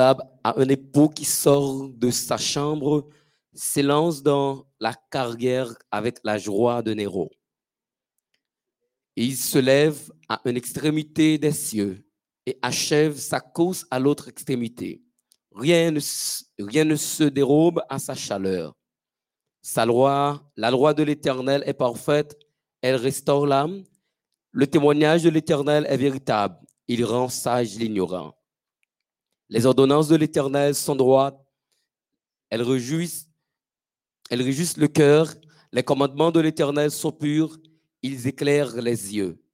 à un époux qui sort de sa chambre, s'élance dans la carrière avec la joie de Néro. Il se lève à une extrémité des cieux et achève sa course à l'autre extrémité. Rien ne, rien ne se dérobe à sa chaleur. Sa loi, la loi de l'Éternel est parfaite, elle restaure l'âme. Le témoignage de l'Éternel est véritable, il rend sage l'ignorant. Les ordonnances de l'Éternel sont droites, elles réjouissent, elles réjouissent le cœur. Les commandements de l'Éternel sont purs, ils éclairent les yeux.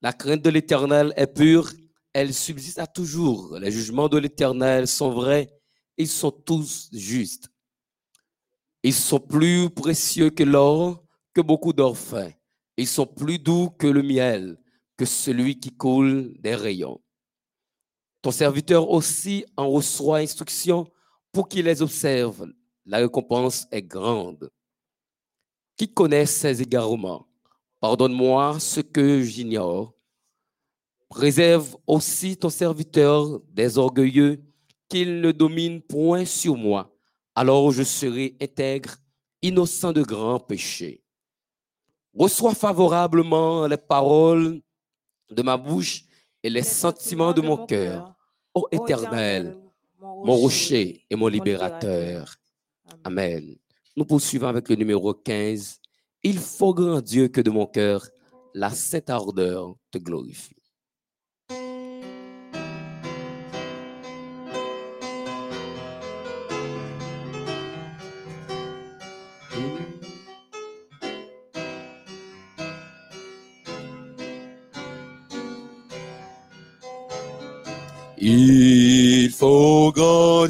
La crainte de l'Éternel est pure, elle subsiste à toujours. Les jugements de l'Éternel sont vrais, ils sont tous justes. Ils sont plus précieux que l'or, que beaucoup d'or. Ils sont plus doux que le miel, que celui qui coule des rayons. Ton serviteur aussi en reçoit instruction pour qu'il les observe. La récompense est grande. Qui connaît ces égarements? Pardonne-moi ce que j'ignore. Préserve aussi ton serviteur des orgueilleux, qu'il ne domine point sur moi. Alors je serai intègre, innocent de grands péchés. Reçois favorablement les paroles de ma bouche et les sentiments de mon cœur. Ô Éternel, mon rocher et mon libérateur. Amen. Nous poursuivons avec le numéro 15. Il faut grand Dieu que de mon cœur, la sainte ardeur te glorifie. Il faut grand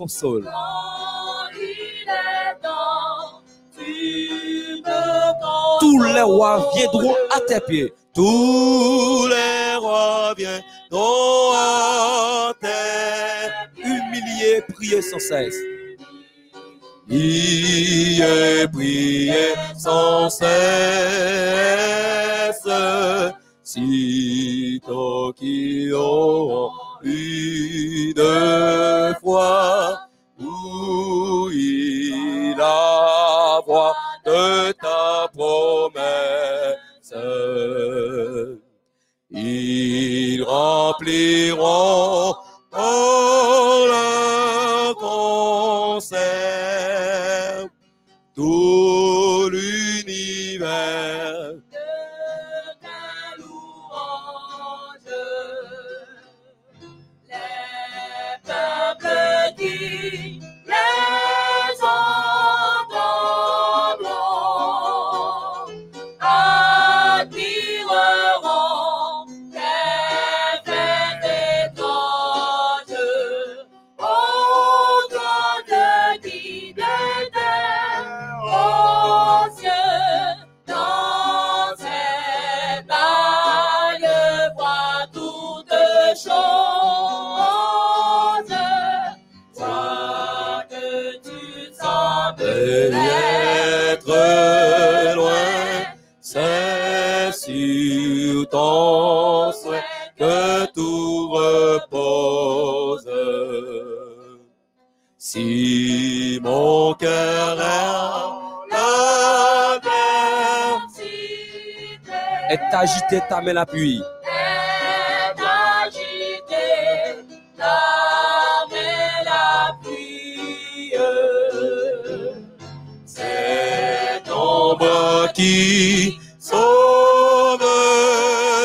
temps, tu me consoles. Quand il est temps, tu me Tous les rois viendront à tes pieds. Agité, ta main l'appui. qui sauve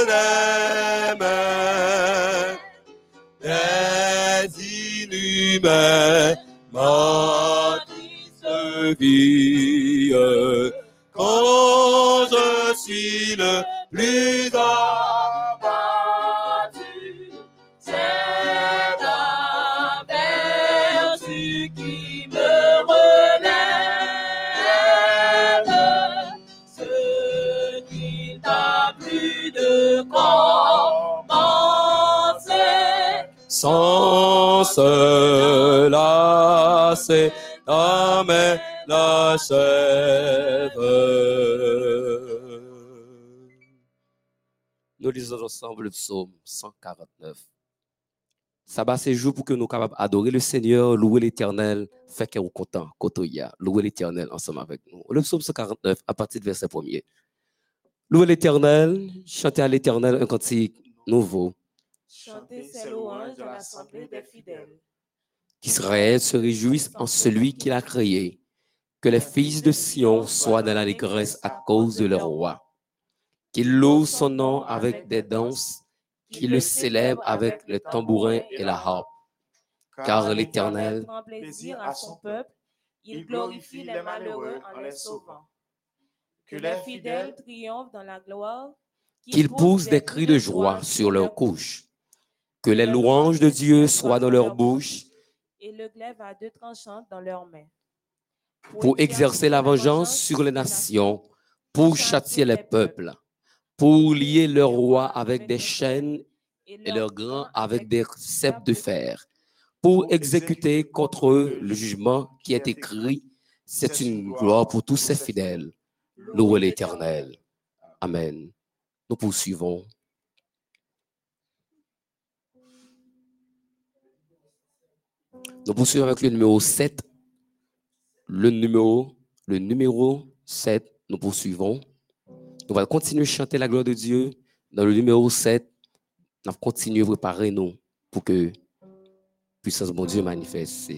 les mains des inhumains, ma triste vie. C'est ta main l'achève. Nous lisons ensemble le psaume 149. Sabbat, c'est jour pour que nous capables d'adorer le Seigneur, louer l'Éternel, faire nous content, kotoya, louer l'Éternel ensemble avec nous. Le psaume 149, à partir du verset 1er. Louer l'Éternel, chanter à l'Éternel un cantique nouveau. Chantez ses louanges dans l'assemblée des fidèles. Qu'Israël se réjouisse en celui qui l'a créé. Que les fils de Sion soient dans l'allégresse à cause de leur roi. Qu'ils louent son nom avec des danses, qu'ils le célèbrent avec le tambourin et la harpe. Car l'Éternel prend plaisir à son peuple, il glorifie les malheureux en les sauvant. Que les fidèles triomphent dans la gloire, qu'ils poussent des cris de joie sur leurs couches. Que les louanges de Dieu soient dans leur bouche et le glaive à deux tranchants dans leurs mains. pour exercer la vengeance sur les nations, pour châtier les peuples, pour lier leurs rois avec des chaînes et leurs grands avec des ceps de fer, pour exécuter contre eux le jugement qui est écrit. C'est une gloire pour tous ses fidèles. Louez l'Éternel. Amen. Nous poursuivons. Nous poursuivons avec le numéro 7. Le numéro, le numéro 7, nous poursuivons. Nous allons continuer à chanter la gloire de Dieu. Dans le numéro 7, nous allons continuer à préparer nous pour que la puissance de mon Dieu manifeste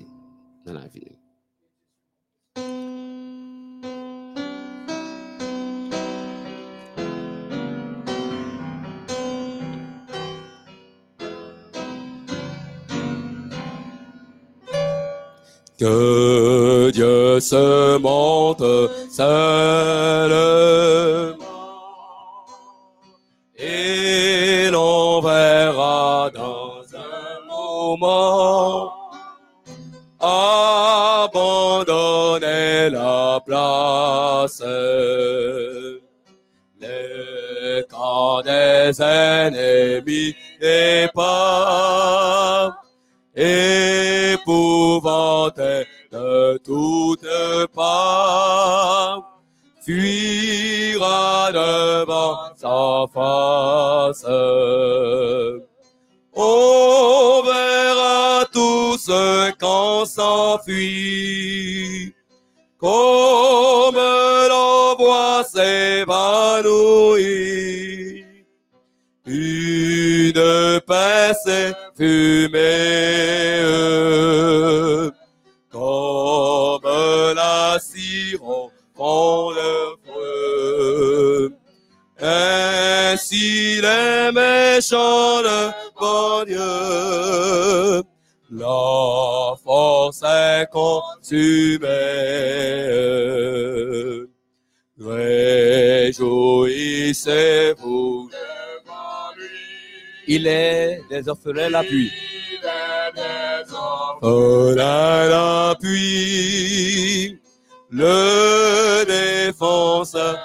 dans la vie. Que Dieu se montre seulement Il est des orphelins l'appui. Orphelin l'appui, le défenseur,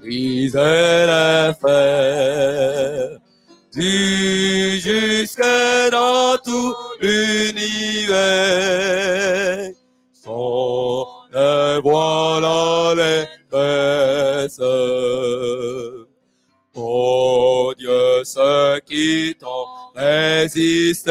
Brise les fers. Du jusque dans tout l'univers. Son voilà les fesses. Oh Dieu, ceux qui t'ont résisté,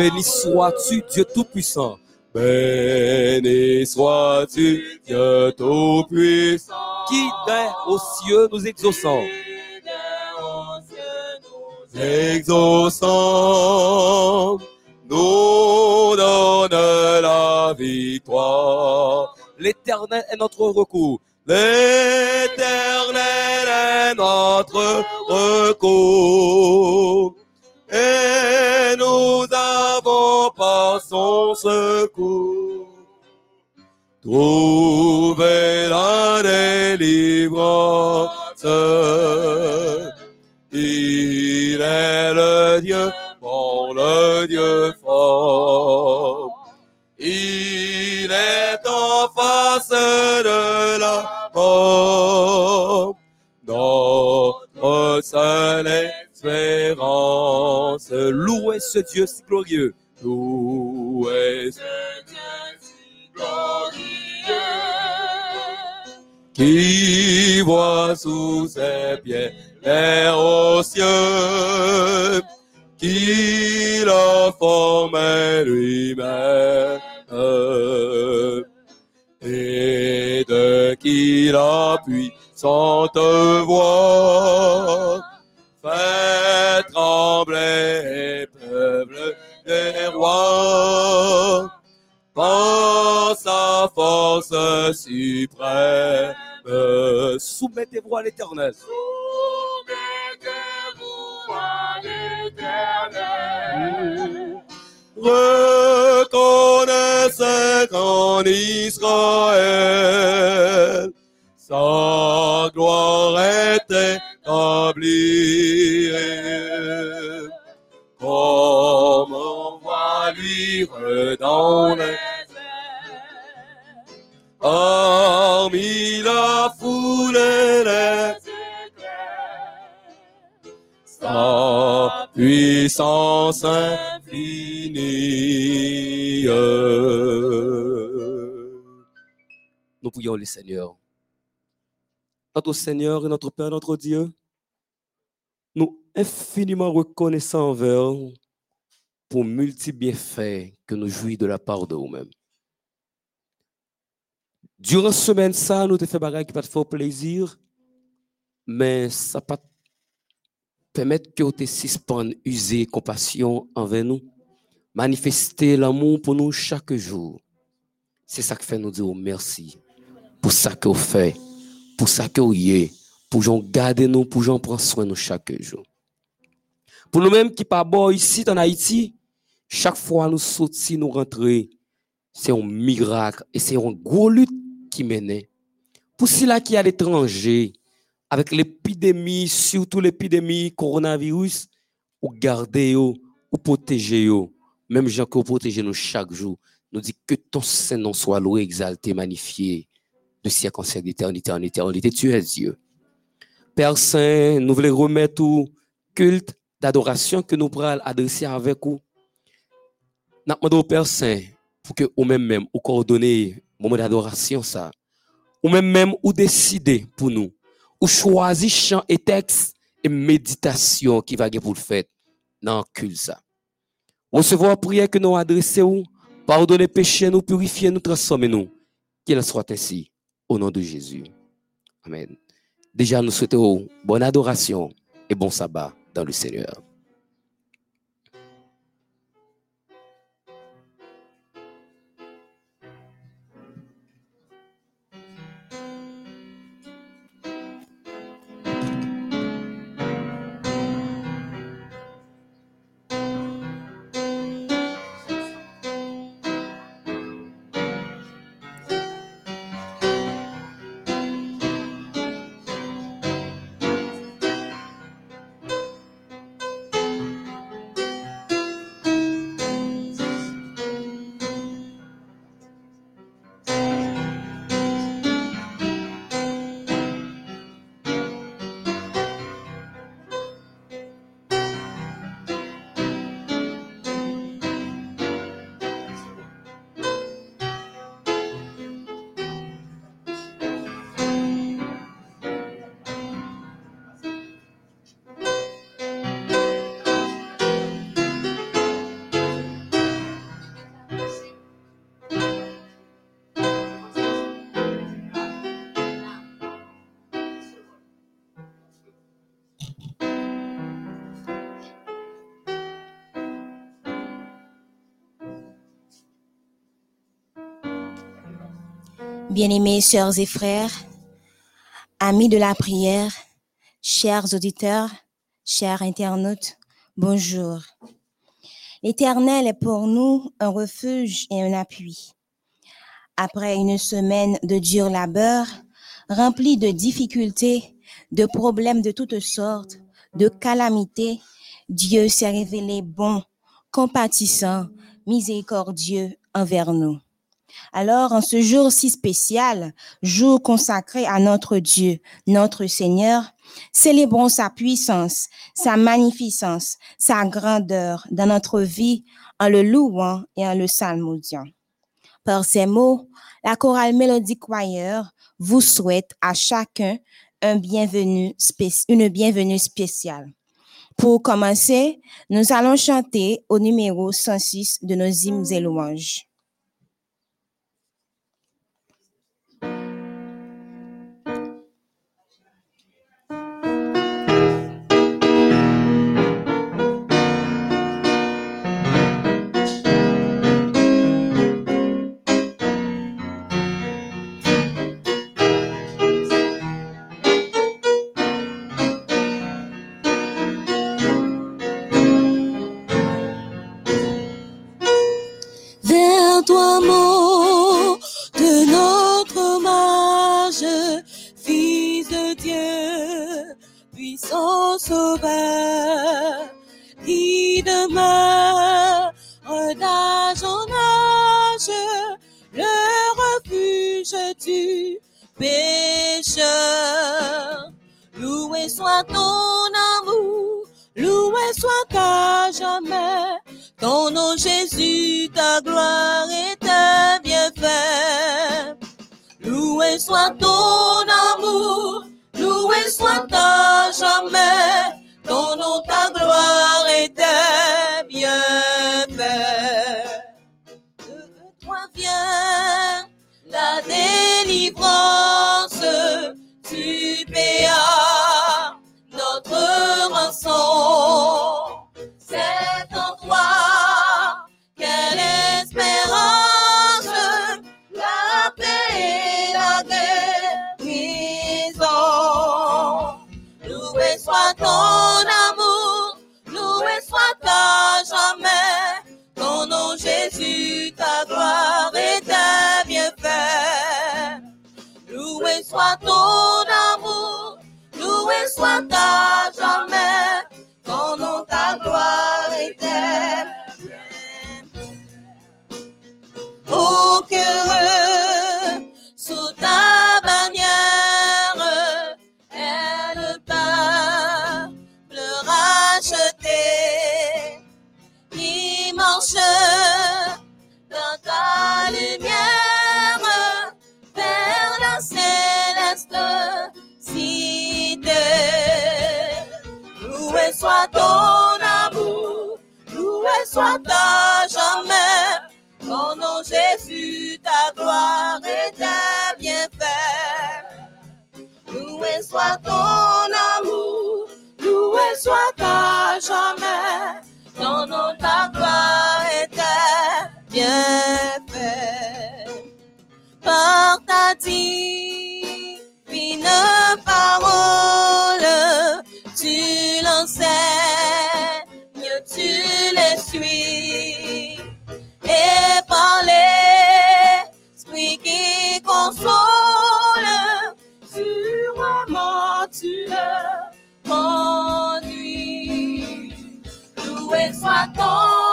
Béni sois-tu, Dieu Tout-Puissant. Béni sois-tu, Dieu Tout-Puissant. Qui d'un aux cieux nous exauçons. Fidèle aux cieux, nous Exauçant, nous donne la victoire. L'éternel est notre recours. L'éternel est notre recours. Trouvé la délivrance. Il est le Dieu, bon le Dieu fort. Il est en face de la mort. Notre seule espérance. Louez ce Dieu si glorieux. Louez Ce qui voit sous ses pieds l'air aux cieux, qui l'a formé lui-même, et de qui la puissante voix fait trembler peuple des rois par sa force suprême. Soumettez-vous à l'éternel. Soumettez-vous à l'éternel. Reconnaissez qu'en Israël, sa gloire est établie. Comme on voit luire dans les Parmi la foule sa puissance infinie. Nous prions le Seigneur. Notre Seigneur et notre Père, notre Dieu, nous infiniment reconnaissants envers pour multiples bienfaits que nous jouissons de la part de vous-même. Durant la semaine, ça, nous te fait bagaille qui pas te faire plaisir, mais ça pas permettre que te suspendre, user compassion envers nous, manifester l'amour pour nous chaque jour. C'est ça qui fait nous dire merci pour ça que vous faites, pour ça que vous êtes, pour j'en garder nous, pour j'en prendre soin nous chaque jour. Pour nous-mêmes qui pas ici en Haïti, chaque fois nous sortir, nous rentrer, c'est un miracle et c'est une grosse lutte qui mène. Pour ceux-là qui à l'étranger, avec l'épidémie, surtout l'épidémie coronavirus, ou garder ou protéger même gens que vous protégez nous chaque jour, nous dit que ton Saint-Nom soit loué, exalté, magnifié, de siècle en siècle, d'éternité en éternité, tu es Dieu. Père Saint, nous voulons remettre tout culte d'adoration que nous pourrons adresser avec vous. Nous demandons au Père Saint pour que vous même même vous coordonnez moment d'adoration ça. Ou même même ou décider pour nous. Ou choisir chant et texte et méditation qui va pour le faire dans culte ça. Recevoir prière que nous adressons, pardonner péché, nous purifier, nous transformer nous. Qu'il soit ainsi au nom de Jésus. Amen. Déjà, nous souhaitons bonne adoration et bon sabbat dans le Seigneur. Bien-aimés sœurs et frères, amis de la prière, chers auditeurs, chers internautes, bonjour. L'Éternel est pour nous un refuge et un appui. Après une semaine de dur labeur, remplie de difficultés, de problèmes de toutes sortes, de calamités, Dieu s'est révélé bon, compatissant, miséricordieux envers nous. Alors, en ce jour si spécial, jour consacré à notre Dieu, notre Seigneur, célébrons sa puissance, sa magnificence, sa grandeur dans notre vie en le louant et en le salmodiant. Par ces mots, la chorale Mélodie Choir vous souhaite à chacun une bienvenue spéciale. Pour commencer, nous allons chanter au numéro 106 de nos hymnes et louanges. sauveur qui demeure d'âge en âge, le refuge du pécheur. Loué soit ton amour, loué soit à jamais, ton nom Jésus, ta gloire et tes bienfaits. Loué soit ton amour, loué soit à jamais ton nom, ta gloire et tes bienfaits. De toi vient la délivrance. ton amour, loué soit à jamais. Ton nom Jésus, ta gloire et tes bienfaits. Loué soit ton amour, loué soit à jamais. Ton nom, ta gloire et tes bienfaits. soit ton amour, loué soit à jamais. Mon nom Jésus, ta gloire et tes bienfaits. Loué soit ton amour, loué soit à jamais. Ton nom, ta gloire et tes bienfaits. Par ta divine parole tu l'enseignes, tu les suis, et par l'esprit qui console, sûrement tu le conduis. Loué soit ton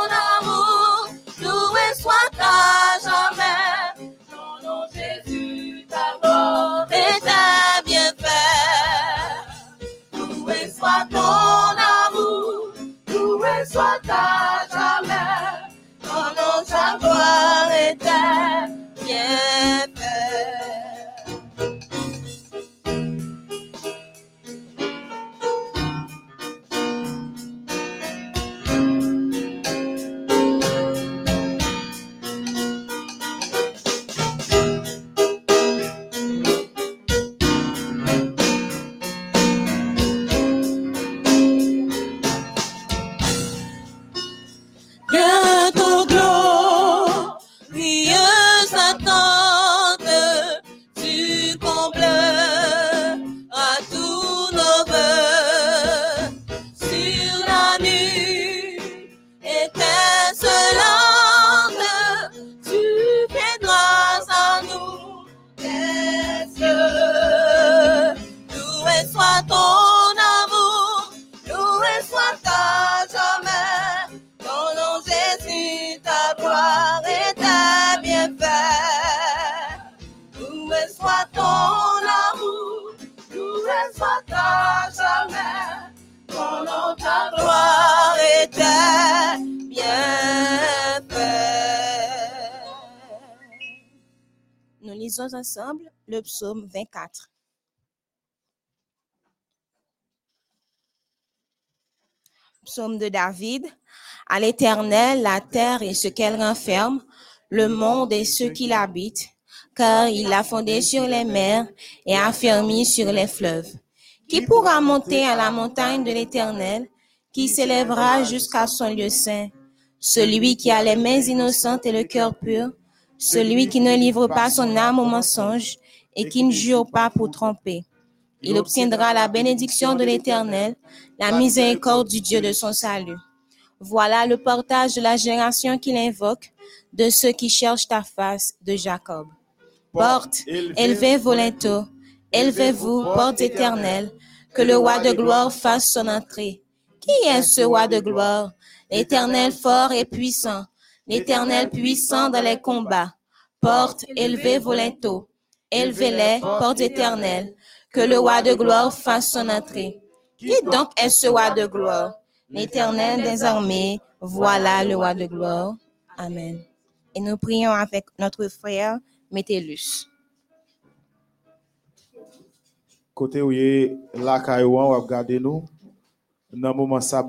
soit ta jamais. Ton nom, ta gloire et lisons ensemble le psaume 24. Psaume de David. À l'Éternel, la terre et ce qu'elle renferme, le monde et ceux qui l'habitent, car il l'a fondé sur les mers et affermi sur les fleuves. Qui pourra monter à la montagne de l'Éternel, qui s'élèvera jusqu'à son lieu saint? Celui qui a les mains innocentes et le cœur pur, celui qui ne livre pas son âme au mensonge et qui ne jure pas pour tromper. Il obtiendra la bénédiction de l'Éternel, la miséricorde du Dieu de son salut. Voilà le partage de la génération qu'il invoque, de ceux qui cherchent ta face, de Jacob. Porte, élevez vos linteaux, élevez-vous, portes éternelles, que le roi de gloire fasse son entrée. Qui est ce roi de gloire? L'Éternel fort et puissant, l'Éternel puissant dans les combats. Porte, élevez vos linteaux, élevez-les, portes éternelles, que le roi de gloire fasse son entrée. Qui donc est ce roi de gloire? L'Éternel des armées, voilà le roi de gloire. Amen. Et nous prions avec notre frère Métellus. Côté où est la caillou, on va regarder nous. Dans le moment ça,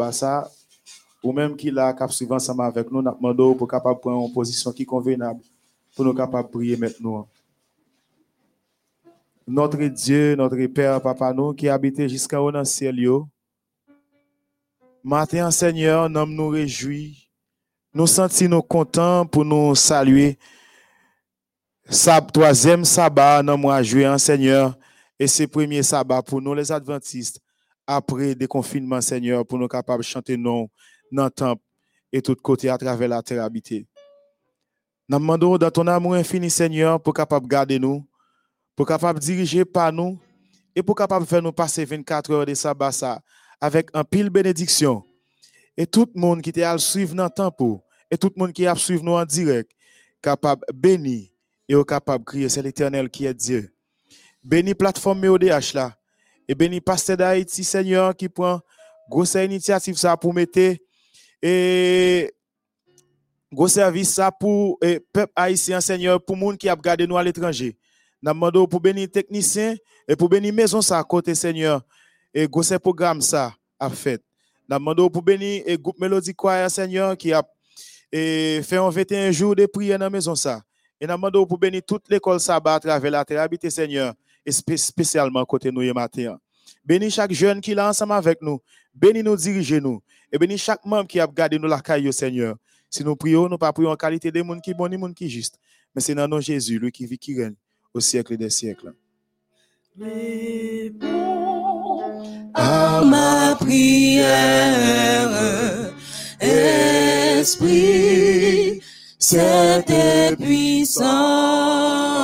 ou même qui l'a cap suivant ensemble avec nous, nous demandons pour capable prendre une position qui est convenable pour nous capables prier maintenant. Notre Dieu, notre Père, Papa, nous qui habitons jusqu'à haut dans le ciel. Matin, Seigneur, nous nous réjouis. Nous sentons nous contents pour nous saluer. Sab, troisième sabbat, nous mois juin, Seigneur. Et c'est premier sabbat pour nous, les adventistes, après déconfinement, Seigneur, pour nous capables de chanter non dans le temple et tout côté à travers la terre habitée. Nous demandons dans ton amour infini, Seigneur, pour capable garder nous, pour capable diriger par nous et pour capable faire nous passer 24 heures de sabbat ça, avec un pile bénédiction. Et tout le monde qui est à suivre dans le temple, et tout le monde qui a suivre nous en direct, capable béni et au capable de crier, c'est l'éternel qui est Dieu. Béni plateforme MEODH là, et béni pasteur d'Haïti, Seigneur, qui prend grosse initiative ça pour mettre et gros service ça pour eh, peuple haïtien, Seigneur, pour monde qui a gardé nous à l'étranger. Nous demandons pour bénir technicien et pour bénir maison ça à côté, Seigneur. Et gros programme ça a fait. Nous pour bénir et groupe Mélodie Choir, Seigneur, qui a et fait un 21 jours de prière dans la maison ça. Et nous pour bénir toute l'école sabbat à travers la terre habitée, Seigneur. et spé- spécialement côté nous matin. Bénis chaque jeune qui est ensemble avec nous. Bénis nous, dirigez nous. Et bénis chaque membre qui a gardé nous la caille, Seigneur. Si nous prions, nous pas prions en qualité des monde qui bon, ni monde qui juste. Mais c'est dans nos Jésus, lui qui vit, qui règne au siècle des siècles. ma prière, Esprit, puissant,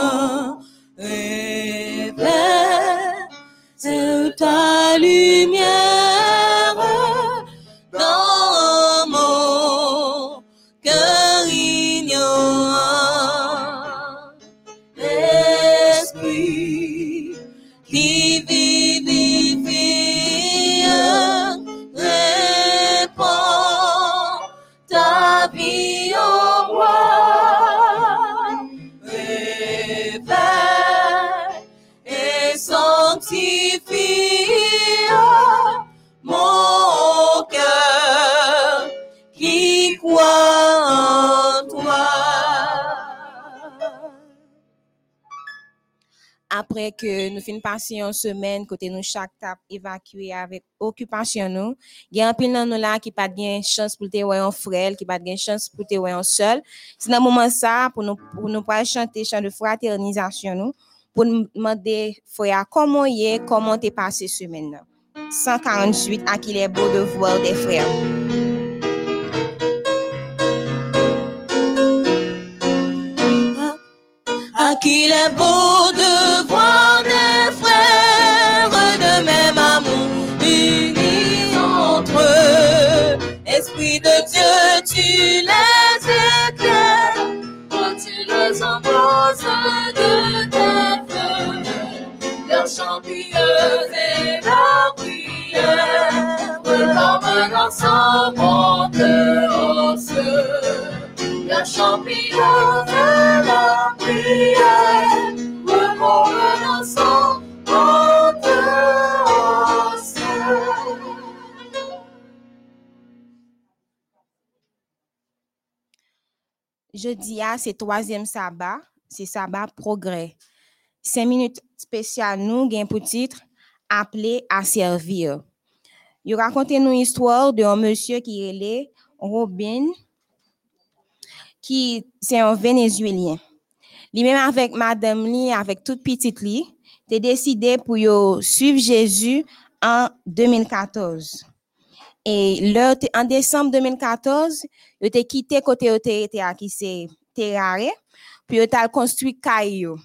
Que nous finissons passer une semaine, côté nous chaque tap évacué avec occupation nous, il y a un pile dans nous là qui pas de chance pour te voir en frère, qui pas de chance pour te voir en seul. C'est dans le moment ça pour nous pour nous pas chanter chant de fraternisation nous, pour nous demander frère comment y est, comment t'es passé semaine là. 148 à qu'il est beau de voir des frères. À qu'il est beau chant pieux et leur prière, comme l'ensemble monte aux cieux. La champignon de la prière, remonte ensemble, monte au ciel. Jeudi, c'est troisième sabbat, c'est sabbat progrès. Cinq minutes spéciales, nous, gain pour titre, appelé à servir. Il raconte nous histoire d'un monsieur qui est Robin, qui c'est un Vénézuélien. Lui-même avec madame li, avec toute petite li, t'es décidé pour yo suivre Jésus en 2014. Et là, en décembre 2014, yo t'es quitté côté à qui c'est terraré, puis yo t'as construit caillou.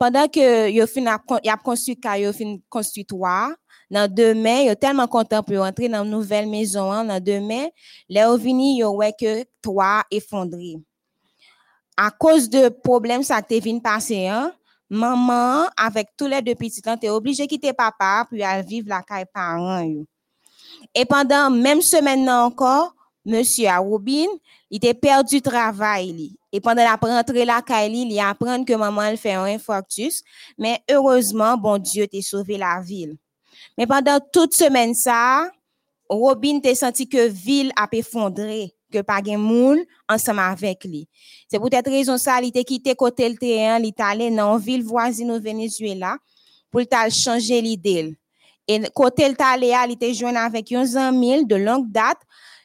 Pendant que yo fin a, a construit caillou, fin construit toit, dans demain, yo tellement content pour yo entrer dans une nouvelle maison, hein, dans demain, là yo vini yo ouais que toit effondré. À cause de problèmes ça que t'es venu passer, hein, maman avec tous les deux petits là, t'es obligé de quitter papa aller vivre la caille parents yo. Et pendant même semaine encore, monsieur Arobin, il était perdu travail. Et pendant la rentrée la li, il apprend que maman elle fait un infarctus, mais heureusement bon Dieu t'a sauvé la ville. Mais pendant toute semaine ça, Robin t'a senti que ville a effondré, que pas gen moun ensemble avec lui. C'est pour cette raison ça, il était quitté côté le terrain, il allé dans ville voisine au Venezuela pour t'a changer l'idée. Et côté le il était joint avec un ami de longue date,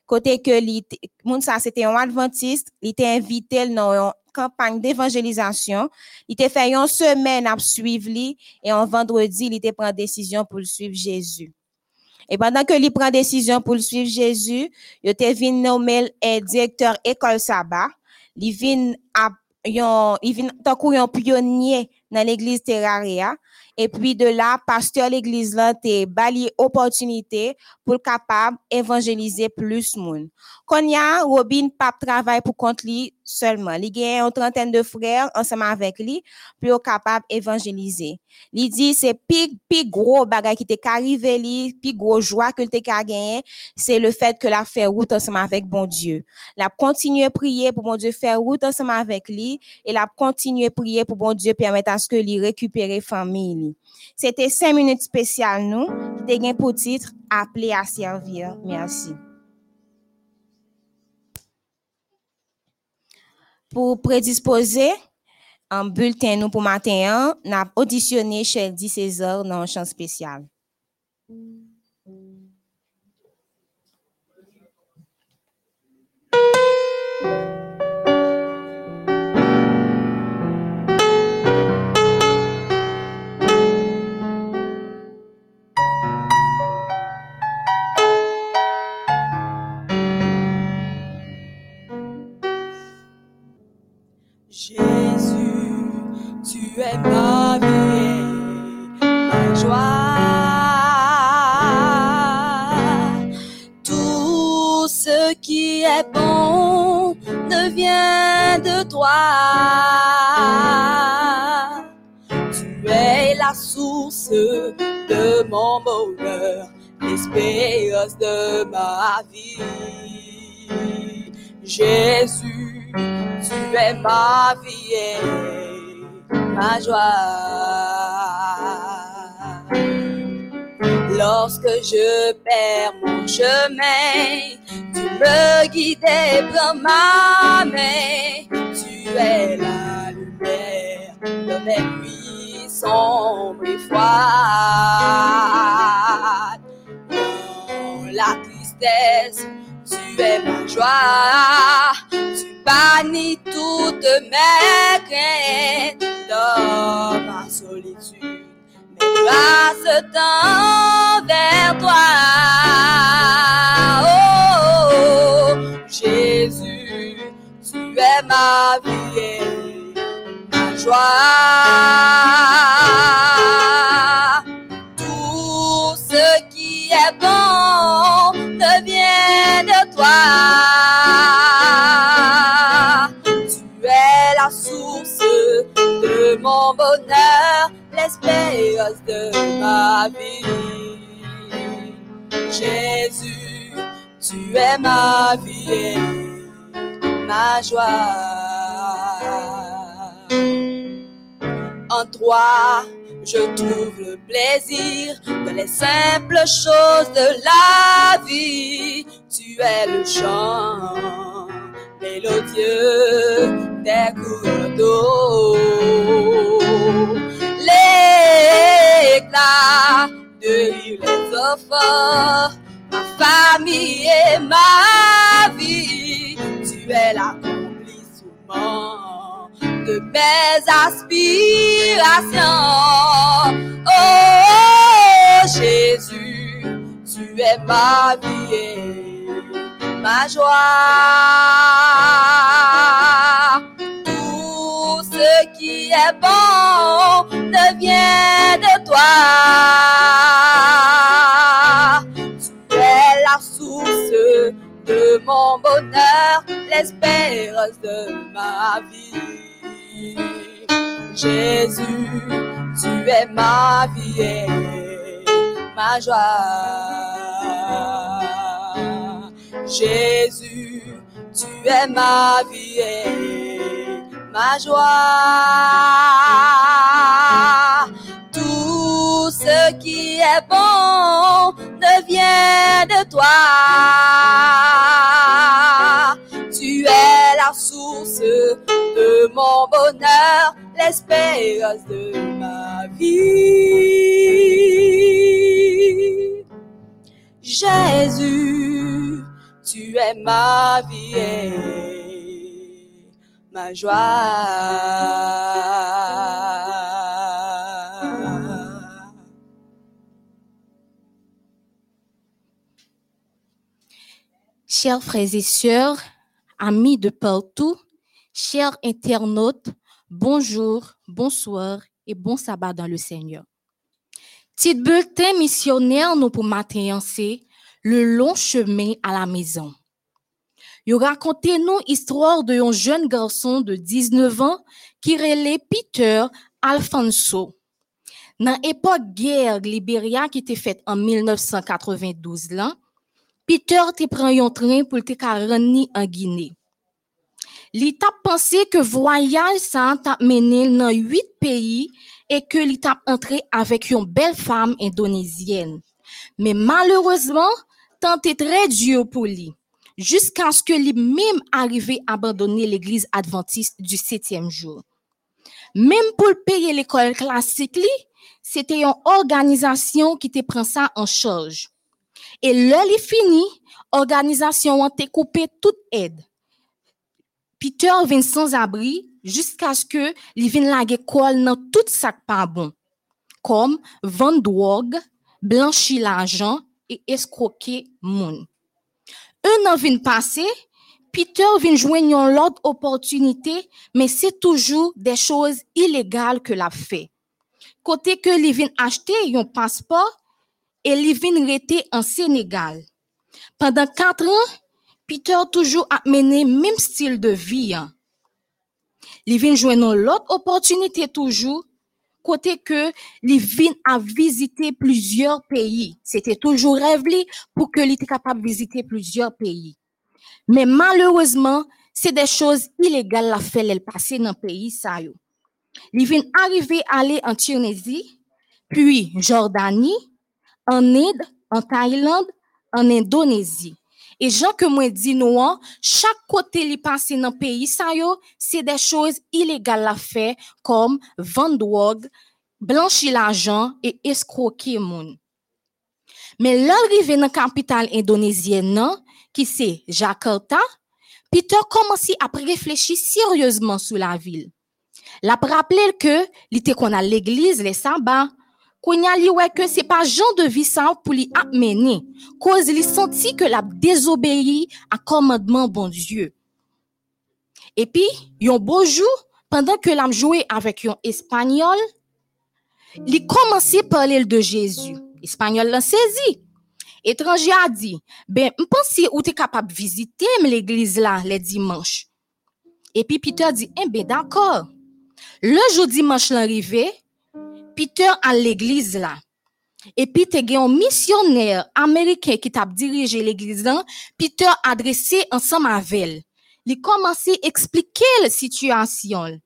côté que moun ça c'était un adventiste, il était invité dans une campagne d'évangélisation, il était fait une semaine à suivre lui et un vendredi, il était prend décision pour suivre Jésus. Et pendant que il prend décision pour suivre Jésus, il était venu nommer un directeur école sabbat, il vient il vient tant yon pionnier dans l'église Terraria. Et puis de là pasteur l'église là te bali opportunité pour capable évangéliser plus moun. Kon ya Robin pap travail pour compte li seulement. Li gen une trentaine de frères ensemble avec lui pour yo capable évangéliser. Li dit c'est pi pi gros bagay qui te ka arrivé li, pi gros joie que te ka gagné, c'est le fait que la fait route ensemble avec bon Dieu. La continuer prier pour bon Dieu faire route ensemble avec lui et la continuer prier pour bon Dieu permettre à ce que lui récupérer famille. li. C'était cinq minutes spéciales nous, qui te gen pour titre appelé à servir. Merci. Pour prédisposer, En bulletin nous pour matin, on a auditionné Sheldy César dans un chant spécial. Es ma vie, ma joie. Tout ce qui est bon ne vient de toi. Tu es la source de mon bonheur, l'espérance de ma vie. Jésus, tu es ma vie ma joie. Lorsque je perds mon chemin, tu me et prends ma main. Tu es la lumière de mes nuits sombres. Dans la tristesse, tu es ma joie. Tu bannis toutes mes craintes dans ma solitude. Mes grâces tendent vers toi. Oh, Jésus, tu es ma vie ma joie. Tu es la source de mon bonheur, l'espérance de ma vie. Jésus, tu es ma vie ma joie. En toi, je trouve le plaisir de les simples choses de la vie. Tu es le chant mélodieux des cours d'eau. L'éclat de les enfants, ma famille et ma vie. Tu es l'accomplissement de mes aspirations. Oh Jésus, tu es ma vie et ma joie. Tout ce qui est bon ne vient de toi. Tu es la source de mon bonheur, l'espérance de ma vie. Jésus, tu es ma vie et ma joie. Jésus, tu es ma vie et ma joie. Tout ce qui est bon ne vient de toi. Mon bonheur, l'espérance de ma vie. Jésus, tu es ma vie et ma joie. Chers frères et sœurs, amis de partout, chers internautes, bonjour, bonsoir et bon sabbat dans le Seigneur. Petit bulletin missionnaire nous pour matin, c'est le long chemin à la maison. Il raconté nous histoire de un jeune garçon de 19 ans qui relait Peter Alfonso. Dans l'époque guerre Libéria qui était faite en 1992 là, Peter te prend un train pour te rendre en Guinée. Li t'a pensé que voyage ça t'a mené dans huit pays et que li t'a entré avec une belle femme indonésienne. Mais malheureusement, tant est très dur pour lui. Jusqu'à ce que lui même arrivé à abandonner l'église adventiste du septième jour. Même pour payer l'école classique, li, c'était une organisation qui te prend ça en charge. Et là, il fini, organisation a te aide. Peter vient sans abri jusqu'à ce que il vienne la l'école dans tout ça pas bon, comme vendre drogue, blanchir l'argent et escroquer moun. Un an vient passer, Peter vient joindre une autre opportunité, mais c'est toujours des choses illégales que l'a fait. Côté que il vient acheter un passeport et il vient rester en Sénégal. Pendant quatre ans, Peter toujours a mené même style de vie. hein. Il vient joindre l'autre opportunité toujours, côté que il vient à visiter plusieurs pays. C'était toujours li pour que il était capable de visiter plusieurs pays. Mais malheureusement, c'est des choses illégales la le passer dans le pays ça yo. Il vient arriver à aller en Tunisie, puis Jordanie, en Inde, en Thaïlande, en Indonésie. Et Jean que moi dit nous, hein, chaque côté li passe dans le pays ça c'est des choses illégales la fait comme vendre drogue, blanchir l'argent et escroquer moun. Mais l'arrivée dans la capitale indonésienne, qui c'est Jakarta, Peter commence à réfléchir sérieusement sur la ville. La rappelé que qu'on a l'église, les sabbats, a li ouais que c'est pas genre de vie ça pour lui amener, cause il senti que l'a désobéi à commandement bon Dieu. Et puis, un beau jour, pendant que l'a joué avec un espagnol, il commençait à parler de Jésus. Espagnol l'a saisi. Étranger a dit, ben, m'pense ou t'es capable de visiter l'église là, les dimanches. Et puis Peter dit, eh ben, d'accord. Le jour dimanche l'arrivée, Peter à l'église là. Et puis, te gen un missionnaire américain qui t'a dirigé l'église là, Peter adressé ensemble avec elle. Il commençait à expliquer la situation.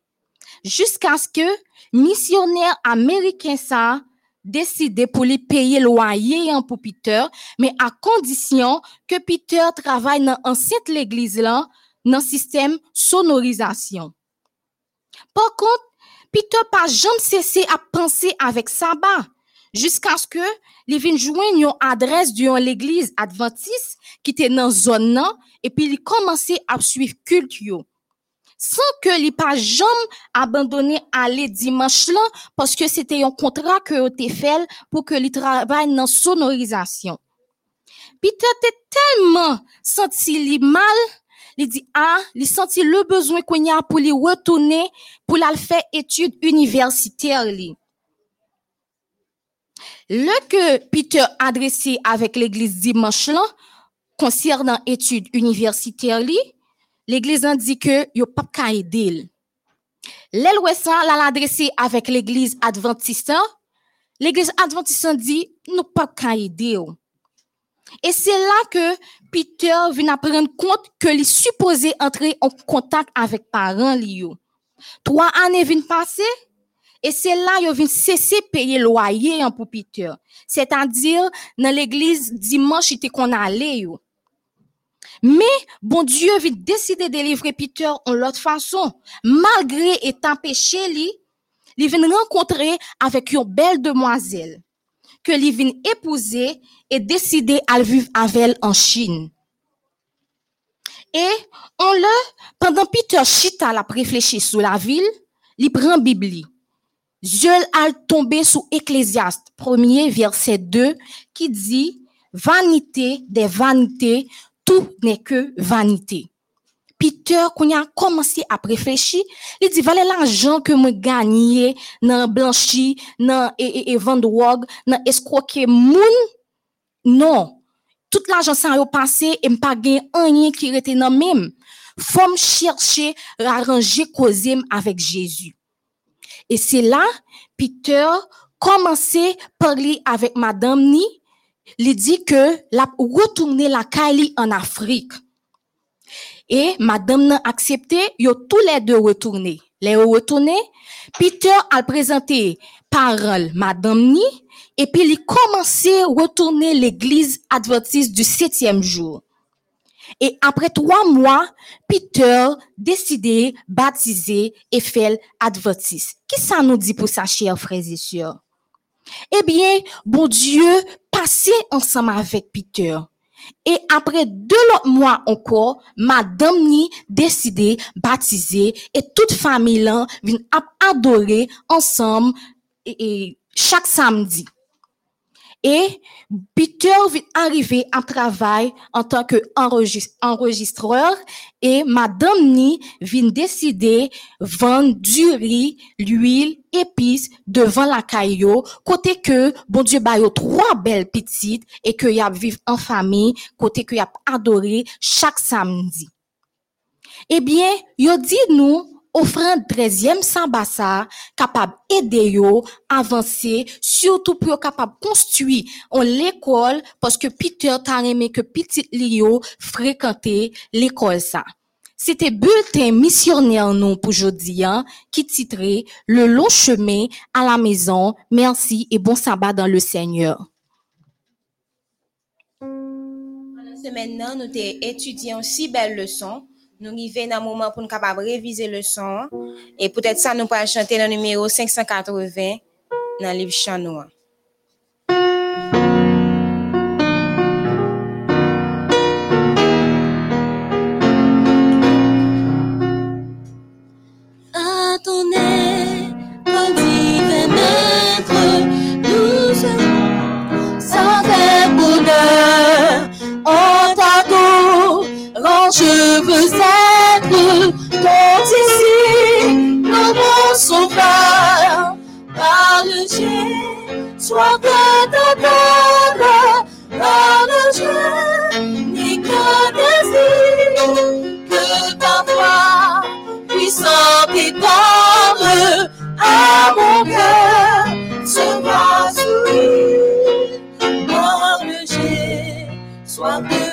Jusqu'à ce que missionnaire américain ça décidé pour lui payer le loyer hein, pour Peter, mais à condition que Peter travaille dans ancienne l'église là, dans système sonorisation. Par contre, Peter pas jamais cessé à penser avec sabbat jusqu'à ce que il vienne joindre une adresse de l'église adventiste qui était dans zone et puis il commençait à suivre culte. Sans que il pas jamais abandonné aller dimanche là parce que c'était un contrat que était fait pour que il travaille dans sonorisation. Peter était tellement senti mal il dit ah, il senti le besoin qu'on y a pour lui retourner pour la faire études universitaires li. Le que Peter adressé avec l'église dimanche là concernant études universitaires li, l'église a dit que yo pas ka aider. L'el ça l'a adressé avec l'église adventiste. L'église adventiste dit nous pas ka aider. Et c'est là que Peter vient prendre compte que il supposé entrer en contact avec parents li yo. Trois années viennent passer et c'est là yo vient cesser payer loyer hein, pour Peter. C'est-à-dire dans l'église dimanche était qu'on allait. Mais bon Dieu vient décider de délivrer Peter en l'autre façon. Malgré étant péché il vient rencontrer avec une belle demoiselle que il vient épouser et décider à vivre avec elle en Chine. Et on le, pendant Peter Chita la réfléchi sur la ville, il prend Bible. Dieu a tombé sous Ecclésiaste, premier verset 2, qui dit, vanité des vanités, tout n'est que vanité. Peter, qu'on a commencé à réfléchir, il dit, valait l'argent que moi gagné, dans blanchi, dans et, et, et vendre drogue, dans escroquer moun, non. Tout l'argent ça a passé et m'pas gen rien qui était dans même. Faut me chercher arranger causer avec Jésus. Et c'est là Peter commençait parler avec madame ni, il dit que la retourner la Kali en Afrique. Et madame n'a accepté, yo tous les deux retourné. Les retourné, Peter a présenté parole madame ni et puis il commençait à retourner l'église adventiste du septième jour. Et après trois mois, Peter décidé baptiser et faire advertis. Qu'est-ce que ça nous dit pour ça, chers frères et sœurs? Eh bien, bon Dieu passait ensemble avec Peter. Et après deux mois encore, madame ni décidé baptiser et toute famille là vient adorer ensemble et chaque samedi. Et Peter vient arriver à travail en tant que enregis- enregistreur et madame ni vient décider vendre du riz, l'huile, épices devant la caillou, côté que bon Dieu ba yo trois belles petites et que y a vivre en famille, côté que y a adoré chaque samedi. Eh bien, yo dit nous offrande 13e sabbat ça capable aider yo avancer surtout pour capable construire en l'école parce que Peter t'a aimé que petit li yo fréquenter l'école ça. C'était bulletin missionnaire non pour aujourd'hui hein, qui titrait Le long chemin à la maison. Merci et bon sabbat dans le Seigneur. Nous si. Nous arrivons dans un moment pour nous capable réviser leçon. hein. Et peut-être ça, nous pourrons chanter le numéro 580 dans le livre chant je veux être, quand ici, nos bons sauveurs, par le Dieu, sois de t'attendre, par le Dieu, n'est que désir, que ta voix puissant et tendre à mon cœur se voit sourire. Mon j'ai soif de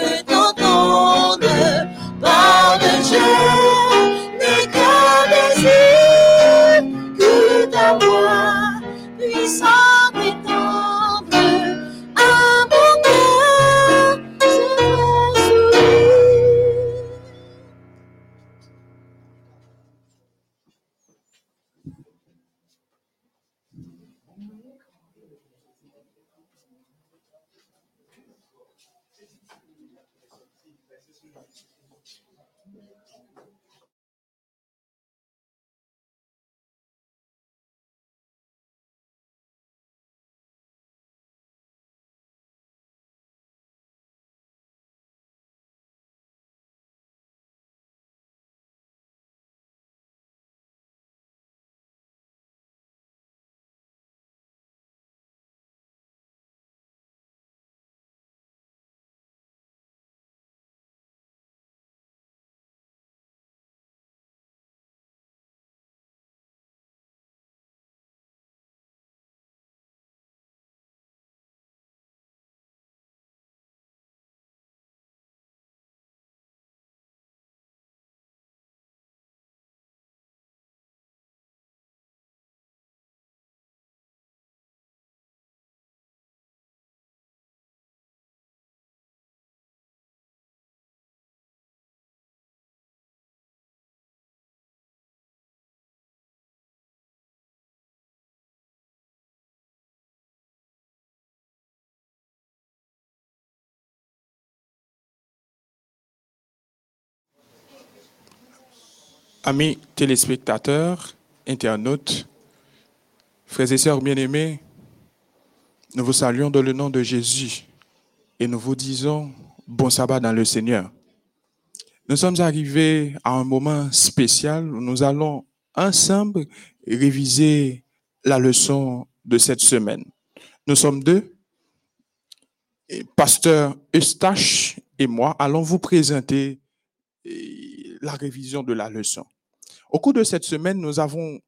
Amis téléspectateurs, internautes, frères et sœurs bien-aimés, nous vous saluons dans le nom de Jésus et nous vous disons bon sabbat dans le Seigneur. Nous sommes arrivés à un moment spécial où nous allons ensemble réviser la leçon de cette semaine. Nous sommes deux. Pasteur Eustache et moi allons vous présenter eh, la révision de la leçon. Au cours de cette semaine, nous avons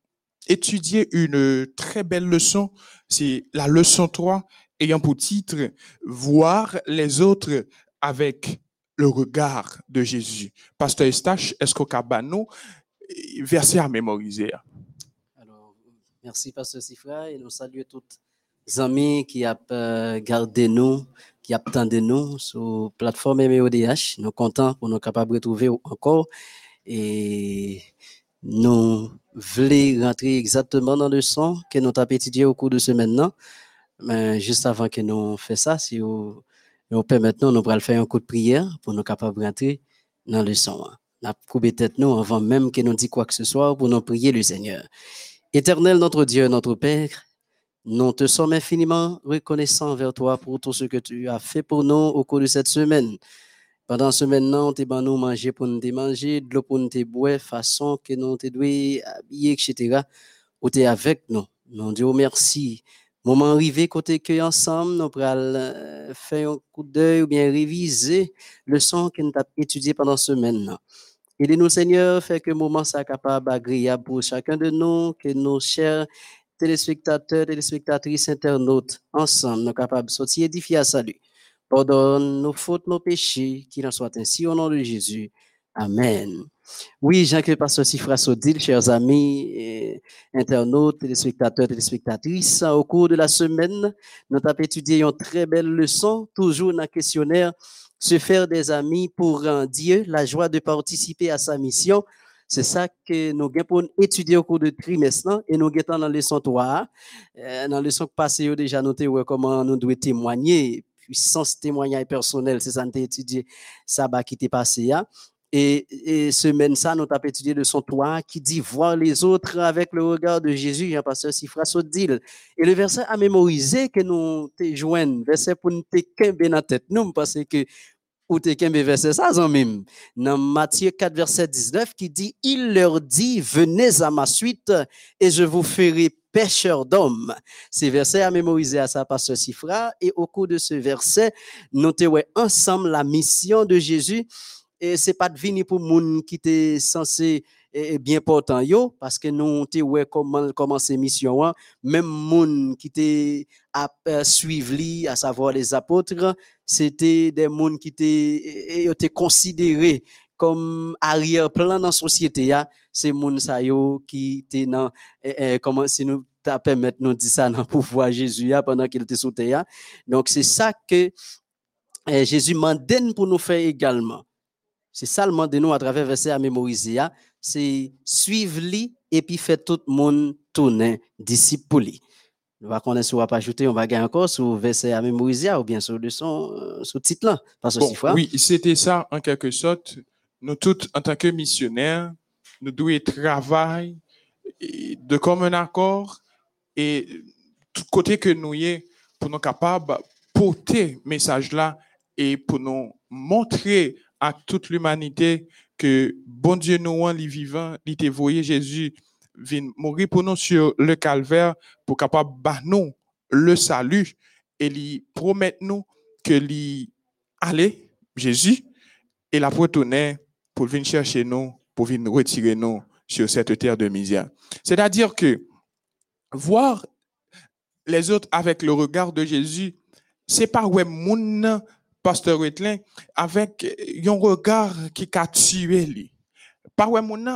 étudié une très belle leçon. C'est la leçon 3 ayant pour titre Voir les autres avec le regard de Jésus. Pasteur Eustache, est-ce qu'au cabano, eh, verset à mémoriser? Alors, merci, Pasteur Sifra, et nous saluons tous les amis qui ont euh, gardé nous, qui attendent nous sur plateforme MEODH. Nous contents pour nous capables de retrouver encore et nous voulons rentrer exactement dans le son que nous avons étudié au cours de ce maintenant. Mais juste avant que nous fassions ça, si vous nous permettez, nous allons faire un coup de prière pour nous capables de rentrer dans le son. La couper tête nous avant même que nous dit quoi que ce soit pour nous prier le Seigneur. Éternel notre Dieu, notre Père, nous te sommes infiniment reconnaissants vers toi pour tout ce que tu as fait pour nous au cours de cette semaine. Pendant ce maintenant, tu nous manger pour nous manger, de l'eau pour nous boire, façon que nous te doué habiller, etc. Ou tu es avec nous. Nous disons merci. Moment arrivé, côté que ensemble, nous allons faire un coup d'œil ou bien réviser le son que nous avons étudié pendant ce maintenant. Aidez-nous, Seigneur, fait que le moment soit capable, agréable pour chacun de nous, que nos chers téléspectateurs, téléspectatrices, internautes, ensemble, nous capables de sortir édifiés à salut. Pardonne nos fautes, nos péchés, qu'il en soit ainsi au nom de Jésus. Amen. Oui, Jean que Pasteur Sifra Sodil, chers amis, internautes, téléspectateurs, téléspectatrices, au cours de la semaine, nous avons étudié une très belle leçon, toujours dans le questionnaire se faire des amis pour un Dieu, la joie de participer à sa mission. C'est ça que nous avons étudié au cours de trimestre et nous avons dans leçon 3. Euh, dans la leçon passée, déjà noté comment nous devons témoigner, puissance témoignage personnel, c'est ça nous étudié ça qui était passé. Hein. Et, et semaine ça, nous avons étudié le son 3 qui dit voir les autres avec le regard de Jésus, Jean-Pasteur Sifra Sodil. Et le verset à mémoriser que nous te joignons, verset pour nous te dans la tête, nous, parce que ou te verset ça, même Dans Matthieu 4, verset 19, qui dit, il leur dit, venez à ma suite et je vous ferai pêcheurs d'hommes. Ces versets à mémoriser à sa pasteur Sifra. Et au cours de ce verset, nous ensemble la mission de Jésus et c'est pas de venir pour moun qui était censé et bien portant yo parce que nous te ouais comment commencer mission hein. même moun qui était à suivre à savoir les apôtres c'était des moun qui étaient considérés comme arrière-plan dans la société c'est moun sa yo qui était dans comment si nous permettre nous dire ça dans pouvoir Jésus pendant qu'il était sous terre donc c'est ça que eh, Jésus m'endène pour nous faire également c'est ça le de nous à travers verset à mémoriser. C'est suivre lui et puis faire tout le monde tourner disciple. On va connaître sur pas ajouter, on va gagner encore sur verset à mémoriser ou bien sur le son, euh, sur titre là. Parce bon, oui, c'était ça en quelque sorte. Nous tous, en tant que missionnaires, nous devons travailler de commun accord et tout côté que nous y pour nous capables porter message là et pour nous montrer à toute l'humanité que bon Dieu nous rend les vivants, il t'a voyé Jésus vient mourir pour nous sur le calvaire pour capable nous le salut. Et il promet nous que lui aller Jésus et la retourner pour venir chercher nous pour venir retirer nous sur cette terre de misère. C'est-à-dire que voir les autres avec le regard de Jésus, c'est pas ouais moun pasteur Wetlin, avec un regard qui a tué lui. Pas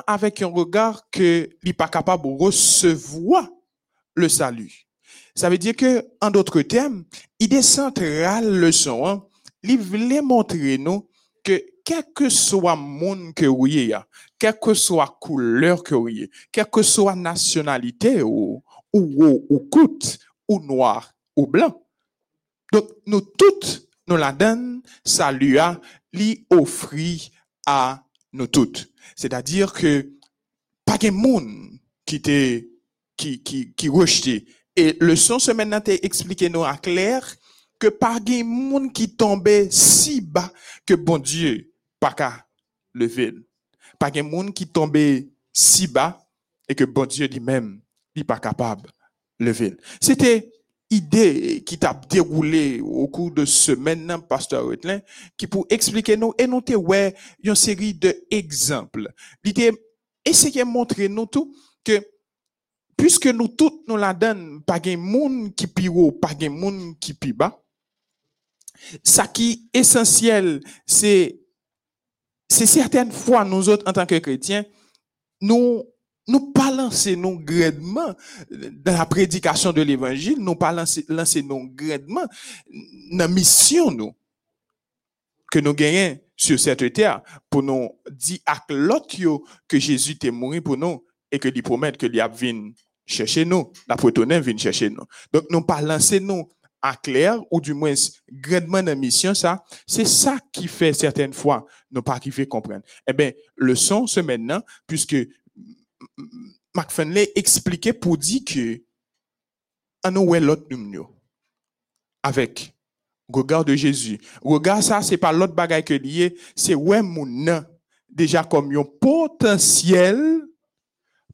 avec un regard que n'est pas capable de recevoir le salut. Ça veut dire que, en d'autres termes, idée centrale leçon, hein, il voulait montrer nous que quel que soit monde que vous quelle que soit couleur que vous quelle que soit nationalité ou, ou, ou, ou ou noir, ou blanc. Donc, nous toutes nous la donne, lui a li offri à nous toutes. C'est-à-dire que pas de monde qui était qui qui qui rejeté et le son ce maintenant expliqué nous à clair que pas de monde qui tombait si bas que bon Dieu pas qu'à lever. Pas de monde qui tombait si bas et que bon Dieu lui-même n'est pas capable de lever. C'était idée qui t'a déroulé au cours de semaine, pasteur Rutlin, qui pour expliquer nous et noter ouais une série d'exemples. L'idée essayer de montrer nous tout que puisque nous tous nous la donne pas de monde qui pire pas de monde qui pi bas. Ça qui est essentiel, c'est c'est certaines fois nous autres en tant que chrétiens, nous nous pas lancer non grandement dans la prédication de l'évangile, nous pas lancer, lancer non grandement dans la mission que nous gagnons sur cette terre pour nous dire à l'autre que Jésus est mort pour nous et que lui promet que lui a chercher nous, la protonne vient chercher nous. Donc nous pas lancer nous à clair ou du moins grandement dans mission ça, c'est ça qui fait certaines fois nous pas arriver comprendre. Eh bien, le son ce maintenant puisque McFinley expliquait pour dire que on est l'autre avec regard de Jésus. Regard ça c'est pas l'autre bagaille que lié, c'est ouais mon déjà comme un potentiel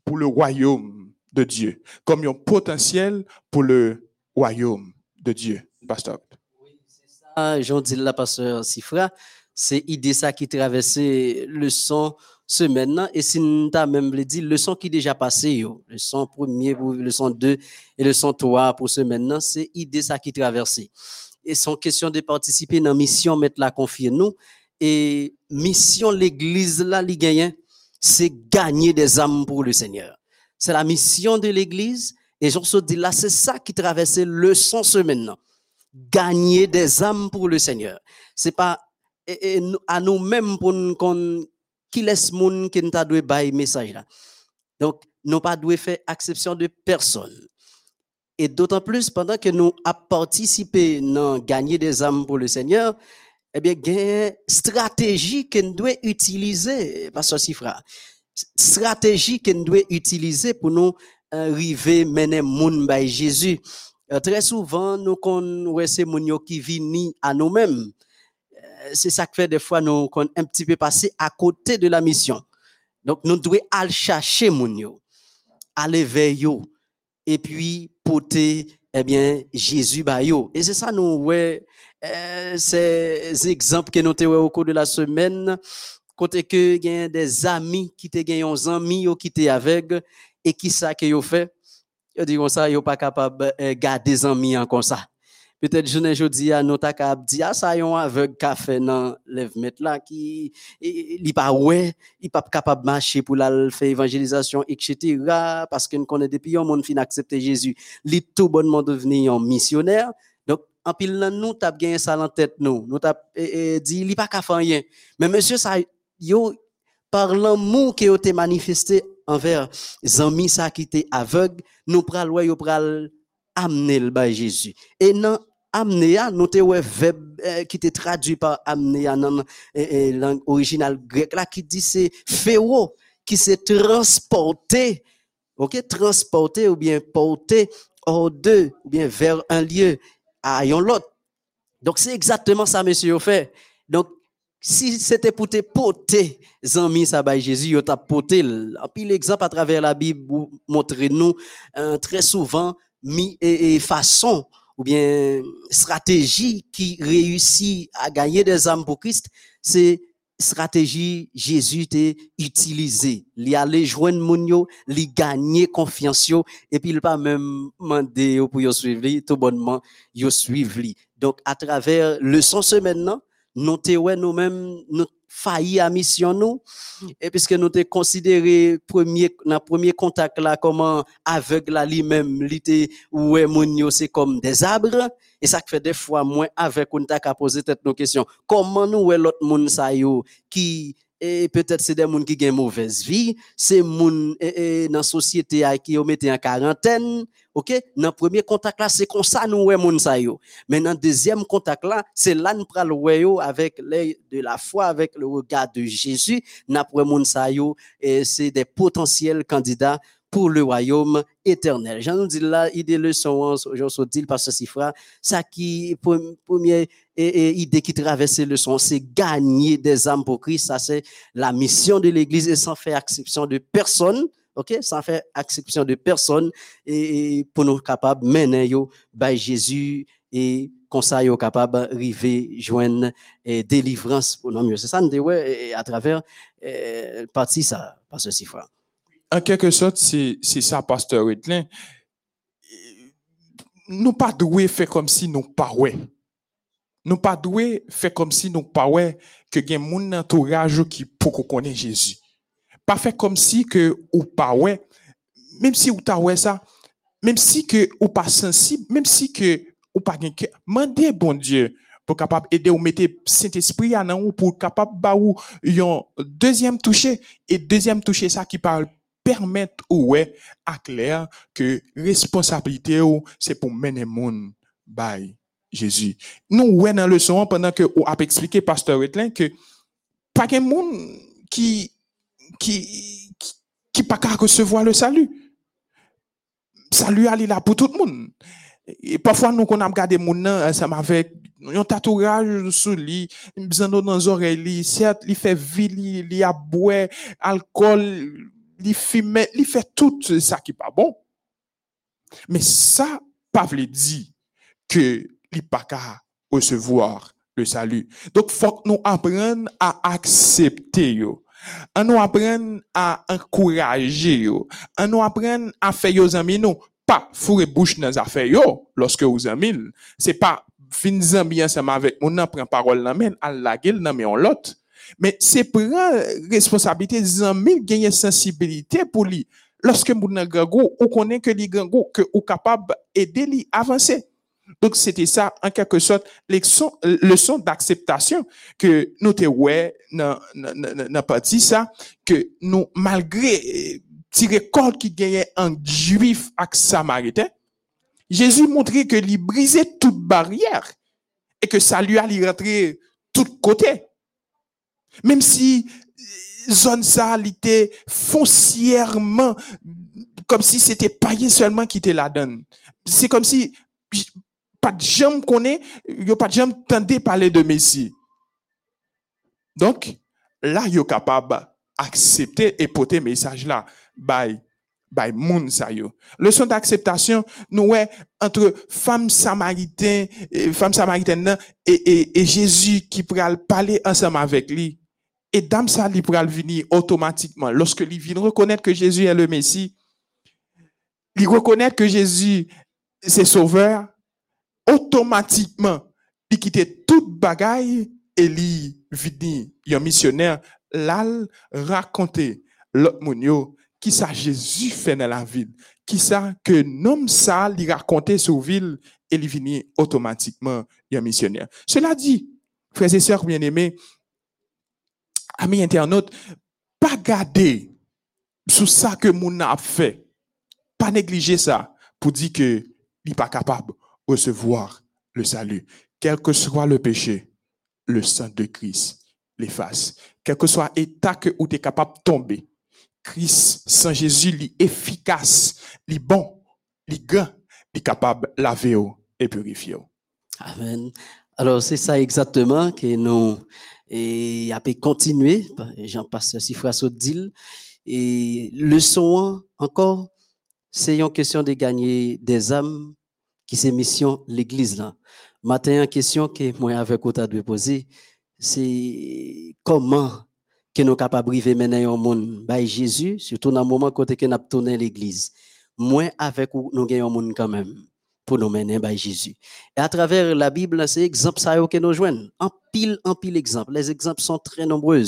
pour le royaume de Dieu, comme un potentiel pour le royaume de Dieu, pasteur. Oui, c'est ça, Jean dit là pasteur Sifra, c'est idée ça qui traversait le son ce maintenant. Et si nous même dit le son qui déjà passé le son premier le son 2 et le son 3 pour ce maintenant c'est idée ça qui traversé et son question de participer dans mission mettre la confier nous. Et mission l'église là li c'est gagner des âmes pour le Seigneur. C'est la mission de l'église et j'en se là c'est ça qui traversait le ce maintenant gagner des âmes pour le Seigneur c'est pas à nous-mêmes pour qu'on qui laisse moun qui n'a pas bail message là. Donc, nous pas dû faire exception de personne. Et d'autant plus, pendant que nous avons participé à gagner des âmes pour le Seigneur, eh bien, a une stratégie nous devons utiliser, Pasteur Sifra. Stratégie que nous devons utiliser pour nous arriver mener moun by Jésus. Euh, très souvent, nous connaissons moun qui viennent à nous-mêmes c'est ça que fait des fois nous un petit peu passer à côté de la mission. Donc nous devons aller chercher yo, aller vers et puis porter eh bien Jésus ba yo. Et c'est ça nous ouais euh, ces exemples que nous avons au cours de la semaine côté que y des amis qui te gagnent des amis qui étaient avec et qui ça que yo fait? Yo dit comme ça yo pas capable de euh, garder des amis comme ça. Peut-être je ne dis à notre cap dit ah ça yon aveugle café dans lève là qui il pas ouais il pas capable marcher pour la faire évangélisation etc parce qu'on connaît depuis un monde fin accepter Jésus. Il tout bonnement devenir un missionnaire. Donc en pile nous t'a gagné ça en tête nous. Nous t'a dit il pas faire rien. Mais monsieur ça yo par l'amour qui a été manifesté envers amis ça qui étaient aveugles nous pral yo pral amener le bas Jésus et non amnéa, nous un verbe euh, qui est traduit par amnéa dans la langue originale grecque là qui dit c'est féro qui s'est transporté, ok, transporté ou bien porté hors d'eux ou bien vers un lieu à un autre. Donc c'est exactement ça monsieur fait. Donc si c'était pour te porter, zami ça by Jésus, yo t'a porté. Et puis l'exemple à travers la Bible montre nous euh, très souvent mis et façon ou bien stratégie qui réussit à gagner des âmes pour Christ, c'est stratégie Jésus t'a utilisé. Il aller joindre moun yo, il gagner confiance et puis il pas même demander pour yo suivre tout bonnement yo suivre Donc à travers le sens maintenant, nous nous-mêmes nous failli à mission nous. Et puisque nous t'ai considéré premier dans premier contact là comment aveugle là lui-même était ouais mon c'est comme des arbres. Et ça fait des fois moins avec on t'a poser tête nos questions. Comment nous ouais l'autre monde ça yo qui et peut-être c'est des gens qui ont une mauvaise vie, c'est gens dans la société qui ont mis en quarantaine, OK? Dans le premier contact là, c'est comme ça nous ouais moun sa yo. Mais dans le deuxième contact là, c'est là nous pral avec l'œil de la foi avec le regard de Jésus, n'a moun sa yo et c'est des potentiels candidats pour le royaume éternel. J'en nous dis là, idée leçon, je se dit par ce cifra, ça qui, première idée qui traverse le son, c'est gagner des âmes pour Christ. Ça, c'est la mission de l'église et sans faire exception de personne. OK? Sans faire exception de personne et, pour nous capables de mener yo, by Jésus et comme ça, yo capable d'arriver, joindre et délivrance pour nous mieux. C'est ça, nous ouais, à travers, euh, partie ça, par ce cifra en quelque sorte, c'est ça, pasteur Wetlin. Nous pas doué faire comme si nous pas ouais. Nous pas doué faire comme si nous pas ouais que gen moun entourage qui pour connaître Jésus. pas fait comme si que ou pas ouais, même si ou ta ouais ça, même si que ou pas sensible, même si que ou pas gen mandez bon Dieu pour capable aider ou mettre Saint-Esprit à nan ou pour capable ba ou yon deuxième toucher et deuxième toucher ça qui parle permettre ou ouais à clair que responsabilité c'est pour mener moun by Jésus. Nous ouais dans le son pendant que ou a expliqué pasteur Wetlin que pas de monde qui qui qui, pas qu'à recevoir le salut. Salut est là pour tout le monde. Et parfois nous qu'on a regardé moun nan ensemble avec un tatouage sur lui, besoin dans les oreilles, certes, il fait vie, il il a boire alcool, il fait tout ça qui pas bon. Mais ça pas veut dire que il pas qu'à recevoir le salut. Donc faut que nous apprenions à accepter yo. On nous apprenne à encourager yo. On nous apprenne à faire yo amis nous pas fourrer bouche dans affaires yo lorsque vous amis. C'est pas zambi ensemble avec mon prend parole dans main à la gueule dans on l'autre. Mais c'est prendre responsabilité zambi gagner sensibilité pour lui. Lorsque mon gango on connaît que li gango que ou capable avancer. Donc, c'était ça, en quelque sorte, leçon, leçon d'acceptation que nous te ouais, ça, que nous, malgré tirer compte qui gagnait un juif avec samaritain, Jésus montrait que lui brisait toute barrière et que ça lui allait rentrer tout côté. Même si zone ça était foncièrement comme si c'était païen seulement qui était la donne. C'est comme si pas de jamais connaît, yo pas de jamais entendu parler de Messie. Donc, là, yo capable d'accepter et porter message là, by, by moun sa yo. Leçon d'acceptation, nous, ouais, entre femme samaritaine, femme samaritaine, et, et, et Jésus qui pourra parler ensemble avec lui. Et dame ça, il pourra venir automatiquement. Lorsque il vient reconnaître que Jésus est le Messie, il reconnaît que Jésus, c'est sauveur, automatiquement, il quitte toute bagaille et il vini un missionnaire là raconter l'autre moun qui ça Jésus fait dans la ville, qui ça que nom ça lui raconter sur ville et il vini automatiquement un missionnaire. Cela dit, frères et sœurs bien-aimés, amis internautes, pas garder sous ça que moun a fait, pas négliger ça pour dire que il pas capable recevoir le salut. Quel que soit le péché, le sang de Christ l'efface. Quel que soit l'état que où tu es capable de tomber, Christ, sans Jésus, est efficace, est bon, est grand, est capable de laver et purifier. Amen. Alors, c'est ça exactement que nous et a pu continuer. Jean-Pasteur Sifra dit. Et le son encore, c'est une question de gagner des âmes qui c'est mission l'église là. Matin, une question que moi avec autant de poser, c'est comment que nous capables de mener au monde by Jésus, surtout dans le moment côté que nous tourné l'église. Moi avec nous gagnons monde quand même pour nous mener by Jésus. Et à travers la Bible, c'est exemple ça que nous joignons. En pile, en pile exemple. Les exemples sont très nombreux.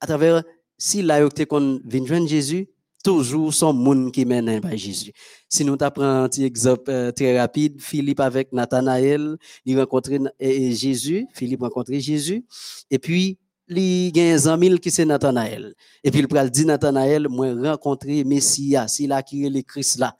À travers, si là, qu'on vient joindre Jésus, toujours son monde qui mène par Jésus. Si nous apprenons un petit exemple euh, très rapide, Philippe avec Nathanaël, il rencontre Jésus, Philippe rencontre Jésus, et puis il y a un ami qui c'est Nathanaël. Et puis il dit Nathanaël, moi rencontrer Messia, s'il a qui le Christ là.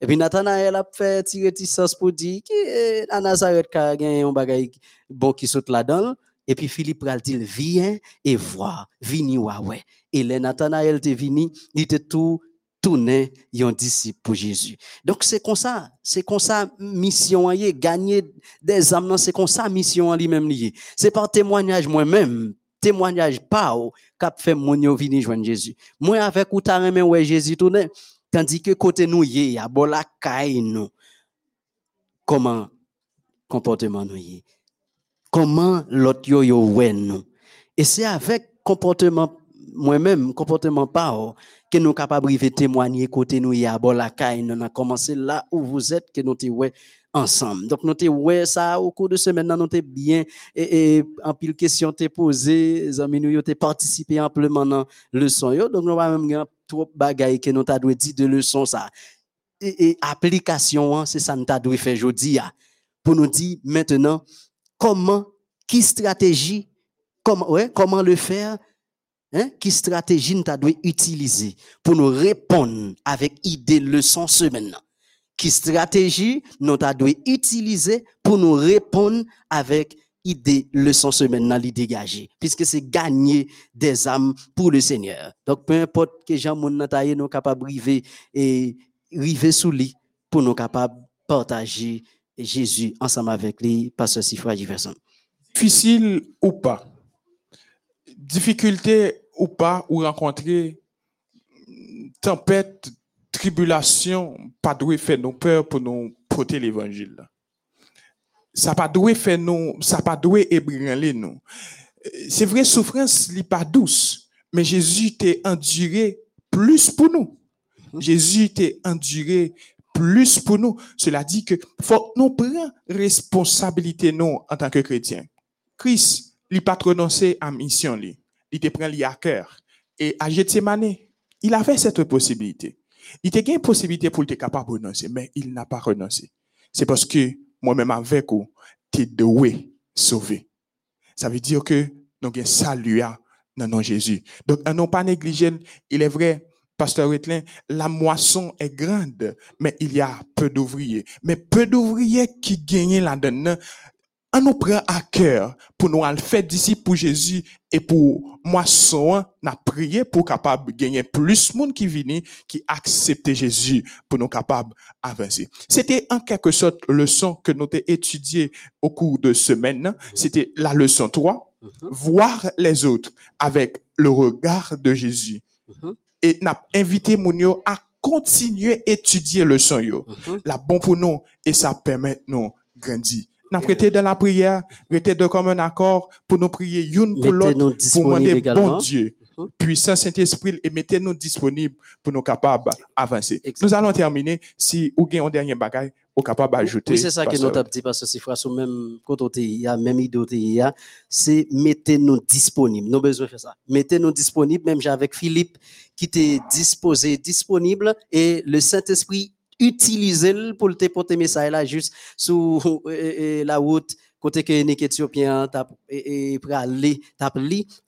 Et puis Nathanaël a fait tirer sens pour dire que à Nazareth a un bagage bon qui saute là-dedans. Et puis Philippe pral dit, viens et vois, vini ouais. Et le Nathanaël te vini, il était tout tourné un disciple pour Jésus. Donc c'est comme ça, c'est comme ça mission gagner des âmes c'est comme ça mission lui-même lié. C'est par témoignage moi-même, témoignage pas qu'a fait mon yo vini joindre Jésus. Moi avec ou ta ouais Jésus tourné tandis que côté nous y a bon la caille nous. Comment comportement nous y comment l'autre yo yo nous? Et c'est avec comportement moi-même, comportement pas que nous capables de témoigner côté nous y a bon la caille nous a commencé là où vous êtes que nous ouais ensemble. Donc nous ouais ça au cours de semaine nous te bien et, en pile question te posé, les amis nous te participé amplement dans leçon yo. Donc nous va même trop bagaille que nous t'a dû dire de leçon ça. Et, application hein, c'est ça nous t'a dû faire aujourd'hui pour nous dire maintenant comment qui stratégie comment ouais, comment le faire Hein? Qui stratégie nous doit utiliser pour nous répondre avec idée leçon semaine Qui stratégie nous doit utiliser pour nous répondre avec idée leçon semaine li dégager puisque c'est gagner des âmes pour le Seigneur. Donc peu importe que Jean moun nan nous capable river et river sous lui pour nous capable partager Jésus ensemble avec lui pasteur Sifra Jefferson. Difficile ou pas? Difficulté ou pas, ou rencontrer tempête, tribulation, pas doué faire nos peurs pour nous porter l'évangile. Ça pas doué faire nous, ça pas doué ébranler nous. C'est vrai, souffrance n'est pas douce, mais Jésus t'a enduré plus pour nous. Jésus t'a enduré plus pour nous. Cela dit que faut nous prendre responsabilité nous en tant que chrétiens. Christ, il pas renoncé à mission lui il te prend à cœur. Et à Gethsemane, il avait cette possibilité. Il te une possibilité pour être capable de renoncer, mais il n'a pas renoncé. C'est parce que moi-même avec vous, tu es doué, sauvé. Ça veut dire que nous avons salut dans nom Jésus. Donc, un non pas négligé, il est vrai, Pasteur Wetlin, la moisson est grande, mais il y a peu d'ouvriers. Mais peu d'ouvriers qui gagnent là-dedans, on nous prend à cœur pour nous faire d'ici pour Jésus et pour moi, on a prié pour capable gagner plus de monde qui vient, qui accepte Jésus pour nous capables avancer. C'était en quelque sorte leçon que nous avons étudié au cours de semaine. C'était la leçon 3. Voir les autres avec le regard de Jésus. Et n'a invité Mounio à continuer à étudier le son yo. La bon pour nous et ça permet nous grandir n'a prêté dans la prière, rester de comme un accord pour nous prier une pour l'autre, pour demander bon Dieu, mhm. puissant Saint-Esprit, et mettez-nous disponibles pour nous capables d'avancer. Nous allons terminer. Si vous avez un dernier bagage, vous capable d'ajouter. Oui, c'est ça que nous avons dit, parce que c'est frère, même côté, il y a même idée, c'est mettez-nous disponibles. Nous avons besoin de faire ça. Mettez-nous disponibles, même avec Philippe qui était disposé, disponible, et le Saint-Esprit utiliser pour te porter message là juste sur la route côté que les Éthiopiens et aller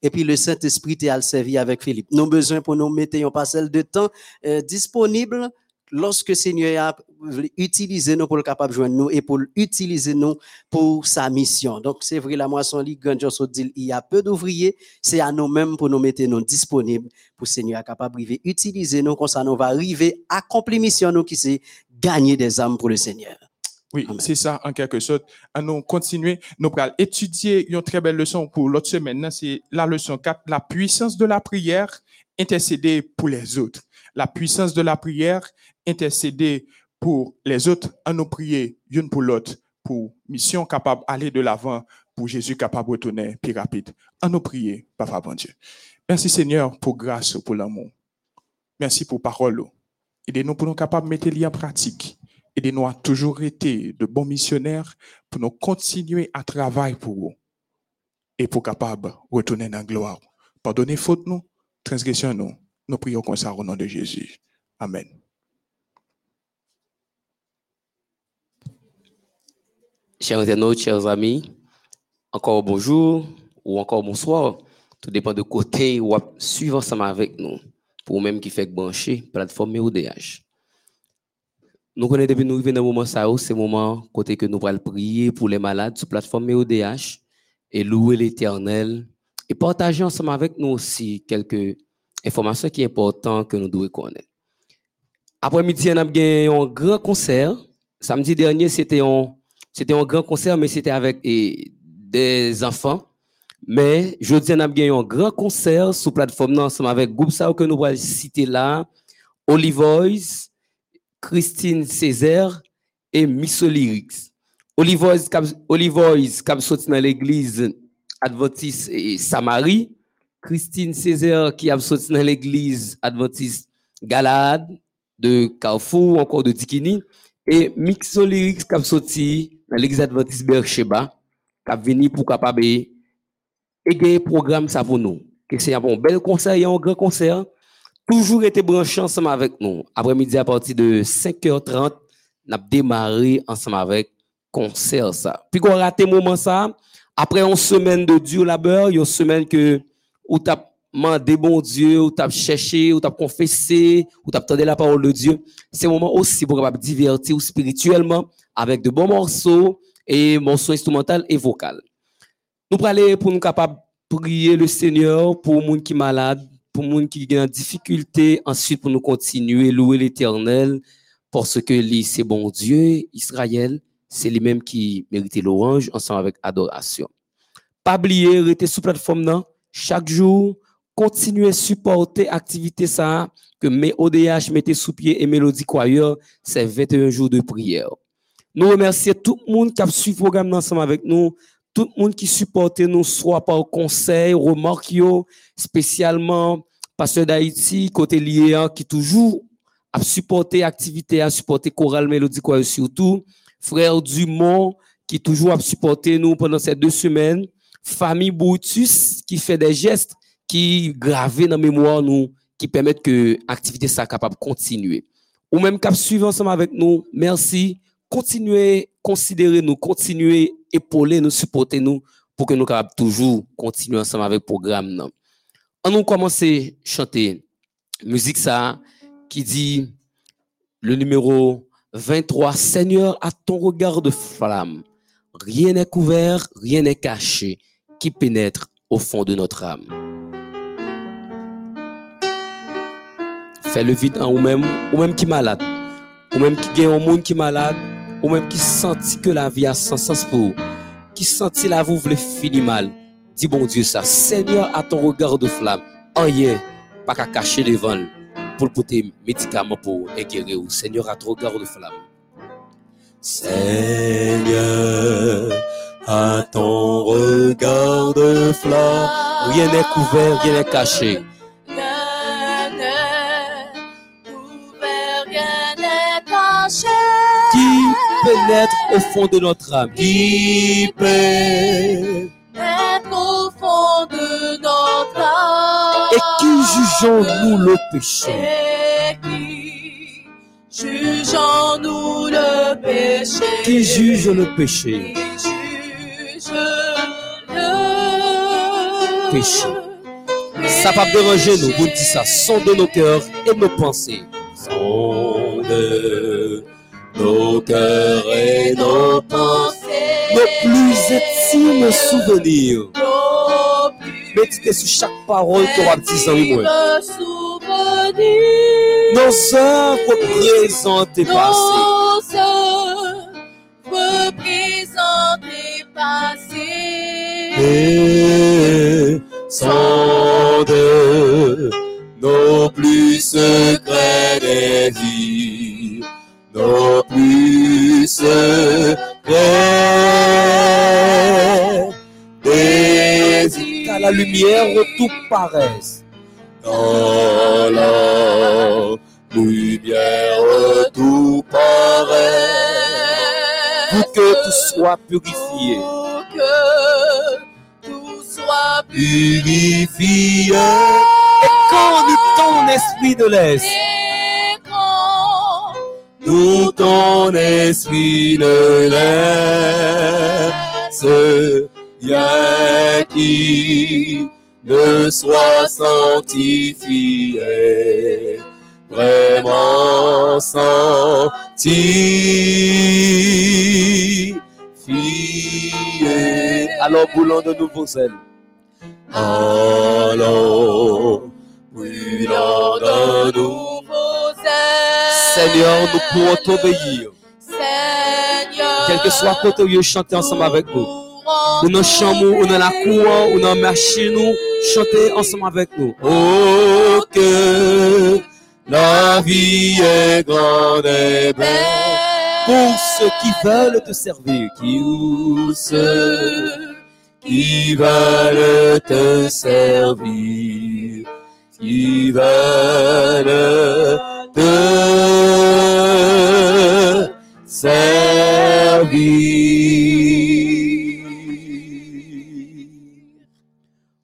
et puis le Saint-Esprit t'a servi avec Philippe. Nous avons besoin pour nous mettre un parcelle de temps euh, disponible lorsque le Seigneur a utilisé nous pour le capable de joindre nous et pour utiliser nous pour sa mission. Donc, c'est vrai, la moisson ligue, il y a peu d'ouvriers, c'est à nous-mêmes pour nous mettre nous disponibles pour le Seigneur capable de utiliser nous, comme ça nous va arriver à accomplir mission nous qui c'est gagner des âmes pour le Seigneur. Oui, c'est ça en quelque sorte. À nous continuer, nous allons étudier une très belle leçon pour l'autre semaine. C'est la leçon 4, la puissance de la prière, intercéder pour les autres. La puissance de la prière, intercéder pour les autres, à nous prier une pour l'autre, pour mission capable d'aller de l'avant, pour Jésus capable de retourner plus rapide. À nous prier, Papa bon Dieu. Merci Seigneur pour grâce, pour l'amour. Merci pour parole. Aidez-nous pour nous capables de mettre les en pratique. Aidez-nous à toujours été de bons missionnaires pour nous continuer à travailler pour vous et pour capable retourner dans la gloire. Pardonnez faute nous, transgression nous. Nous prions comme ça au nom de Jésus. Amen. Chers internautes, chers amis, encore bonjour ou encore bonsoir. Tout dépend de côté ou suivre ensemble avec nous. Pour même qui fait brancher plateforme ODH. Nous connaissons depuis nous arriver dans moment ça, c'est le moment côté que nous allons prier pour les malades sur plateforme ODH et louer l'éternel et partager ensemble avec nous aussi quelques informations qui sont importantes que nous devons connaître. Après-midi, on a eu un grand concert. Samedi dernier, c'était un grand concert, mais c'était avec des enfants. Mais jeudi, on a eu un grand concert sur plateforme ensemble avec groupe ça que nous allons citer là, Olivois, Christine Césaire et Miss Lyrics. Olivois, Olivois, qui sorti dans l'église Adventiste et Samarie. Christine Césaire, qui a sorti dans l'église Adventiste Galade, de Carrefour, encore de Dikini, et Mixo Lyrics qui a sorti dans l'église adventiste Bercheba, qui a venu pour capable et programme ça pour nous. Que c'est un bon bel concert un grand concert. Toujours été branché ensemble avec nous. Après-midi à partir de 5h30, on a démarré ensemble avec concert ça. Puis qu'on raté moment ça, après une semaine de dur labeur, une semaine que où t'as demandé bon Dieu, où t'as cherché, où t'as confessé, où t'as entendu la parole de Dieu. C'est un moment aussi pour capable divertir spirituellement avec de bons morceaux et morceaux instrumentaux et vocaux. Nous pour aller pour nous capables prier le Seigneur pour les gens qui sont malades, pour les gens qui ont des difficultés, ensuite pour nous continuer louer l'Éternel parce que lui c'est bon Dieu, Israël, c'est lui-même qui mérite l'orange ensemble avec adoration. Pas oublier rester sur plateforme là chaque jour, continuer à supporter activité ça que mes ODH mettaient sous pied et Mélodie Choir, c'est 21 jours de prière. Nous remercions tout le monde qui a suivi le programme ensemble avec nous, tout le monde qui supporte nous, soit par conseil, remarque, spécialement Pasteur d'Haïti, côté lié, qui toujours a supporté activité, a supporté Chorale Mélodie Choir surtout. Frère Dumont, qui toujours a supporté nous pendant ces deux semaines. Famille Boutus, qui fait des gestes qui gravés dans la mémoire nous, qui permettent que l'activité soit capable de continuer. Ou même cap suivre ensemble avec nous, merci. Continuez, considérer nous, continuez, épauler nous, supporter nous pour que nous capables toujours continuer ensemble avec le programme. On nous commencer à chanter musique ça qui dit le numéro 23 Seigneur à ton regard de flamme rien n'est couvert rien n'est caché qui pénètre au fond de notre âme. Fais le vide en vous-même ou même qui malade ou même qui gagne un monde qui malade ou même qui sentit que la vie a sans sens pour vous, qui sentit la vous voulez finir mal. Dis bon Dieu ça Seigneur à ton regard de flamme rien pas qu'à cacher les vents pour porter médicaments pour guérir Seigneur à ton regard de flamme. Seigneur, à ton regard de flamme, rien n'est couvert rien n'est caché Rien n'est couvert, rien n'est caché. qui pénètre au fond de notre âme qui paie Être au fond de notre âme. et qui jugeons-nous le péché? Et qui jugeons-nous le péché? qui juge le péché? Péché. ça va déranger nous vous dit ça sondez nos cœurs et nos pensées sonde nos cœurs et nos pensées. nos plus intimes souvenirs méditez sur chaque parole moi intimes souvenirs. nos œuvres présentes et passées Nos œuvres présentes et passées. Et sonde nos plus secrets désirs, nos plus secrets désirs. qu'à la lumière tout paraisse Dans la lumière tout paraît. pour que tout soit purifié que tout Purifié et quand ton esprit de quand nous ton esprit ne laisse rien qui ne soit sanctifié, vraiment sanctifié. alors boulant de nouveaux ailes Alors, nous, nouveaux ailes. Seigneur nous pourrons t'obéir Seigneur. quel que soit côté où chanter ensemble avec nous ou dans la chambre ou dans la cour ou dans la machine nous chanter ensemble avec nous oh que la vie est grande et belle, pour ceux qui veulent te servir tous ceux qui veulent te servir, qui veulent te servir?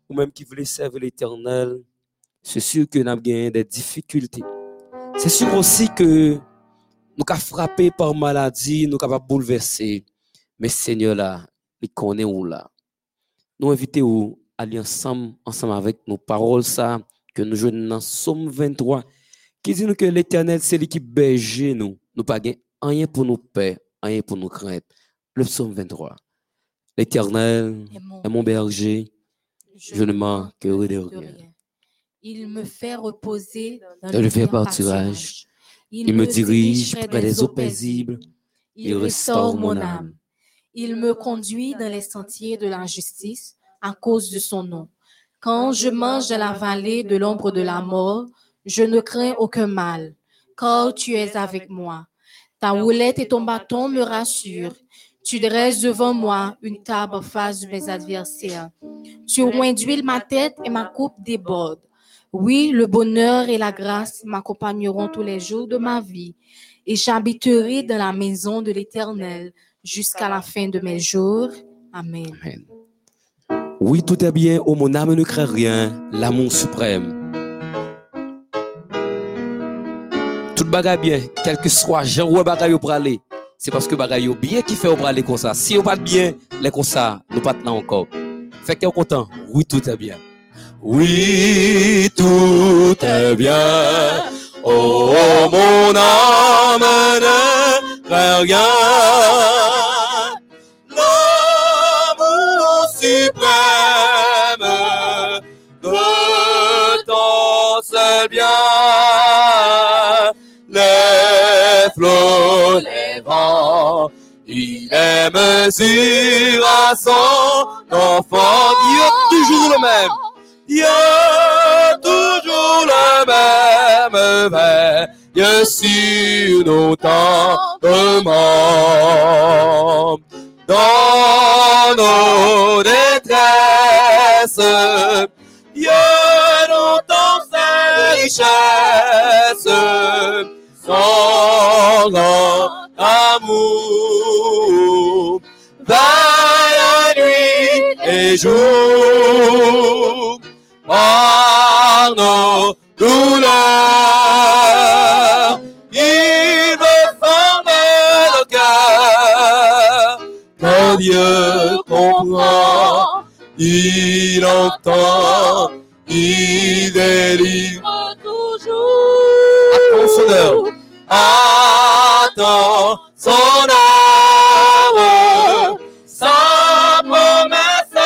Ou même qui voulait servir l'éternel, c'est sûr que nous avons des difficultés. C'est sûr aussi que nous avons frappé par maladie, nous avons bouleversé. Mais Seigneur là, il connaît où là? Nous invitons à aller ensemble, ensemble avec nos paroles ça, que nous jouons dans Somme 23, qui dit nous que l'éternel, c'est lui qui berger nous. Nous pas rien pour nous paix, rien pour nous craindre. Le psaume 23. L'éternel mon- est mon berger, je ne manquerai de rien. Il me fait reposer dans, Dans le vert pâturage. Il me dirige près des eaux paisibles. Il restaure mon âme. Il me conduit dans les sentiers de la justice à cause de son nom. Quand je mange dans la vallée de l'ombre de la mort, je ne crains aucun mal, car tu es avec moi. Ta roulette et ton bâton me rassurent. Tu dresses devant moi une table face de mes adversaires. Tu d'huile ma tête et ma coupe déborde. Oui, le bonheur et la grâce m'accompagneront tous les jours de ma vie, et j'habiterai dans la maison de l'Éternel jusqu'à la fin de mes jours. Amen. Oui, tout est bien, oh mon âme ne craint rien, l'amour suprême. Tout bagay bien, quel que soit genre où bagay yo pour aller, c'est parce que bagay yo bien qui fait au aller comme ça. Si on pas bien, les comme ça, nous pas encore. Fait que content, oui, tout est bien. Oui, tout est bien. Oh, mon âme rien. L'amour suprême de ton seul bien. Les flots, les vents, il est mesure à son enfant. Dieu toujours le même. Dieu toujours le même veille sur nos tendements. Dans nos détresses, Dieu nous donne ses richesses, son grand amour. Veille nuit et jour, par nos douleurs, quand Dieu comprend, il entend, il délivre toujours. Attends son heure. Attends son heure, sa promesse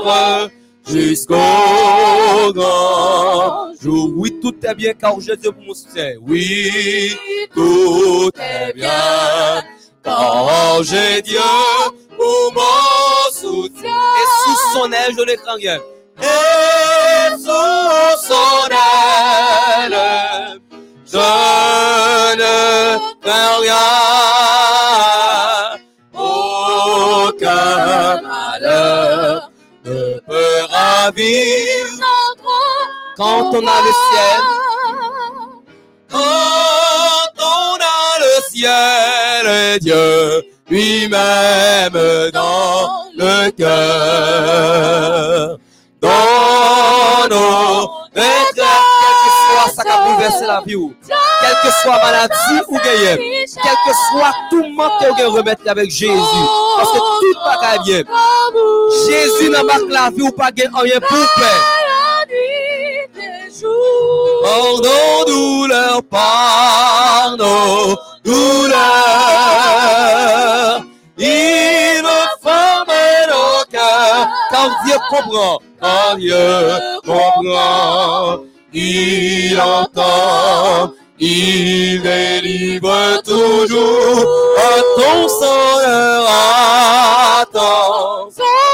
demeure jusqu'au grand jour. Oui, tout est bien car Jésus mon soutien. Oui, tout est bien, quand j'ai Dieu pour mon soutien. Et sous son aile, je ne crains rien. Et sous son aile, je ne crains rien. Aucun malheur ne peut ravir Quand on a le ciel, ciel et Dieu lui-même dans le cœur. Dans nos quel que soit ça qui a bouleversé la vie, ou, quelle que soit maladie ou gagne, quel que soit tout manque que vous remettre avec Jésus, parce que tout va bien. Jésus n'a pas la vie ou pas gagner rien pour faire. Pardon, douleur, pardon, douleur. Il me forme nos cœurs, Quand Dieu comprend, quand Dieu comprend, il entend, il délivre toujours. Attends son heure, attends son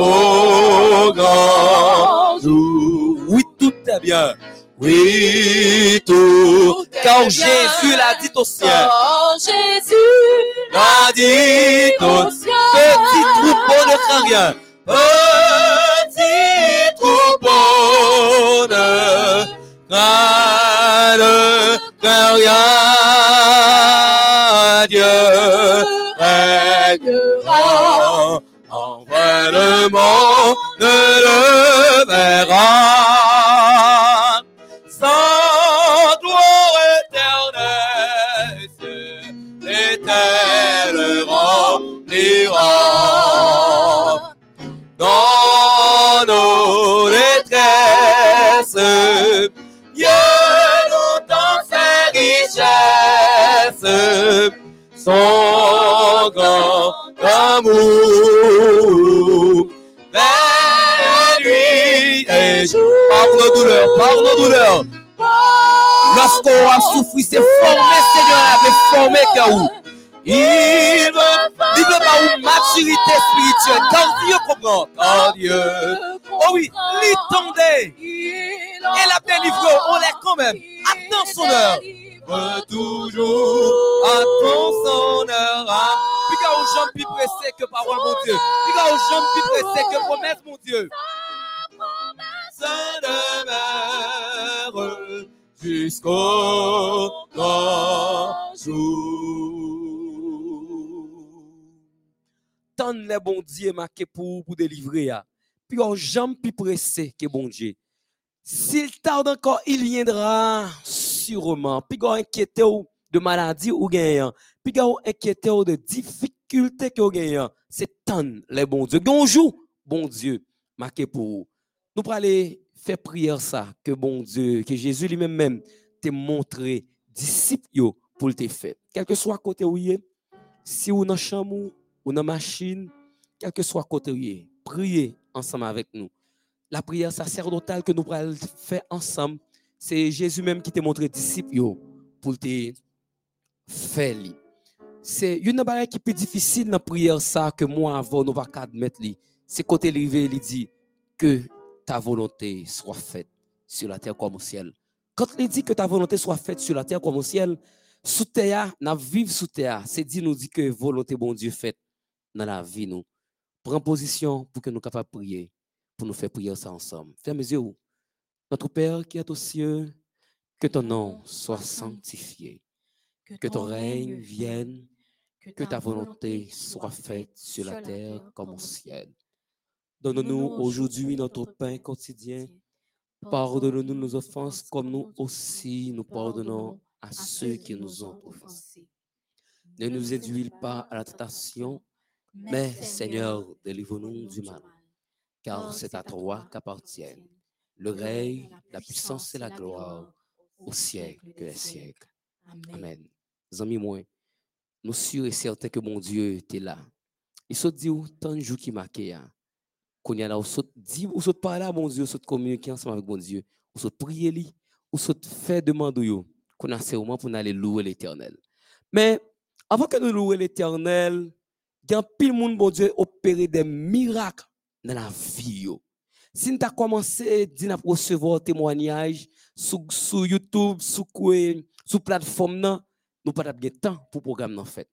jusqu'au grand jour. oui, tout est bien. Oui, tout Car Jésus l'a dit au ciel. Oh Jésus l'a dit au Petit troupeau ne craint rien. Petit troupeau ne craint craint rien. Dieu le monde le verra. Sans gloire éternelle, les terres remplira. Dans nos détresses, Dieu nous donne ses richesses, son grand amour. Nos douleurs, par nos douleurs. Lorsqu'on a souffert, c'est formé, Seigneur, avait formé Kaou. Il veut, il veut pas une maturité spirituelle. Car Dieu comprend. Car Dieu. Oh oui, l'étendait. Et la délivré, on l'est quand même. Attends son heure. toujours attendre son heure. Puis quand aux jambes plus pressées que parole, mon Dieu. Puis quand aux jambes plus pressées que promesse, mon Dieu. Demeure jusqu'au grand jour. Tant les bon Dieu marqué pour, pour délivrer. ya. Puis aux jambes plus pressées que bon Dieu. S'il tarde encore, il viendra sûrement. Puis quand inquiété de maladie ou gagnant. Puis quand inquiété de difficultés que gagnez. C'est tant les bon Dieu. Bonjour, bon Dieu, marqué pour vous. Nous pour aller faire prière ça, que bon Dieu, que Jésus lui-même même te montré pour te faire. Quel que soit côté où il est, si ou dans chambre ou dans machine, quel que soit côté où il est, priez ensemble avec nous. La prière sacerdotale que nous allons faire ensemble, c'est Jésus même qui t'a montré disciple yo pour te faire. C'est une barrière qui est plus difficile dans la prière ça que moi avant nous pas admettre. C'est côté livé il dit que ta volonté soit faite sur la terre comme au ciel. Quand il dit que ta volonté soit faite sur la terre comme au ciel, sous terre, n'a vivre sous terre, c'est dit nous dit que volonté bon Dieu faite dans la vie nous. Prends position pour que nous capables de prier, pour nous faire prier ça ensemble. Ferme les yeux. Notre Père qui est aux cieux, que ton nom soit sanctifié, que ton règne vienne, que ta volonté soit faite sur la terre comme au ciel. Donne-nous aujourd'hui notre pain quotidien. Pardonne-nous nos offenses comme nous aussi nous pardonnons à ceux qui nous ont offensés. Ne nous induis pas à la tentation, mais Seigneur, délivre-nous du mal. Car c'est à toi qu'appartiennent le règne, la puissance et la gloire au siècle des siècles. Amen. Amis moi, nous sûrs et certains que mon Dieu était là. Il se dit où? Tant de jours qui marqué qu'on y a là ou saute dit ou saute parler à mon Dieu, ou saute communiquer ensemble avec mon Dieu, ou saute prier lui, ou saute faire demander qu'on a ce moment pour aller louer l'Éternel. Mais avant que nous louions l'Éternel, il y a pile monde bon Dieu opérer des miracles dans la vie. Si nous avons commencé à recevoir témoignages sur, YouTube, sur sur plateforme nous pas de temps pour programme en fait.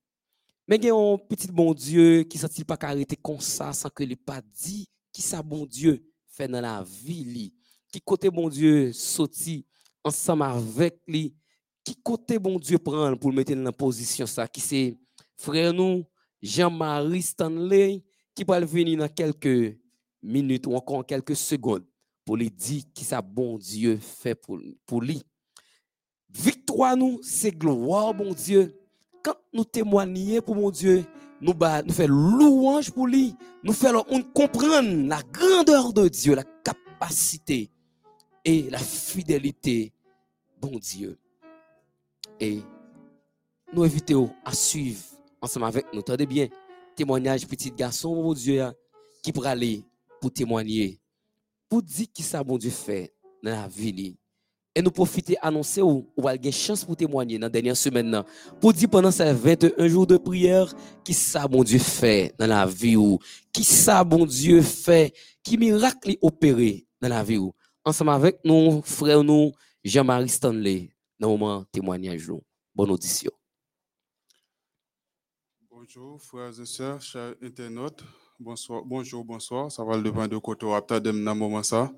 Mais il y a un petit bon Dieu qui ne pas arrêter comme ça sans que il pas dit qui ça bon Dieu fait dans la vie li? Qui côté bon Dieu sorti ensemble avec lui. Qui côté bon Dieu prend pour mettre dans la position ça? Qui c'est frère nous Jean-Marie Stanley qui va venir dans quelques minutes ou encore en quelques secondes pour lui dire qui ça bon Dieu fait pour, pour lui. Victoire nous, c'est gloire bon Dieu. Quand nous témoignons pour mon Dieu, nous, nous faisons louange pour lui. Nous faisons on comprendre la grandeur de Dieu, la capacité et la fidélité, bon Dieu. Et nous invitons à suivre ensemble avec nous. Tendez bien, témoignage petit garçon, mon Dieu, hein, qui pourra aller pour témoigner, pour dire qui ça, bon Dieu, fait dans la vie. Et nous profiter, annoncer ou, ou une chance pour témoigner dans la dernière semaine, pour dire pendant ces 21 jours de prière, qui ça, bon Dieu, fait dans la vie ou, qui ça, bon Dieu, fait, qui miracle opéré dans la vie ou? Ensemble avec nous, frère nous, Jean-Marie Stanley, dans le moment témoignage. nous. Bonne audition. Bonjour, frères et sœurs, chers internautes. Bonsoir, bonjour, bonsoir. Ça va le devant de côté de dans moment ça.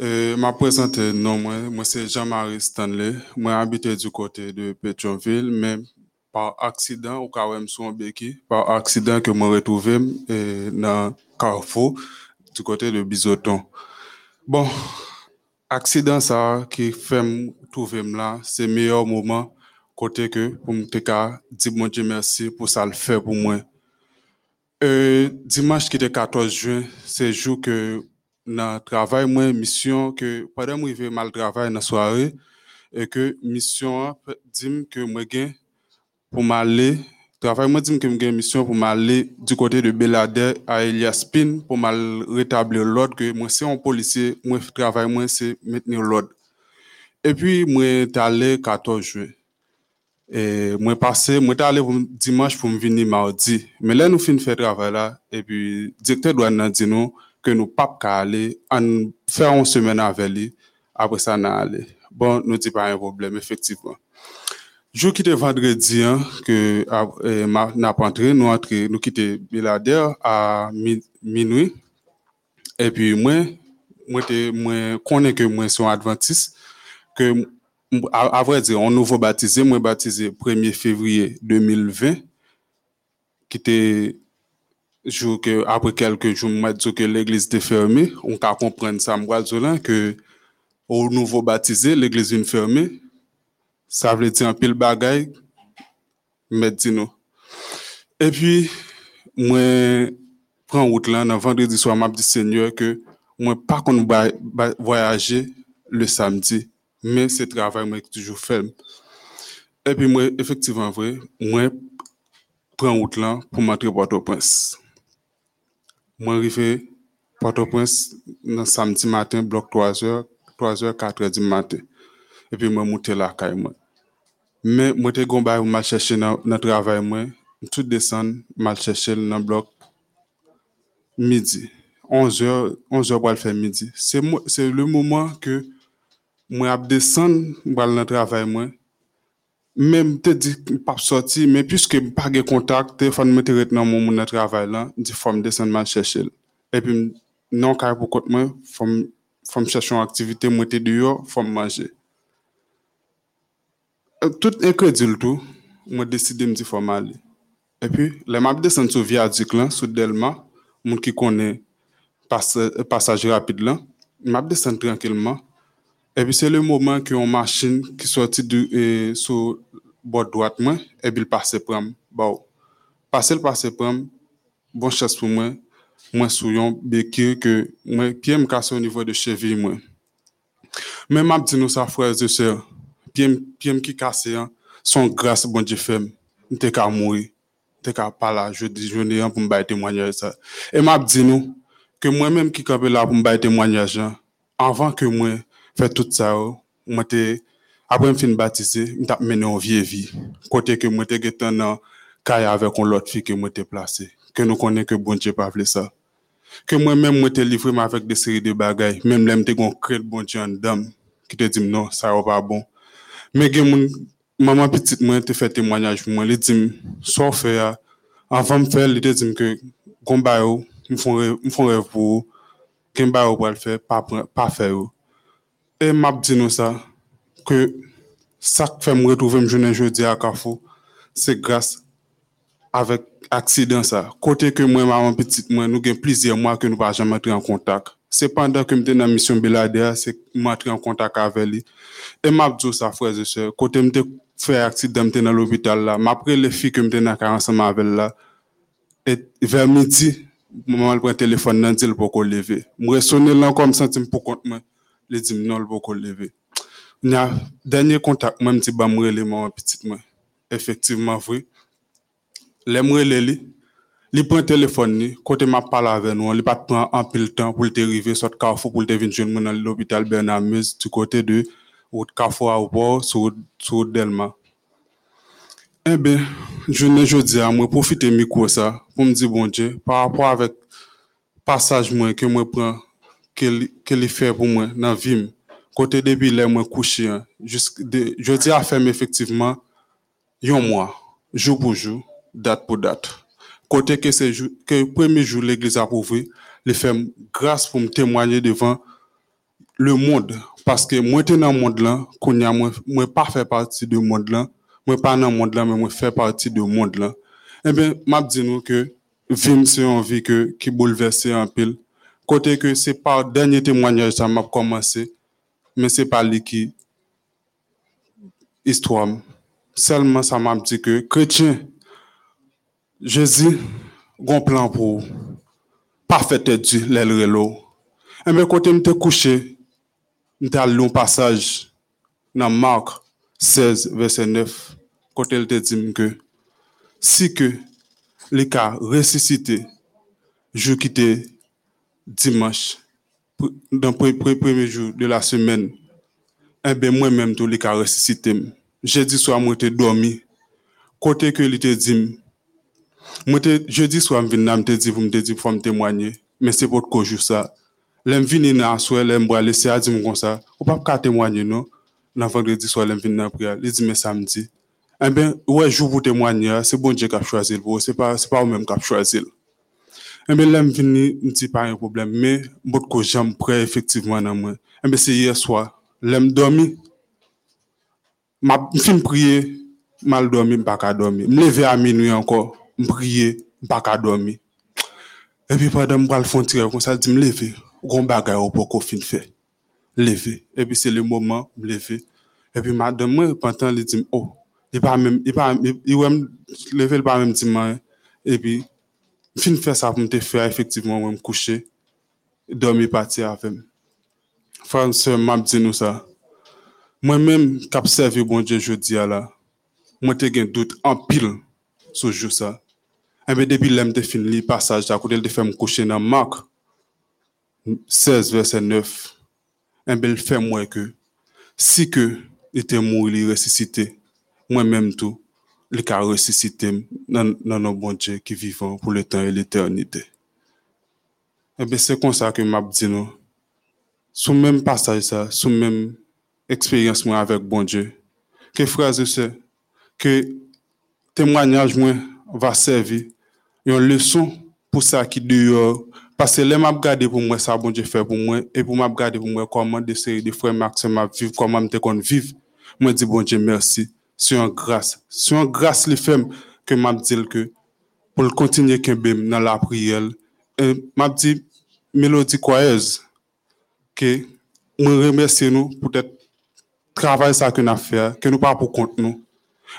Euh, m'a présenté non moi, moi c'est Jean-Marie Stanley. Moi habité du côté de Pétionville, mais par accident même sur un béquille, par accident que me retrouvé euh, dans Carrefour du côté de Bizoton. Bon, accident ça qui fait me trouver là, c'est meilleur moment côté que pour me dire mon Dieu merci pour ça le fait pour moi. Euh, dimanche qui était 14 juin, c'est jour que dans travail moi mission que pendant moi arrivé mal travail dans soirée et que mission dit que moi gain pour m'aller travail moi dit que mission pour m'aller du côté de Belader à Eliaspin pour mal rétablir l'ordre que moi c'est un policier moi travail moi c'est maintenir l'ordre. Et puis moi allé 14 juin. Et moi passé, moi allé dimanche pour me venir mardi. Mais là nous fin fait travail là et puis directeur nous dire nous que nous pas qu'à aller en faire une semaine avec lui après ça n'a aller. Bon, nous dit pas un problème effectivement. Jour qui était vendredi hein, que euh, ma- n'a pas entré, nous entré, nous quitté Belader à mi- minuit. Et puis moi moi t'es moi connais que moi suis adventiste que m- à, à vrai dire, on nouveau baptisé, moi baptisé 1er février 2020, qui était jour que, après quelques jours, m'a dit que l'église était fermée. On peut comprendre ça, moi, là, que au nouveau baptisé, l'église est fermée. Ça veut dire un pile bagaille, mais dis nous. Et puis, moi, prends route là, dans vendredi soir, m'a dit Seigneur moi, pas qu'on va voyager le samedi, mais c'est travail moi qui toujours fait. Et puis moi, effectivement, vrai, moi, prends route là pour m'entrer Port-au-Prince. Moi, arrivé Port-au-Prince dans samedi matin, bloc 3h, 3h, 4h du matin. Et puis moi, monter là, caille moi. Mais moi, te gon bay ou mal chercher dans dans travail moi, tout descend, mal chercher dans bloc midi. 11h, 11h pour le faire midi. C'est moi- c'est le moment que moi ap descendre pour aller dans travail Même te dit pas sorti, mais puisque pas de contact, téléphone me te rete dans mon mon travail là, dit faut me descendre mal chercher. Et puis non car pour côté moi, faut me- faut me chercher une activité moi te dehors, faut me manger. Euh, Tout incrédule tout, moi décidé me dire faut m'aller. Et puis, les m'a descendre sur viaduc là, sur Delma, moun qui connaît passe, passage rapide là, m'a descendre tranquillement. Et puis c'est le moment que une machine qui sortit du euh, sur bord droite moi et puis il passe pram. Bon, passer le passe pram, bon chance pour moi. Moi sous yon béquille que moi pied me casse au niveau de cheville moi. Mais m'a dit nous ça frères et sœurs, pied pied qui casse hein, son grâce bon Dieu fait. M'te ka mourir. T'es qu'à pas là, je rien pour me bailler témoignage ça. Et m'a dit nous, que moi-même qui campé là pour me bailler témoignage, hein, avant que moi fè tout sa ou, mwen te, apre m fin batise, m tap menen an vie vi, kote ke mwen te getan nan kaya avè kon lot fi ke mwen te plase, ke nou konen ke bonche pa vle sa. Ke mwen men mwen te livre m avèk de seri de bagay, men m lèm te gon kred bonche an dam, ki te dim non, sa ou pa bon. Men gen moun, maman pitit mwen te fè temwanyaj mwen, li dim, so fè ya, anvan m fè, li te dim ke, kon ba yo, m fon rev pou yo, ken ba yo pou al fè, pa, pa fè yo. Et m'a dit nous ça que ça qui fait me retrouver me journée jeudi à Carrefour, c'est grâce avec accident ça. Côté que moi maman petite moi nous gain plusieurs mois que nous pas jamais entrer en contact. C'est pendant que m'étais dans la mission Belader, c'est m'entrer en contact avec lui. Et m'a dit ça frères et sœurs, côté m'étais fait accident m'étais dans l'hôpital là, m'après les filles que m'étais dans ensemble avec là et vers midi, maman elle le téléphone nan dit elle pour qu'on lever. Moi sonner là comme senti pour compte moi, le dit non le pour qu'on lever. Nya contact moi me dit ba les li, li prend téléphone ni, côté m'a parlé avec nous, il pas prend un peu le temps pour te arriver sur Carrefour pour te venir joindre moi dans l'hôpital Bernard Meuse du côté de route Carrefour à Aéroport sur sur route Delma. Eh bien, je ne jeudi à moi profiter micro ça pour me dire bon par avec passage moi que moi prends qu'elle fait pour moi dans vie m. côté depuis là moi couché hein, jusque de- jeudi à ferme effectivement un mois jour pour jour date pour date. Côté que c'est que le premier jour l'église a prouvé, les fait grâce pour me témoigner devant le monde. Parce que moi, j'étais dans le monde là, qu'on y a, moi, moi pas partie du monde là, moi pas dans le monde là, mais moi fait partie du monde là. Eh bien, m'a dit nous que vim c'est une vie que, qui bouleverse en pile. Côté que c'est par dernier témoignage ça m'a commencé, mais c'est pas lui qui histoire. Seulement ça m'a dit que chrétien, Jésus, un plan pour parfait Dieu, relo. Et bien, quand je me couché, suis allé un passage dans Marc 16, verset 9, quand il te dit que si que les cas ressuscité, je quitté dimanche, dans le premier jour de la semaine, eh bien, moi-même, tout les cas ressuscité. Jeudi soir, moi, j'étais dormi. Côté que il te dit, moi, jeudi soir, je viens te dire, vous me dites, faut me témoigner. Mais c'est pour quoi jour ça. L'aime venir dans la soirée, l'aime boire, laisser à dire comme ça. Ou pas qu'à témoigner, non? Dans vendredi soir, l'aime venir dans la prière. Il dit, mais samedi. Eh bien, ouais, jour pour témoigner, c'est bon Dieu qui a choisi le c'est pas, c'est pas vous-même qui a choisi le Mbe lèm vini, mti pa yon problem, me mbot ko jam pre efektivman nan mwen. Mbe se ye swa, lèm domi, mfin priye, mal domi, mpaka domi. Mleve a minwi anko, mpriye, mpaka domi. Epi padan mbral fontire kon sa, di mleve, kon bagay ou poko fin fe. Leve, epi se le mouman, mleve. Epi madan mwen, pantan li di m, oh, i pa mèm, i pa mèm, i wèm, leve l pa mèm di man, eh. epi, Fin faire ça pour me te faire effectivement, moi, me coucher, dormir partir avec. Frère, sœur, m'a dit nous ça. Moi-même, qui servi bon Dieu jeudi à là, moi, te gen doute en pile sur jour ça. Et bien, depuis l'aime te fin li passage, à côté de faire me coucher dans Marc 16, verset 9. Et bien, il fait moi que, si que il était mort, il est ressuscité, moi-même li ka resisitem nan nan bon Dje ki vivan pou le tan e l'eternite. Eh Ebe se konsa ke map di nou, sou menm pasaj sa, sou menm eksperyans mwen avek bon Dje, ke fraze se, ke temwanyaj mwen va servi yon leson pou sa ki diyor, pase le map gade pou mwen sa bon Dje fe pou mwen, e pou map gade pou mwen koman de seri de fwe mak se map viv, koman mte kon viv, mwen di bon Dje mersi, c'est une grâce c'est une grâce les femmes que m'a dit que pour le continuer que dans la prière et m'a dit mélodie coyeuse que moi remercie nous pour être travail ça que nous avons fait, que nous pas pour compte nous.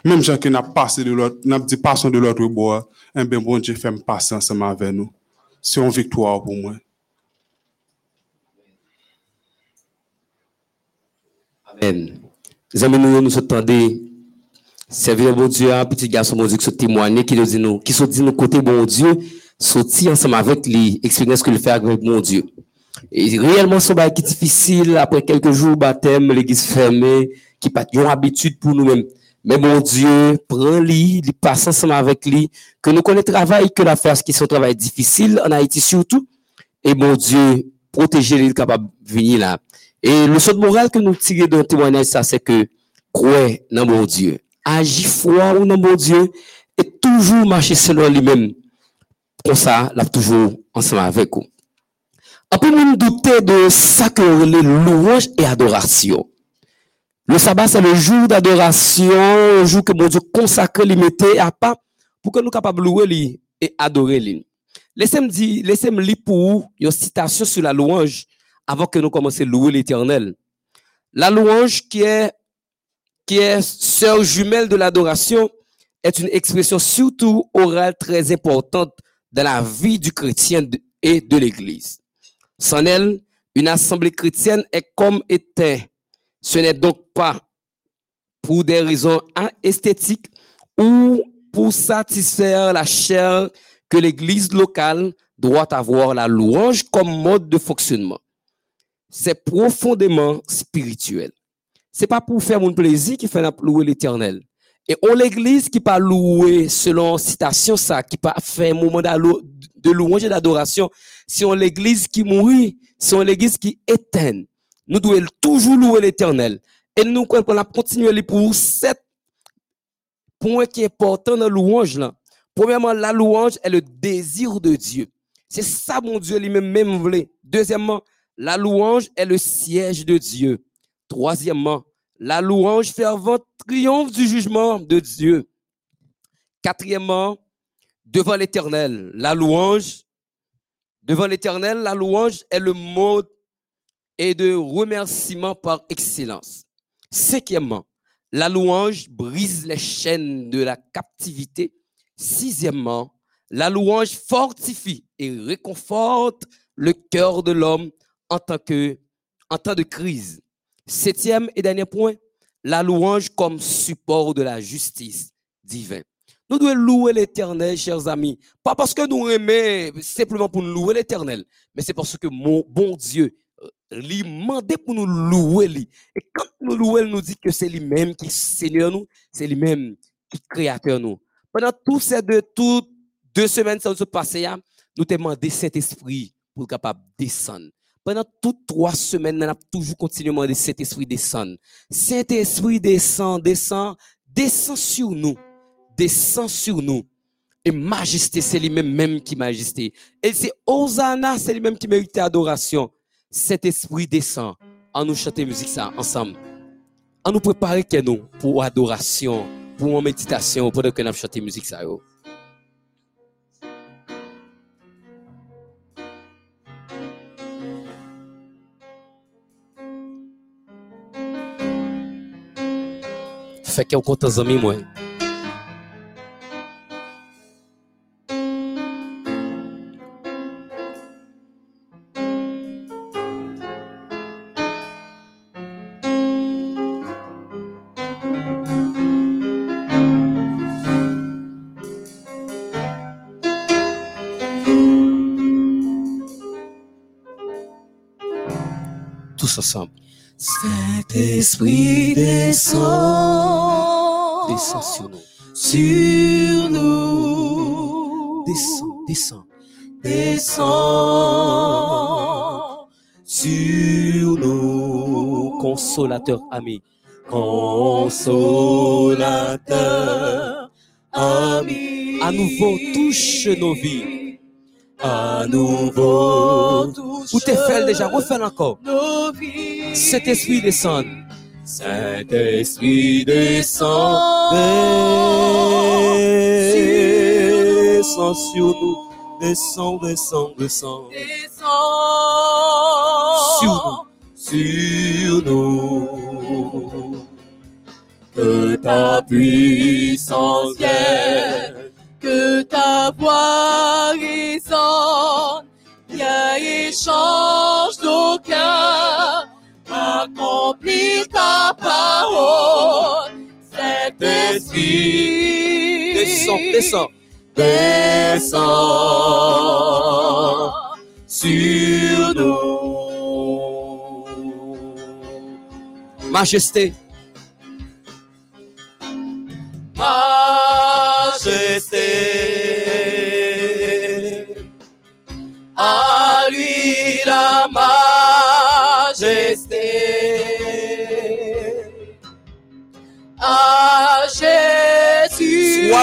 Même gens qui n'a passé de l'autre, n'a dit passons de l'autre bois, un bien bon Dieu fait me passer ensemble avec nous. C'est une victoire pour moi. Amen. Les nous nous attendons. Servir bon Dieu, un petit garçon bon Dieu qui se témoigne, qui dit nous, qui se dit nous côté bon Dieu, sortir ensemble avec les expériences que le fait avec bon Dieu. Et réellement, ce bail qui est difficile, après quelques jours, baptême, l'église fermée, qui pas une habitude pour nous-mêmes. Mais mon Dieu, prend lui, il passe ensemble avec lui, que nous connaissons le travail, que la faire, qui un travail difficile en Haïti surtout. Et mon Dieu, protéger les capable de venir là. Et le saut de morale que nous tirons dans le témoignage, ça, c'est que, croyez dans mon Dieu. Agis foi ou dans mon Dieu, et toujours marcher selon lui-même. Comme ça, là, toujours ensemble avec vous. Peut même douter de ça que les et adoration. Le sabbat, c'est le jour d'adoration, le jour que mon Dieu consacre, lui mettait à part pour que nous capables de louer et adorer lui. Laissez-moi dire, laissez-moi lire pour vous une citation sur la louange avant que nous commencions à louer l'éternel. La louange qui est, qui est sœur jumelle de l'adoration est une expression surtout orale très importante dans la vie du chrétien et de l'église. Sans elle, une assemblée chrétienne est comme était. Ce n'est donc pas pour des raisons esthétiques ou pour satisfaire la chair que l'église locale doit avoir la louange comme mode de fonctionnement. C'est profondément spirituel. C'est pas pour faire mon plaisir qui fait louer l'éternel. Et on l'église qui pas louer selon citation ça, qui pas fait un moment de louange et d'adoration, si on l'église qui mourit, si on l'église qui éteint. Nous devons toujours louer l'éternel. Et nous, on a continué pour sept points qui est important dans la louange là. Premièrement, la louange est le désir de Dieu. C'est ça, mon Dieu, lui-même même voulait. Deuxièmement, la louange est le siège de Dieu. Troisièmement, la louange fervente triomphe du jugement de Dieu. Quatrièmement, devant l'éternel, la louange, devant l'éternel, la louange est le mot et de remerciement par excellence. Cinquièmement, la louange brise les chaînes de la captivité. Sixièmement, la louange fortifie et réconforte le cœur de l'homme en temps, que, en temps de crise. Septième et dernier point, la louange comme support de la justice divine. Nous devons louer l'éternel, chers amis. Pas parce que nous aimons simplement pour nous louer l'éternel, mais c'est parce que mon bon Dieu lui demandé pour nous louer lui. Et quand nous louer, nous dit que c'est lui-même qui Seigneur nous, c'est lui-même qui créateur nous. Pendant tous ces deux, toutes deux semaines, ça se passé, nous demandé Saint-Esprit pour capable descendre. Pendant toutes trois semaines, nous avons toujours continué à demander Saint-Esprit descendre. Saint-Esprit descend, descend, descend sur nous. Descend sur nous. Et majesté, c'est lui-même même qui majesté. Et c'est Hosanna, c'est lui-même qui mérite adoration cet esprit descend en nous chanter musique ça ensemble. En nous préparer que nous pour adoration, pour méditation, pendant que nous chanter musique ça. Yo. Fait qu'on compte amis moi. Tous ensemble. Saint-Esprit descend, Descends sur nous. sur nous, Descends, descends. descend sur nous, Consolateur ami. consolateur, ami, À nouveau, touche nos vies. à nouveau touche Ou t'es fait déjà, refais encore. Cet esprit descend. Saint-Esprit descend, Descends sur nous. Descends, descends, descends. descend sur nous. Que ta puissance vienne, que ta voix résonne, viens et change nos cœurs, ta parole, cet esprit. Descends, descends. descend sur nous. Majesté,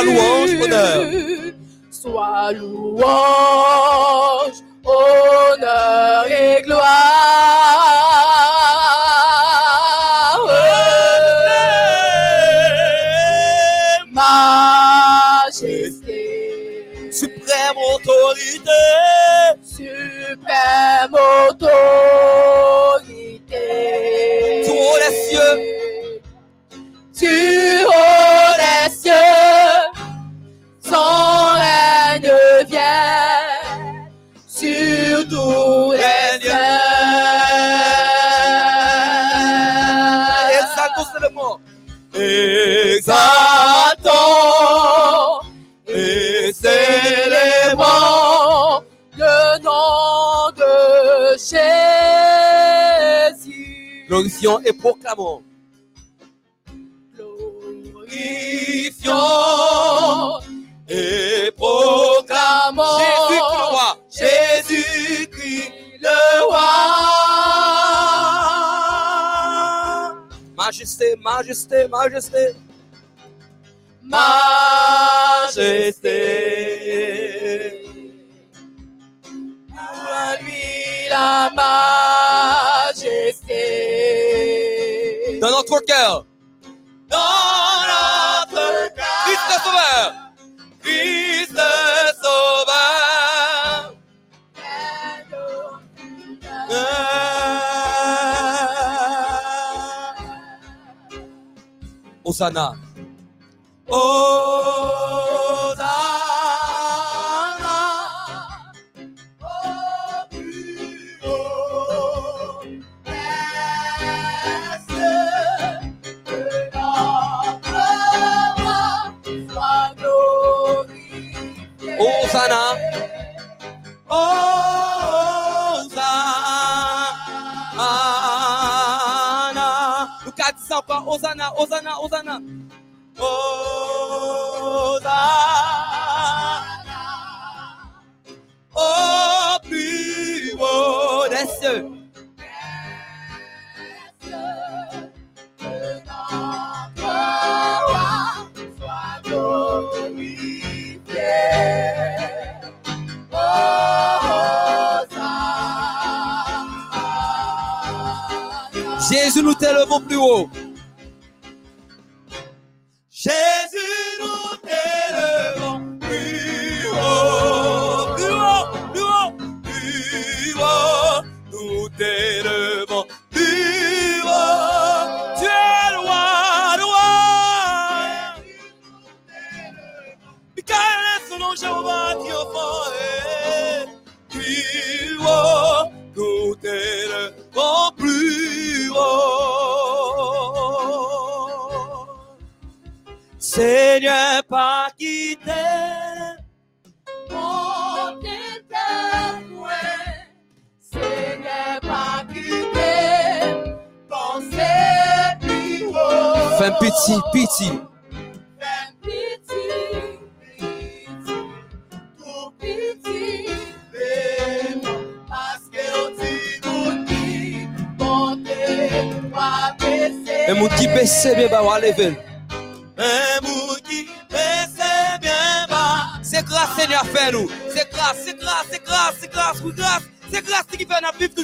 Jésus. Sois louange, honneur. Sois Exaltons et célébrons le nom de Jésus. Glorifions et proclamons. Glorifions et proclamons Jésus-Christ le roi. Jésus-Christ le roi. Majesté, majesté, majesté. Majesté. À lui la majesté. Dans notre cœur, Dans notre Christ le cœur, Sauveur, Christ le Sauveur. Hosanna. Hosanna. Au plus haut est que notre roi soit glorifié. Hosanna. Hosanna. Nous qu'à dire ça encore. Hosanna, Hosanna, Hosanna. Hosanna. Nous t'élevons plus haut. piti, piti. Fèm piti, piti, kou piti, beman, paske yo ti moun ki, ponte, pa bese. E moun ki bese be ba wale vel. E moun ki bese be ba. Se kras se nye a fè nou. Se kras, se kras, se kras, se kras, se kras, se kras, se kras ki fè nan viv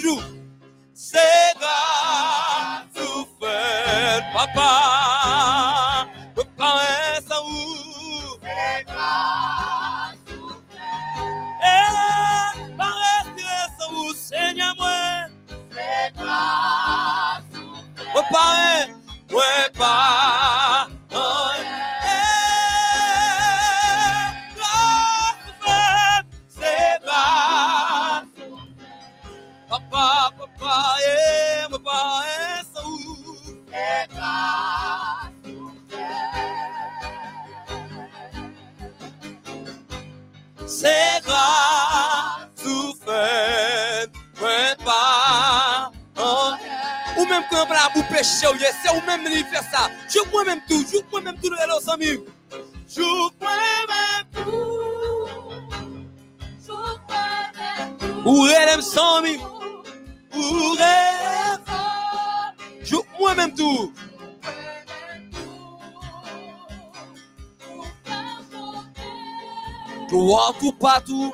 Toi tout partout.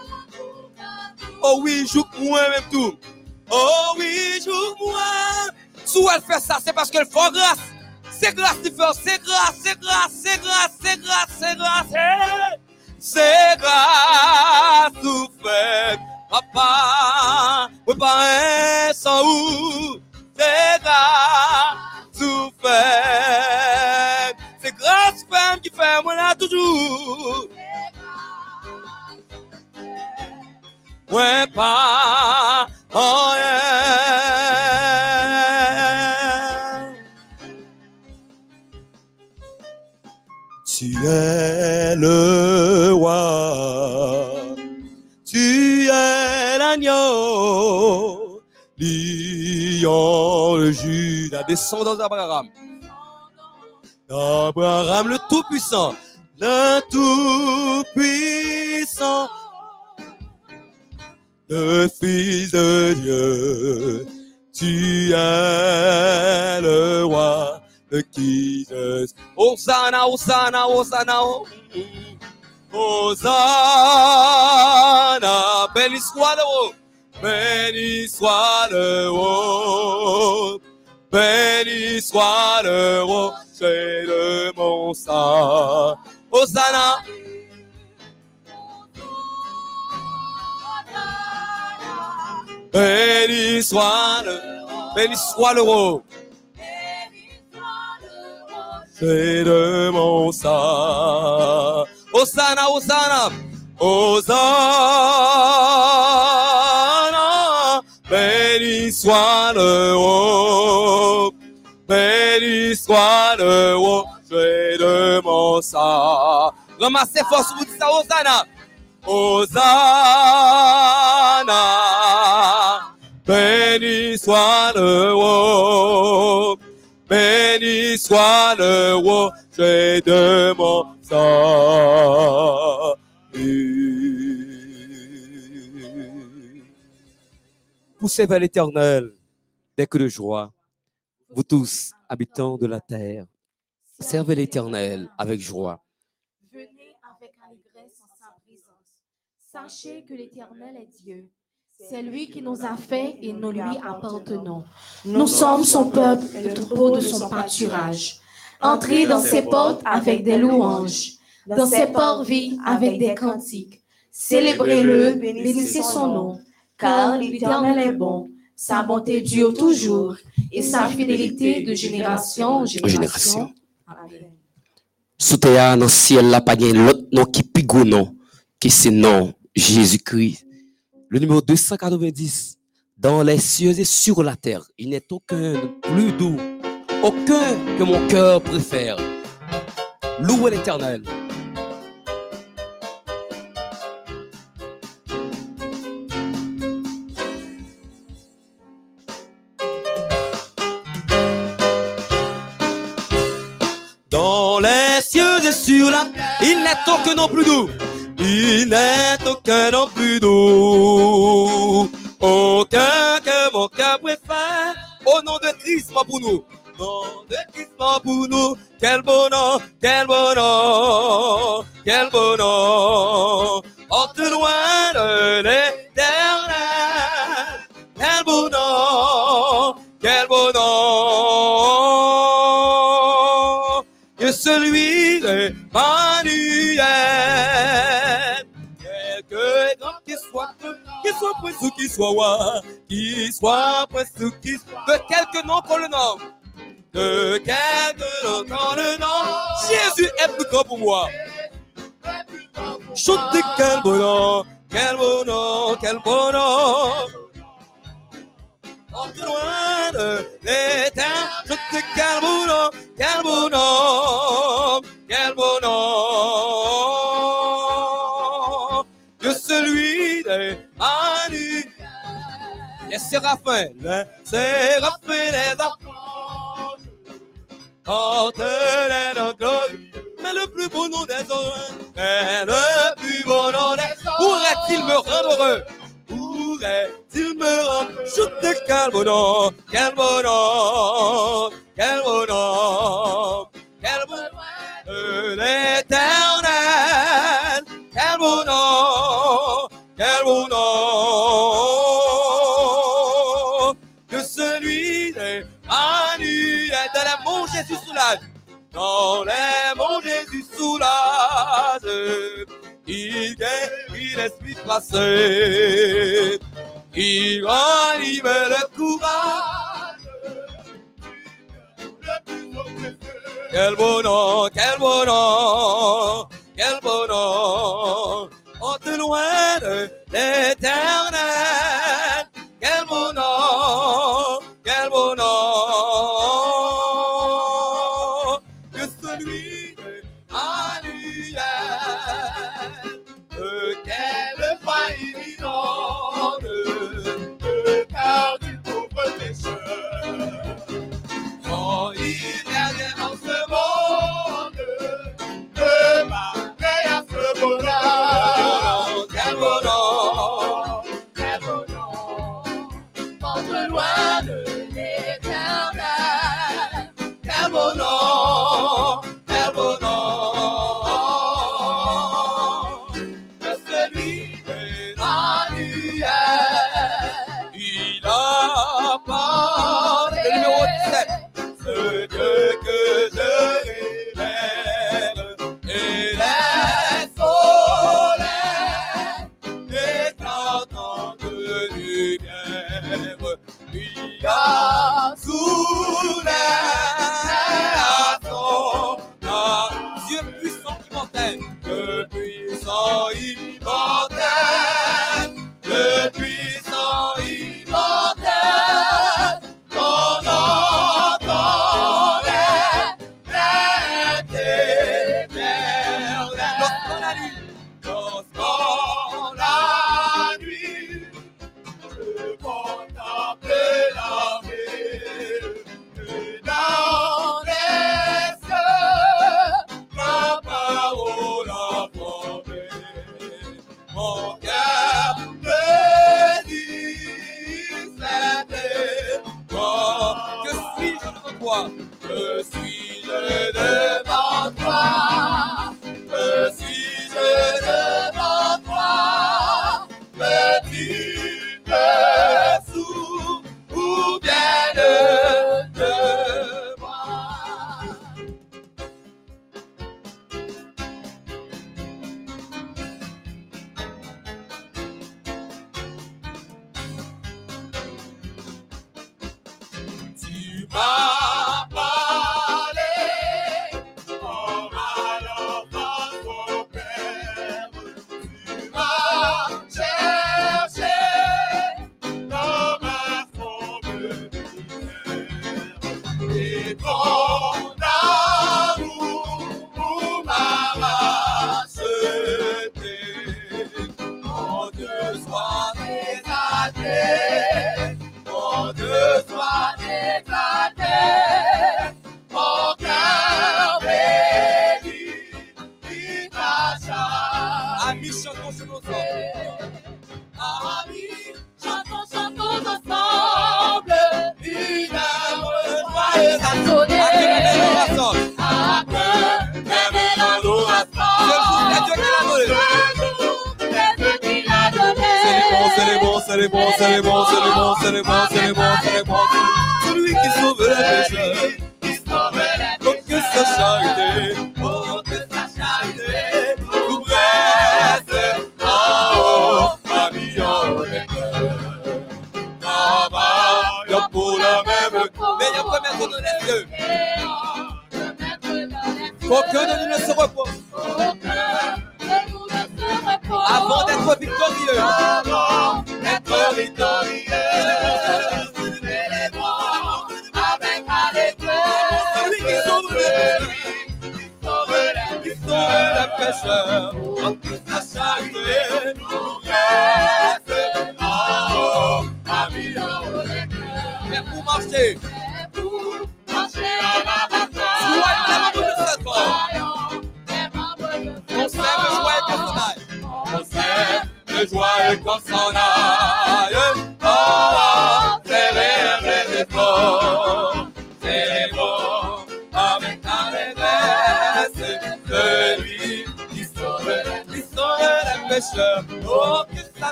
Oh oui, joue moi même tout. Oh oui, joue moi. Si elle fait ça, c'est parce qu'elle fait grâce. C'est grâce qui fait, c'est grâce, c'est grâce, c'est grâce, c'est grâce, c'est grâce. Eh, C'est grâce tout fait, papa. Papa est sans où. C'est grâce tout fait. C'est grâce femme qui fait moi là toujours. Ouais, rien. Tu es le roi, tu es l'agneau, lion le Judas, Descendant d'Abraham. Abraham le Tout-Puissant, le Tout-Puissant, le Fils de Dieu, tu es le roi, the Jesus. Hosanna, Hosanna, Hosanna, oh. Hosanna, béni soit le roi, béni soit le roi, béni soit le roi, c'est de mon sang. Hosanna. Béni soit le, béni soit le roi. C'est de mon sang. Hosanna, Hosanna, Hosanna, béni soit le roi, béni soit le roi, c'est de mon sang. Ramassez force, vous dites ça, Hosanna, Hosanna, béni soit le roi, béni soit le roi, c'est de mon sang. Poussez vers l'éternel dès que de joie. Vous tous, habitants de la terre, servez l'éternel avec joie. Venez avec allégresse en sa présence. Sachez que l'Éternel est Dieu. C'est lui qui nous a fait et nous lui appartenons. Nous sommes son peuple, le troupeau de son pâturage. Entrez dans ses portes avec des louanges, dans ses parvis avec des cantiques. Célébrez-le, bénissez son nom, car l'Éternel est bon. Sa bonté dure toujours et sa fidélité de génération en génération. Amen. Sous terre, dans le ciel, là, pas de l'autre nom qui nom, qui c'est nom Jésus-Christ. Le numéro 290. Dans les cieux et sur la terre, il n'est aucun plus doux, aucun que mon cœur préfère. Louez l'éternel. Dans les cieux et sur la il n'est aucun non plus doux. Il n'est aucun doux. Aucun que mon préfère. Au nom de Christ, moi pour nom de Christ, moi pour nous. Quel bon nom, quel bon nom, quel bon nom. Entre loin de l'éternel. Soit prince ou qu'il soit roi, qu'il soit prince ou qu'il soit, de quelque nom qu'on le nomme, de quelque nom qu'on le nomme, Jésus est plus grand pour moi. Chantez quel bon nom, quel bon nom, quel bon nom. Entre loin de l'éternel, chantez quel bon nom, quel bon nom, quel bon nom. Que celui des. Les séraphins, les séraphins, les apôtres. Porte les noms. Mais le plus beau nom des hommes, mais le plus beau nom des hommes. Pourrait-il me rendre heureux? Pourrait-il me rendre? Quel beau nom, quel beau nom, quel beau nom, quel beau nom. L'éternel, quel beau nom, quel beau nom. Dans les monts Jésus soulage, il guérit l'esprit placé, il ranime le courage. Quel nom, quel nom, quel nom, on te loin de l'éternel. Quel beau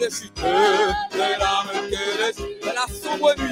eres la requieres, la subo en mi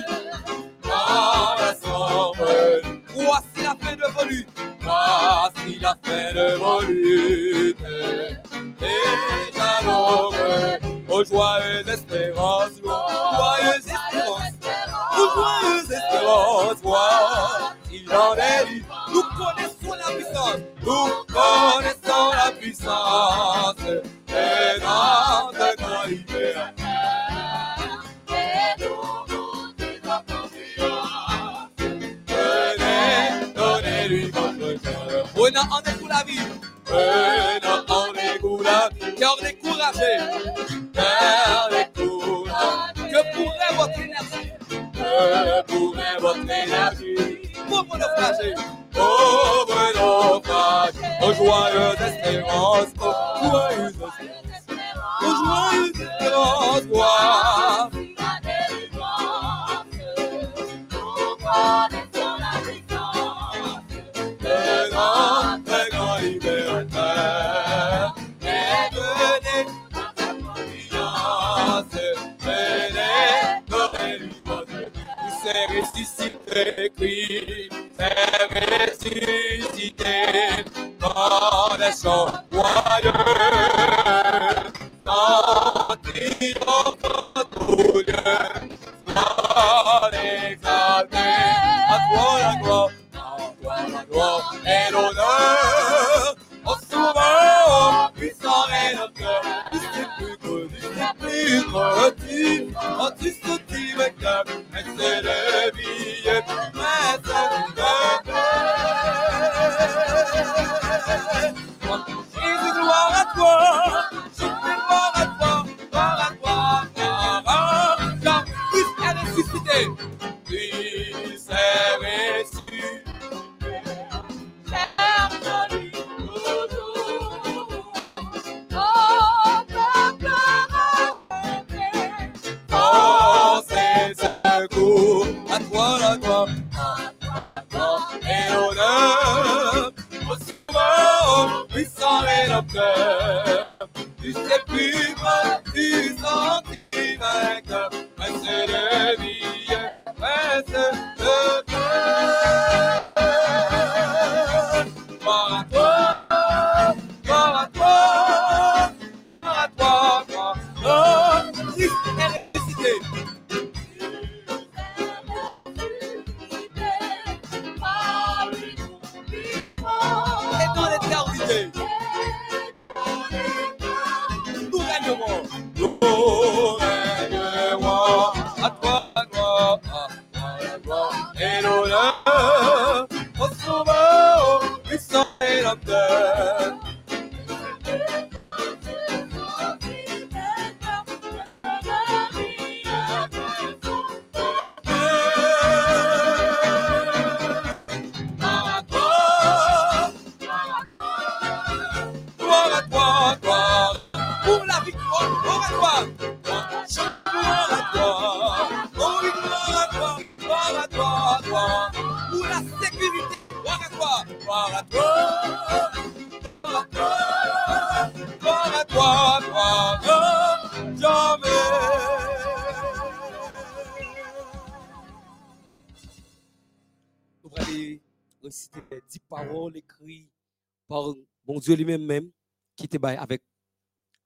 Dieu lui-même même qui était avec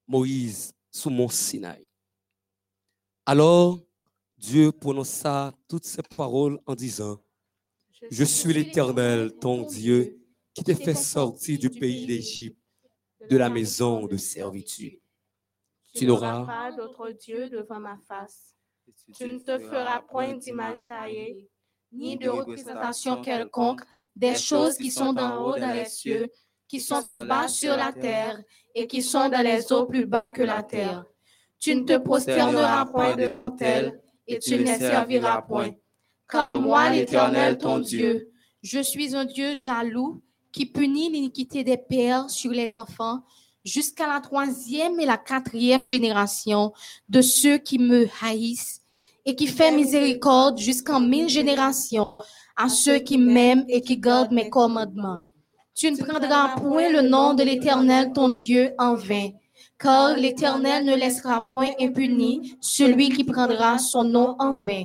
Moïse sous mont Sinaï. Alors Dieu prononça toutes ces paroles en disant Je suis l'Éternel, ton Dieu, qui t'ai fait sortir du pays d'Égypte, de la maison de servitude. Tu n'auras pas d'autre Dieu devant ma face. Tu ne te feras point d'image taillée, ni de représentation quelconque des choses qui sont d'en haut dans les cieux, qui sont bas sur la terre et qui sont dans les eaux plus bas que la terre. Tu ne te prosterneras point de tel et tu ne les serviras point. Car moi, l'Éternel, ton Dieu, Je suis un Dieu jaloux qui punit l'iniquité des pères sur les enfants jusqu'à la troisième et la quatrième génération de ceux qui me haïssent et qui fait miséricorde jusqu'en mille générations à ceux qui m'aiment et qui gardent mes commandements. Tu ne prendras point le nom de l'Éternel ton Dieu en vain, car l'Éternel ne laissera point impuni celui qui prendra son nom en vain.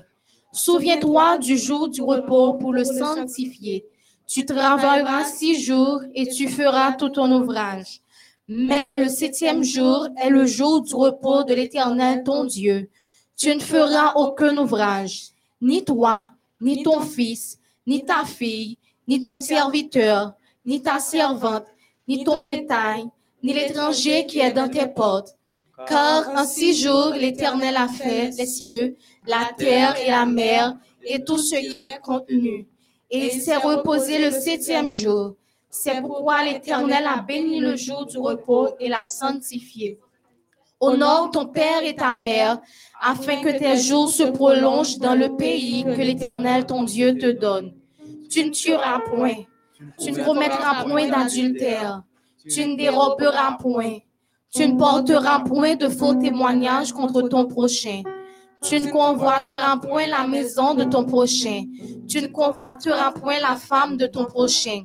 Souviens-toi du jour du repos pour le sanctifier. Tu travailleras six jours et tu feras tout ton ouvrage. Mais le septième jour est le jour du repos de l'Éternel ton Dieu. Tu ne feras aucun ouvrage, ni toi, ni ton fils, ni ta fille, ni ton serviteur, ni ta servante, ni ton bétail, ni l'étranger qui est dans tes portes. Car en six jours, l'Éternel a fait les cieux, la terre et la mer, et tout ce qui est contenu. Et il s'est reposé le septième jour. C'est pourquoi l'Éternel a béni le jour du repos et l'a sanctifié. Honore ton père et ta mère, afin que tes jours se prolongent dans le pays que l'Éternel ton Dieu te donne. Tu ne tueras point, tu ne commettras point d'adultère, tu ne déroberas point, tu ne porteras point de faux témoignages contre ton prochain. Tu ne convoiteras point la maison de ton prochain. Tu ne convoiteras point la femme de ton prochain,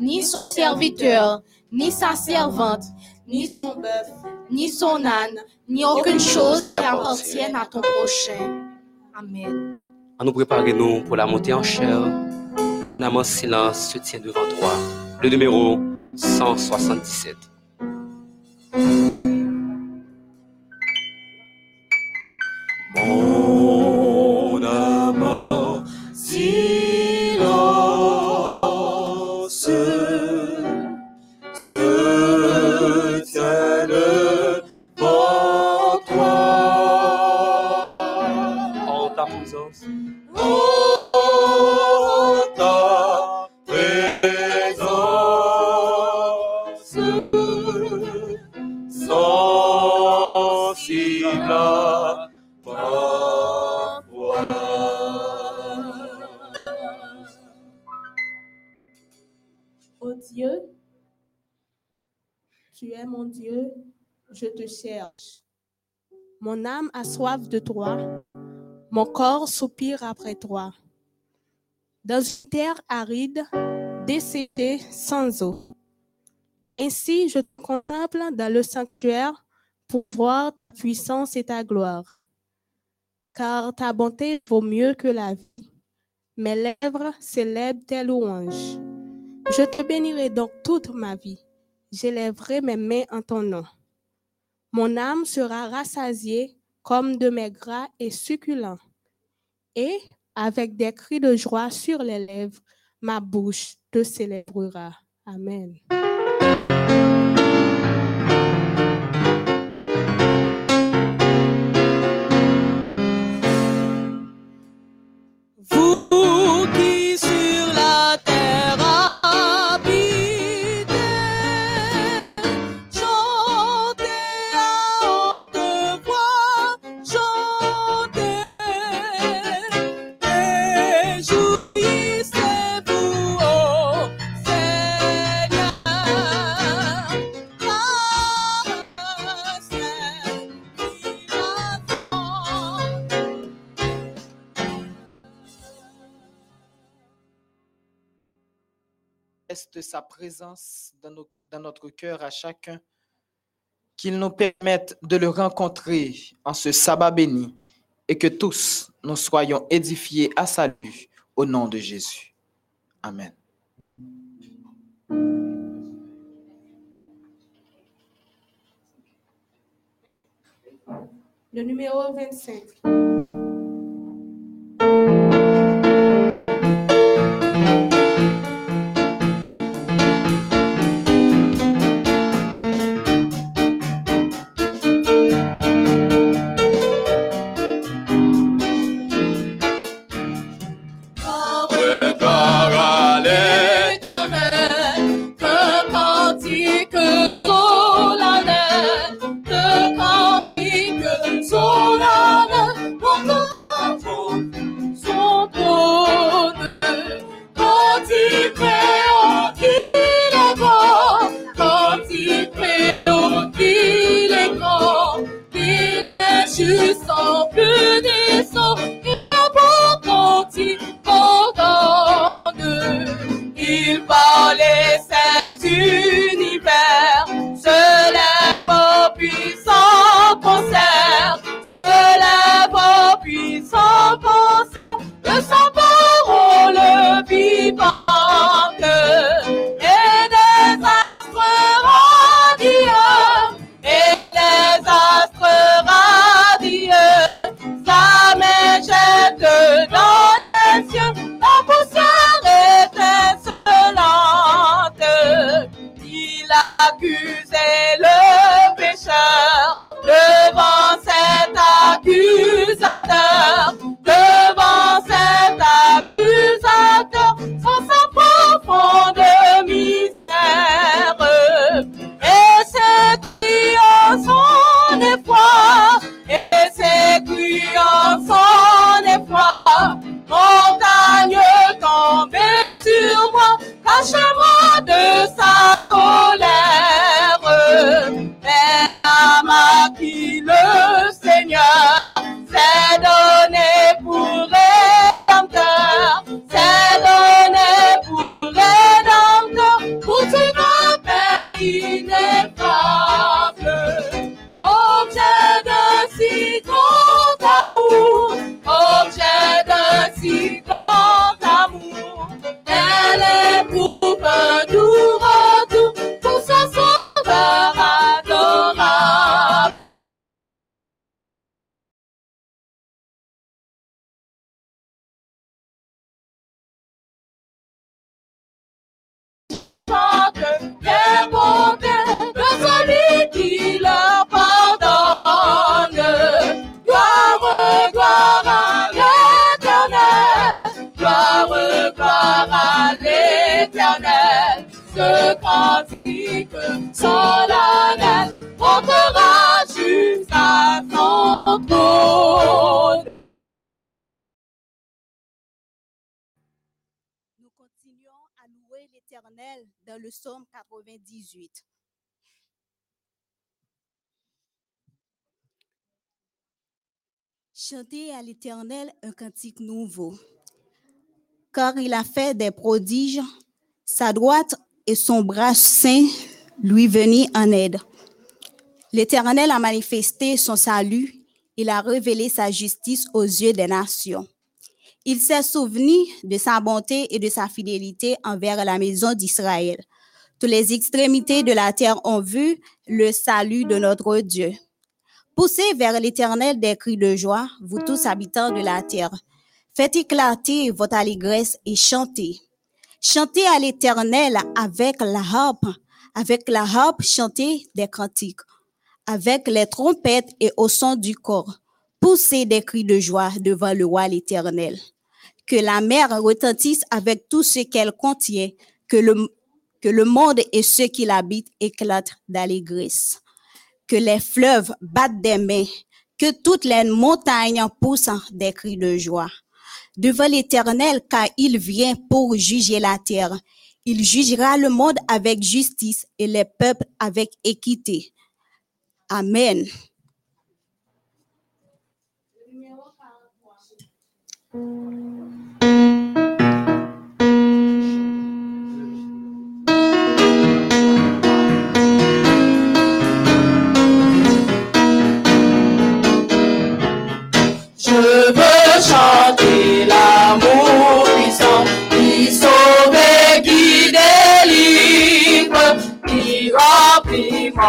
ni son serviteur, ni sa servante, ni son bœuf, ni son âne, ni aucune chose qui appartienne à ton prochain. Amen. À nous préparer nous pour la montée en chair. L'âme en silence se tient devant toi. Le numéro 177. Je te cherche. Mon âme a soif de toi, mon corps soupire après toi. Dans une terre aride, desséchée sans eau. Ainsi, je te contemple dans le sanctuaire pour voir ta puissance et ta gloire. Car ta bonté vaut mieux que la vie. Mes lèvres célèbrent tes louanges. Je te bénirai donc toute ma vie. J'élèverai mes mains en ton nom. Mon âme sera rassasiée comme de mes gras et succulents. Et avec des cris de joie sur les lèvres, ma bouche te célébrera. Amen. Sa présence dans, notre cœur à chacun, qu'il nous permette de le rencontrer en ce sabbat béni et que tous nous soyons édifiés à salut au nom de Jésus. Amen. Le numéro 25. Solennel. Nous continuons à louer l'Éternel dans le psaume 98. Chantez à l'Éternel un cantique nouveau, car il a fait des prodiges, sa droite et son bras saint lui venaient en aide. L'Éternel a manifesté son salut, il a révélé sa justice aux yeux des nations. Il s'est souvenu de sa bonté et de sa fidélité envers la maison d'Israël. Toutes les extrémités de la terre ont vu le salut de notre Dieu. Poussez vers l'Éternel des cris de joie, vous tous habitants de la terre. Faites éclater votre allégresse et chantez. Chantez à l'Éternel avec la harpe, avec la harpe chantez des cantiques, avec les trompettes et au son du corps. Poussez des cris de joie devant le roi l'Éternel. Que la mer retentisse avec tout ce qu'elle contient, que le, que le monde et ceux qui l'habitent éclatent d'allégresse que les fleuves battent des mains, que toutes les montagnes poussent des cris de joie. Devant l'Éternel, car il vient pour juger la terre. Il jugera le monde avec justice et les peuples avec équité. Amen.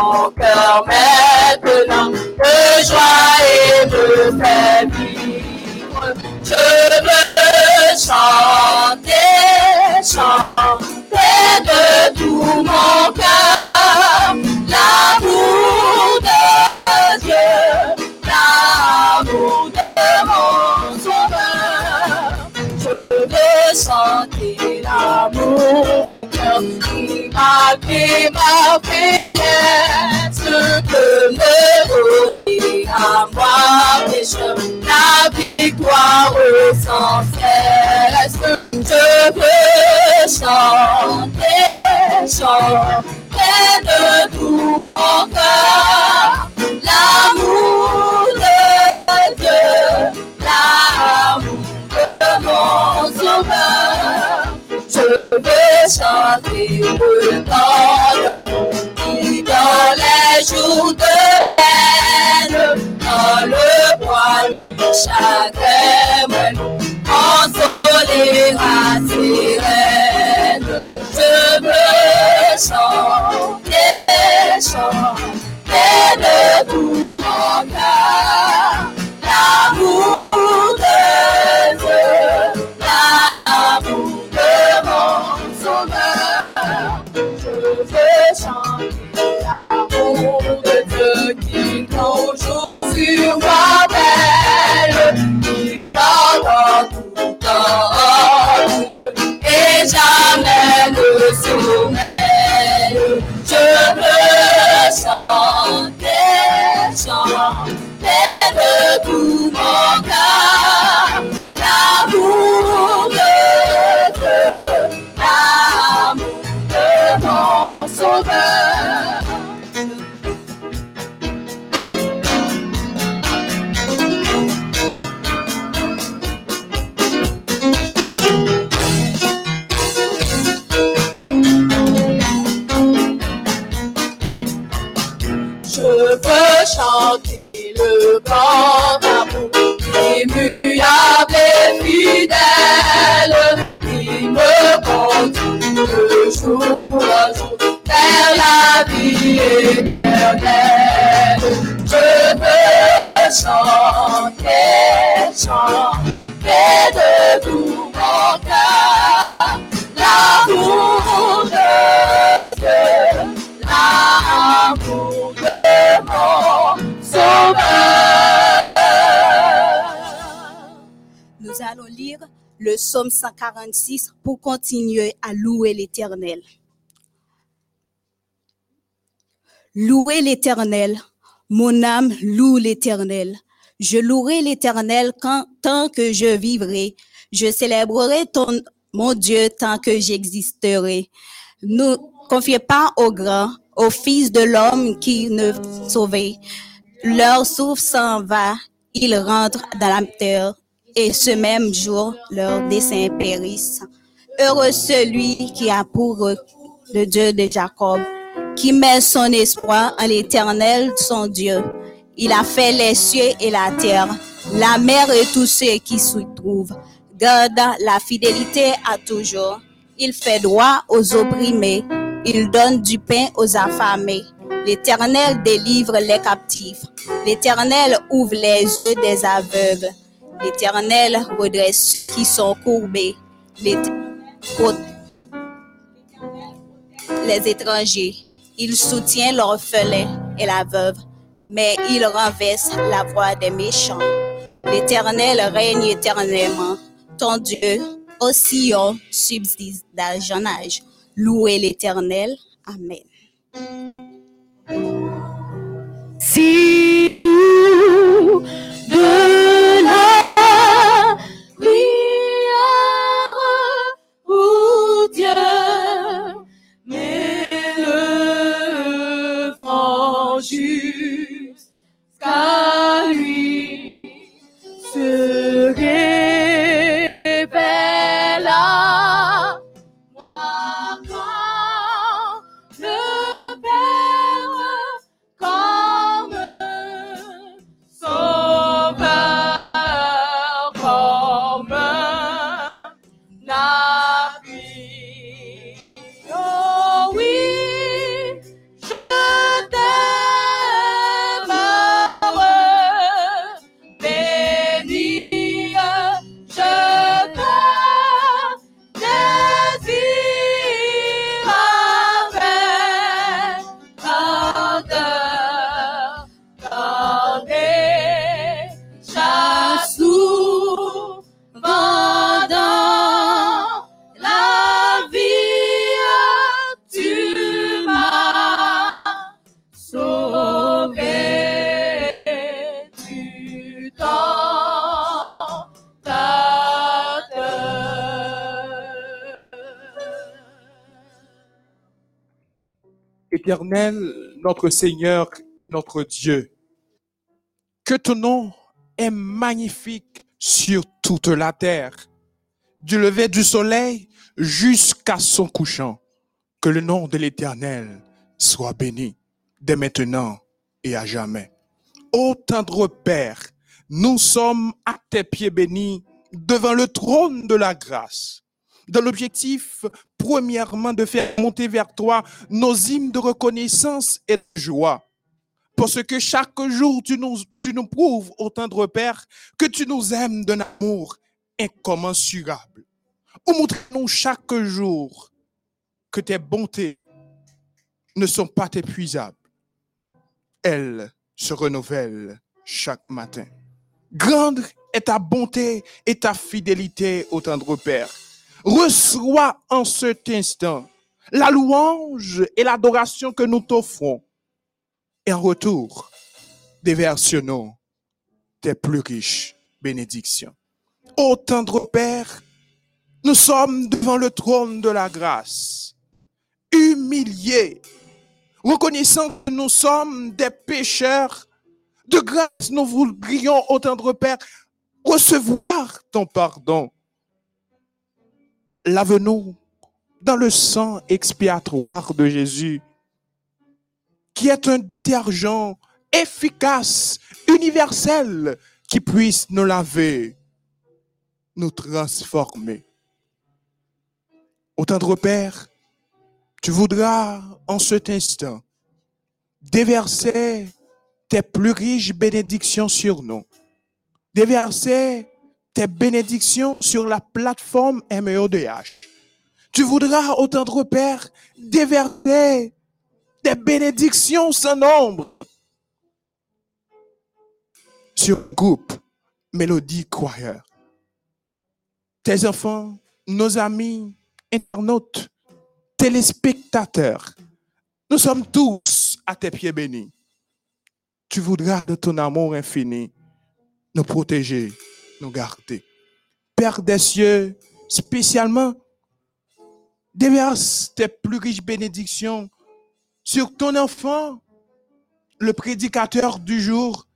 Mon cœur maintenant de joie et me fait vivre. Je veux chanter, chanter de tout mon cœur l'amour de Dieu, l'amour de mon sauveur. Je veux chanter l'amour qui m'a fait ma faiblesse, que me donner à moi pécheur la victoire sans cesse. Je veux chanter, chanter de tout mon cœur? L'amour de Dieu, l'amour de mon sauveur. Je veux chanter le temps dans les jours de peine, dans le poil chagrin, consoler à sirène. Je veux chanter, chanter de tout ne chanter le grand amour immuable et fidèle qui me conduit jour en jour. Vers la vie éternelle. Je veux chanter, chanter de tout mon cœur. L'amour de Dieu, l'amour Nous allons lire le psaume 146 pour continuer à louer l'Éternel. Louez l'Éternel, mon âme loue l'Éternel. Je louerai l'Éternel tant que je vivrai. Je célébrerai ton, mon Dieu tant que j'existerai. Ne confiez pas aux grands, aux fils de l'homme qui ne sauvait. Leur souffle s'en va, ils rentrent dans la terre, et ce même jour, leurs desseins périssent. Heureux celui qui a pour le Dieu de Jacob, qui met son espoir en l'éternel, son Dieu. Il a fait les cieux et la terre, la mer et tous ceux qui s'y trouvent. Garde la fidélité à toujours. Il fait droit aux opprimés. Il donne du pain aux affamés. L'Éternel délivre les captifs. L'Éternel ouvre les yeux des aveugles. L'Éternel redresse ceux qui sont courbés. Les, les étrangers. Il soutient l'orphelin et la veuve, mais il renverse la voix des méchants. L'Éternel règne éternellement. Ton Dieu, au Sion, subsiste d'âge en âge. Louez l'Éternel. Amen. Si nous de la prière où Dieu met le franc jusqu'à lui se Éternel, notre Seigneur, notre Dieu, que ton nom est magnifique sur toute la terre, du lever du soleil jusqu'à son couchant. Que le nom de l'Éternel soit béni dès maintenant et à jamais. Ô tendre Père, nous sommes à tes pieds bénis devant le trône de la grâce, dans l'objectif, premièrement, de faire monter vers toi nos hymnes de reconnaissance et de joie. Parce que chaque jour, tu nous, tu nous prouves, ô tendre Père, que tu nous aimes d'un amour incommensurable. Ou montre-nous chaque jour que tes bontés ne sont pas épuisables? Elles se renouvellent chaque matin. Grande est ta bonté et ta fidélité, ô tendre Père. Reçois en cet instant la louange et l'adoration que nous t'offrons. Et en retour, déverse-nous tes plus riches bénédictions. Ô tendre Père, nous sommes devant le trône de la grâce, humiliés, reconnaissant que nous sommes des pécheurs. De grâce, nous voudrions, ô tendre Père, recevoir ton pardon. Lave-nous dans le sang expiatoire de Jésus, qui est un détergent efficace, universel, qui puisse nous laver, nous transformer. Ô tendre Père, tu voudras en cet instant déverser tes plus riches bénédictions sur nous, déverser tes bénédictions sur la plateforme MEODH. Tu voudras, ô tendre Père, déverser des bénédictions sans nombre sur le groupe Mélodie Choir. tes enfants, nos amis, internautes, téléspectateurs, nous sommes tous à tes pieds bénis. Tu voudras de ton amour infini nous protéger, garder. Père des cieux, spécialement, déverse tes plus riches bénédictions sur ton enfant, le prédicateur du jour,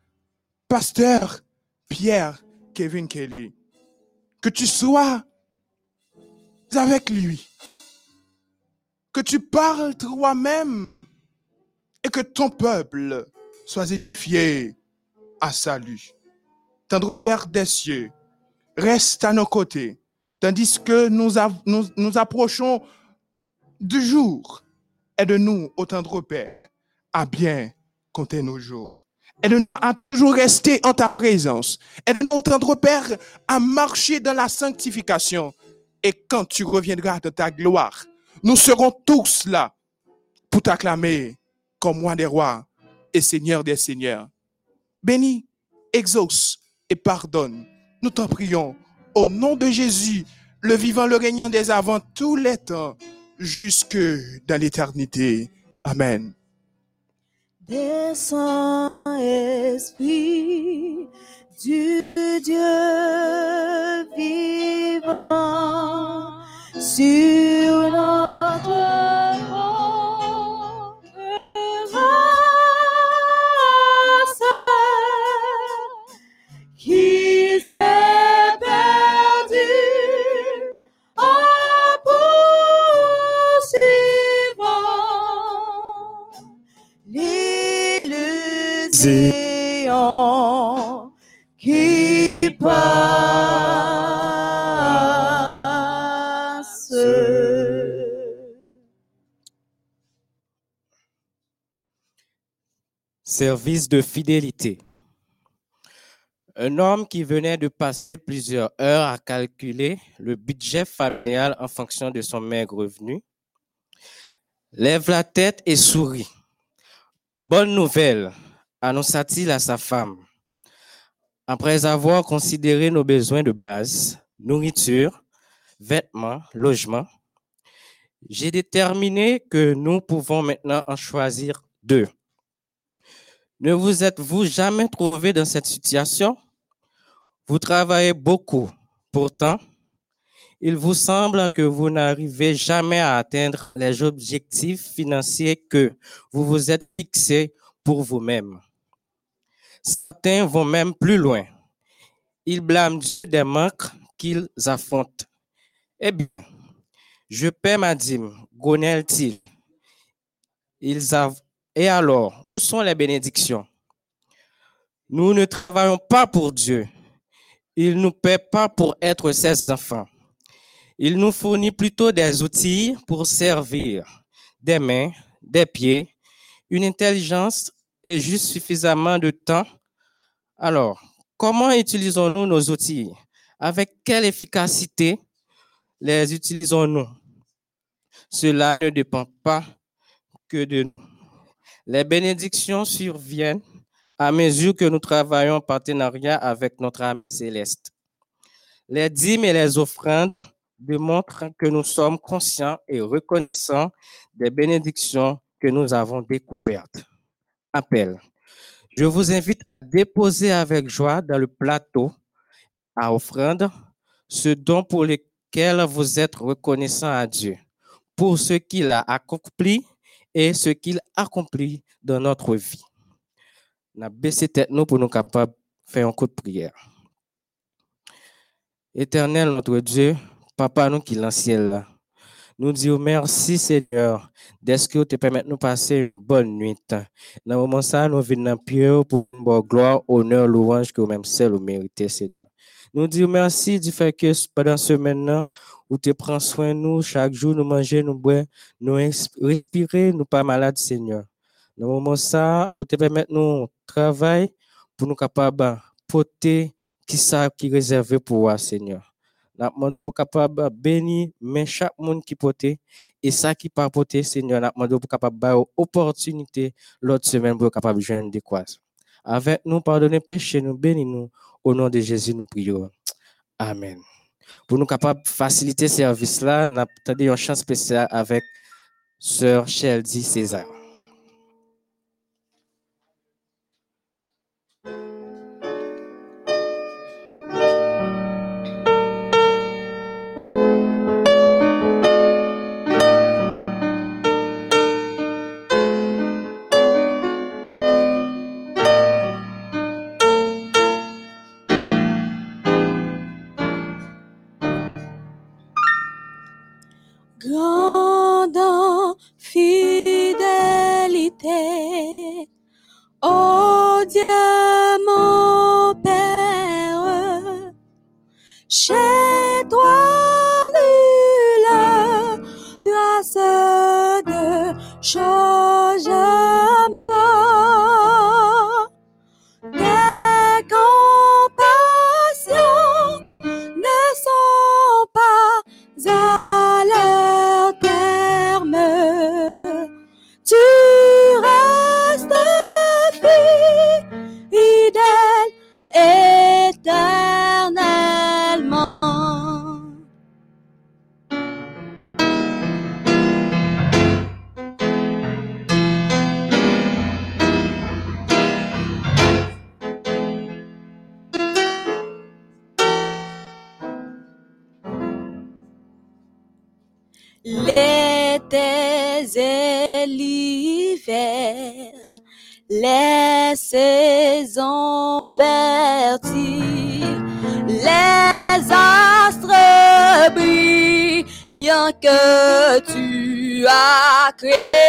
pasteur Pierre Kevin Kelly. Que tu sois avec lui. Que tu parles toi-même et que ton peuple soit édifié à salut. Tendre Père des cieux, reste à nos côtés, tandis que nous, nous, nous approchons du jour. Aide-nous, au tendre Père, à bien compter nos jours. Aide-nous à toujours rester en ta présence. Aide-nous, tendre Père, à marcher dans la sanctification. Et quand tu reviendras de ta gloire, nous serons tous là pour t'acclamer comme roi des rois et seigneur des seigneurs. Bénis, exauce et pardonne. Nous t'en prions au nom de Jésus, le vivant, le régnant des avant tous les temps, jusque dans l'éternité. Amen. Descends, Esprit du Dieu vivant, sur notre monde. Qui passe. Service de fidélité. Un homme qui venait de passer plusieurs heures à calculer le budget familial en fonction de son maigre revenu, lève la tête et sourit. Bonne nouvelle, annonça-t-il à sa femme. Après avoir considéré nos besoins de base, nourriture, vêtements, logement, j'ai déterminé que nous pouvons maintenant en choisir deux. Ne vous êtes-vous jamais trouvé dans cette situation? Vous travaillez beaucoup. Pourtant, il vous semble que vous n'arrivez jamais à atteindre les objectifs financiers que vous vous êtes fixés pour vous-même. Certains vont même plus loin. Ils blâment Dieu des manques qu'ils affrontent. Eh bien, je paie ma dîme, gonelle-t-il. Ils Et alors, où sont les bénédictions? Nous ne travaillons pas pour Dieu. Il ne nous paie pas pour être ses enfants. Il nous fournit plutôt des outils pour servir, des mains, des pieds, une intelligence et juste suffisamment de temps. Alors, comment utilisons-nous nos outils? Avec quelle efficacité les utilisons-nous? Cela ne dépend pas que de nous. Les bénédictions surviennent à mesure que nous travaillons en partenariat avec notre âme céleste. Les dîmes et les offrandes démontrent que nous sommes conscients et reconnaissants des bénédictions que nous avons découvertes. Appel. Je vous invite à déposer avec joie dans le plateau à offrande ce don pour lequel vous êtes reconnaissant à Dieu, pour ce qu'il a accompli et ce qu'il accomplit dans notre vie. N'a baissé tête nous pour nous capables de faire un coup de prière. Éternel notre Dieu, Papa nous qui est ciel là, nous disons merci Seigneur d'est-ce que tu permets de nous passer une bonne nuit. Dans le moment ça, nous venons pied pour une gloire, honneur, louange que vous-même seul vous méritez, Seigneur. Nous disons merci du fait que pendant ce maintenant, où tu prends soin de nous, chaque jour nous manger, nous boire, nous respirer, nous pas malades, Seigneur. Dans le moment ça, tu permets de nous travailler pour nous capables de porter qui ça qui est réservé pour toi, Seigneur. Nous sommes capables de bénir chaque monde qui porte. Et ça qui pas porté, Seigneur, nous demandons pour capable de opportunité l'autre semaine pour capable de joindre des croises. Avec nous, pardonnez péché, nous bénis-nous. Au nom de Jésus, nous prions. Amen. Pour nous capables de faciliter ce service-là, nous avons une chance spéciale avec Sœur Sheldy César. create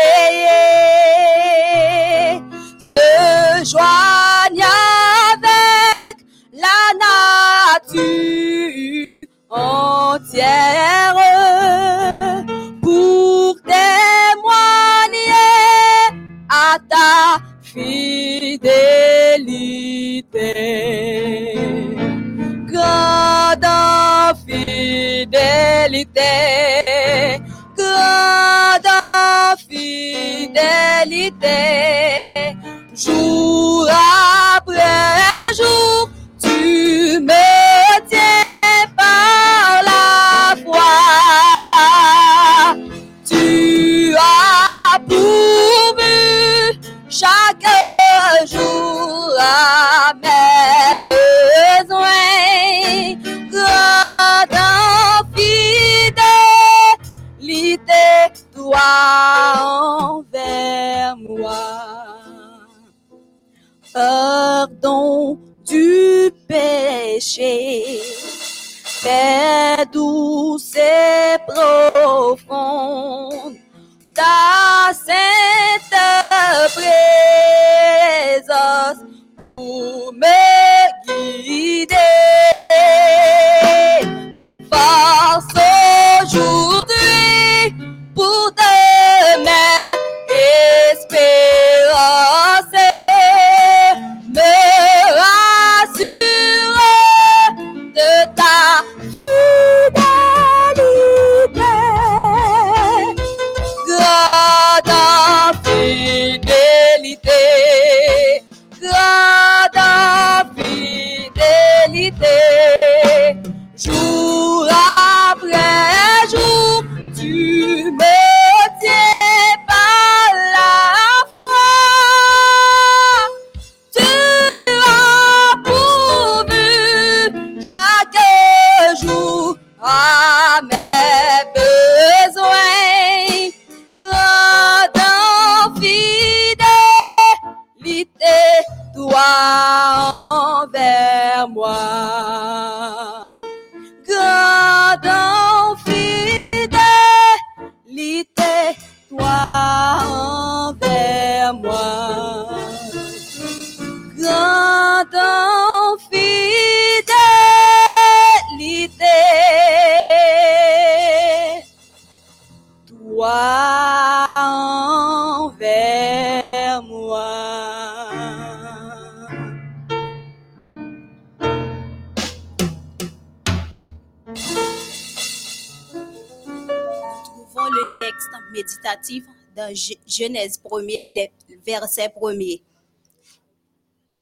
Genèse 1er, verset 1.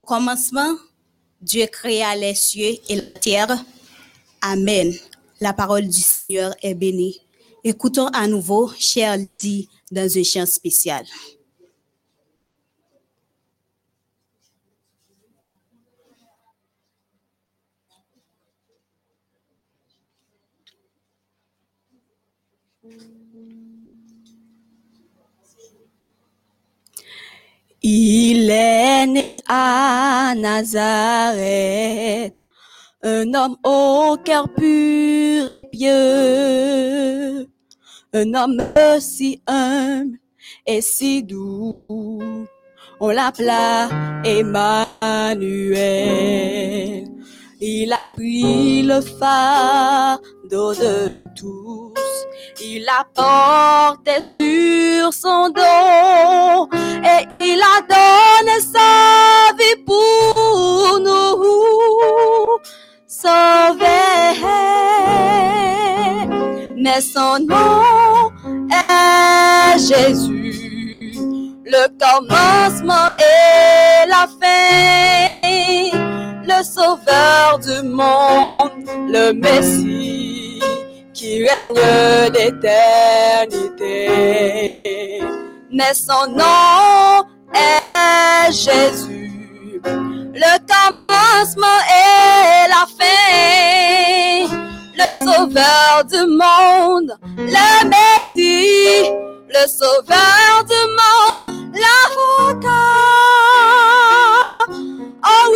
Commencement, Dieu créa les cieux et la terre. Amen. La parole du Seigneur est bénie. Écoutons à nouveau, cher dit, dans un chant spécial. Il est né à Nazareth, un homme au cœur pur et pieux, un homme si humble et si doux. On l'appela Emmanuel. Il a pris le fardeau de tous. Il a porté sur son dos et il a donné sa vie pour nous sauver. Mais son nom est Jésus, le commencement et la fin sauveur du monde, le Messie qui règne d'éternité. Mais son nom est Jésus, le commencement et la fin, le sauveur du monde, le Messie, le sauveur du monde, l'avocat.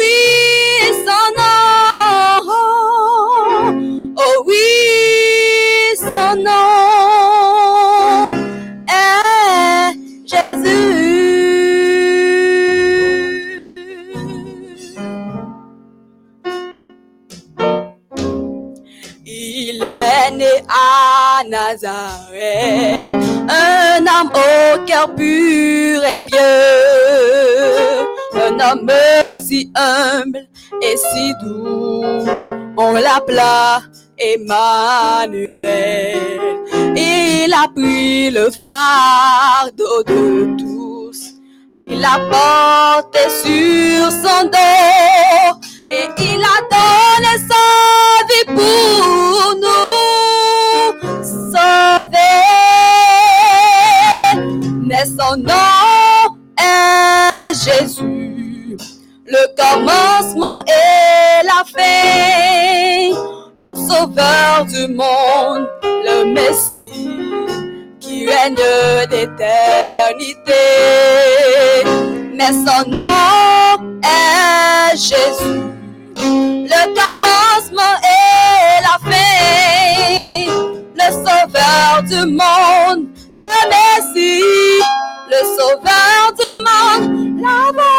Oui, son nom. Oh oui, son nom est Jésus. Il est né à Nazareth, un homme au cœur pur et pieux, un homme si humble et si doux. On l'appela Emmanuel. Il a pris le fardeau de tous. Il l'a porté sur son dos et il a donné sa vie pour nous sauver. Mais son nom est Jésus, le commencement et la fin, sauveur du monde, le Messie qui règne d'éternité. Mais son nom est Jésus, le commencement et la fin, le sauveur du monde, le Messie, le sauveur du monde, l'avocat.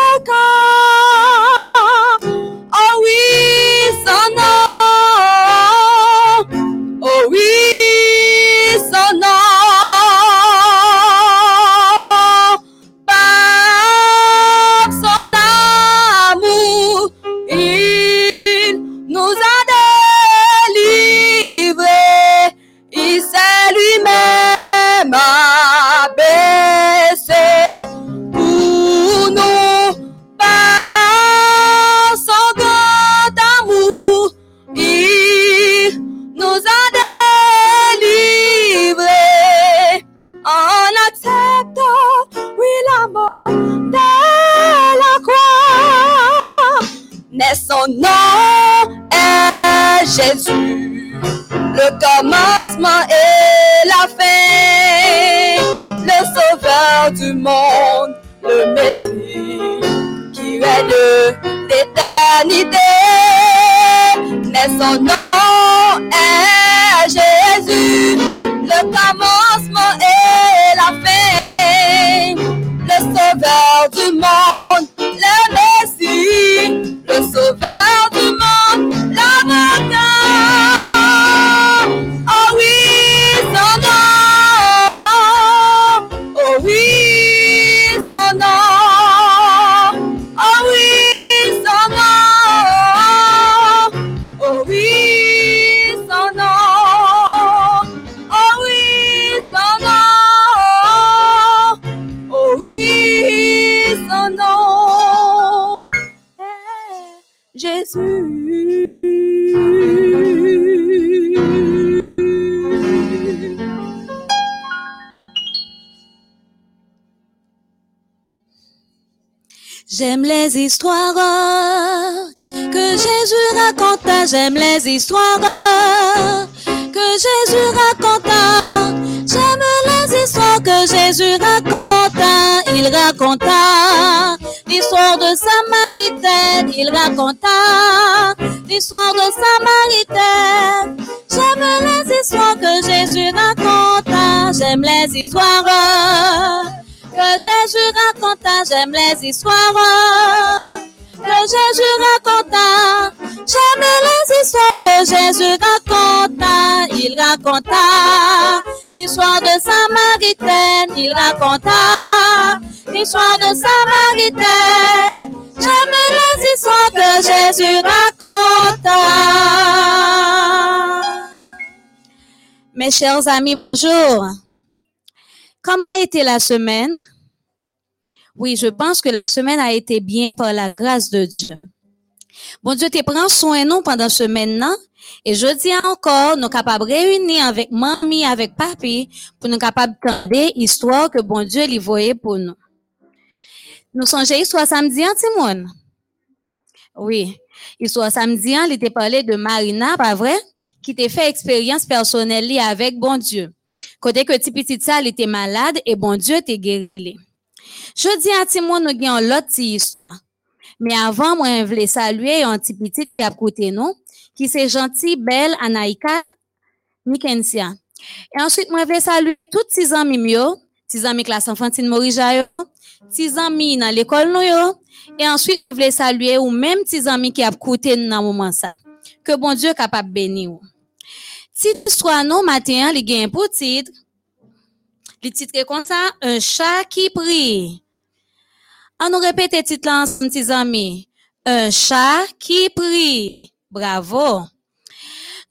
Raconta. L'histoire de Samaritaine. Il raconta l'histoire de Samaritaine. J'aime les histoires que Jésus raconta. J'aime les histoires que Jésus raconta. J'aime les histoires que Jésus raconta. J'aime les histoires que Jésus raconta. Il raconta l'histoire de Samaritaine. Il raconta chers amis, bonjour. Comment a été la semaine? Oui, je pense que la semaine a été bien par la grâce de Dieu. Bon Dieu te prend soin de nous pendant ce semaine et je dis encore, nous capables de réunir avec mamie, avec papi, pour nous capables de l'histoire que bon Dieu lui voyait pour nous. Nous songeons histoire samedi, hein, Timon? Oui. Histoire samedi, il était parlé de Marina, pas vrai? Qui t'a fait expérience personnelle avec bon Dieu. Côté que petit petit ça, il malade et bon Dieu t'a guéri. Je dis à Timon, nous avons l'autre histoire. Mais avant, moi, je voulais saluer un petit petit qui a côté nous, qui c'est gentil, belle, Anaïka, Mikensia. Et ensuite, moi, je voulais saluer tous ces amis mieux, ces amis classe enfantine Morija, ces amis dans l'école nous. Et ensuite, je voulais saluer ou même ces amis qui a côté nous dans moment ça. Que bon Dieu capable de bénir. Titre histoire nous, matin, il gagne pour titre. Le titre est comme ça, un chat qui prie. On nous répète titre là petits amis. Un chat qui prie. Bravo.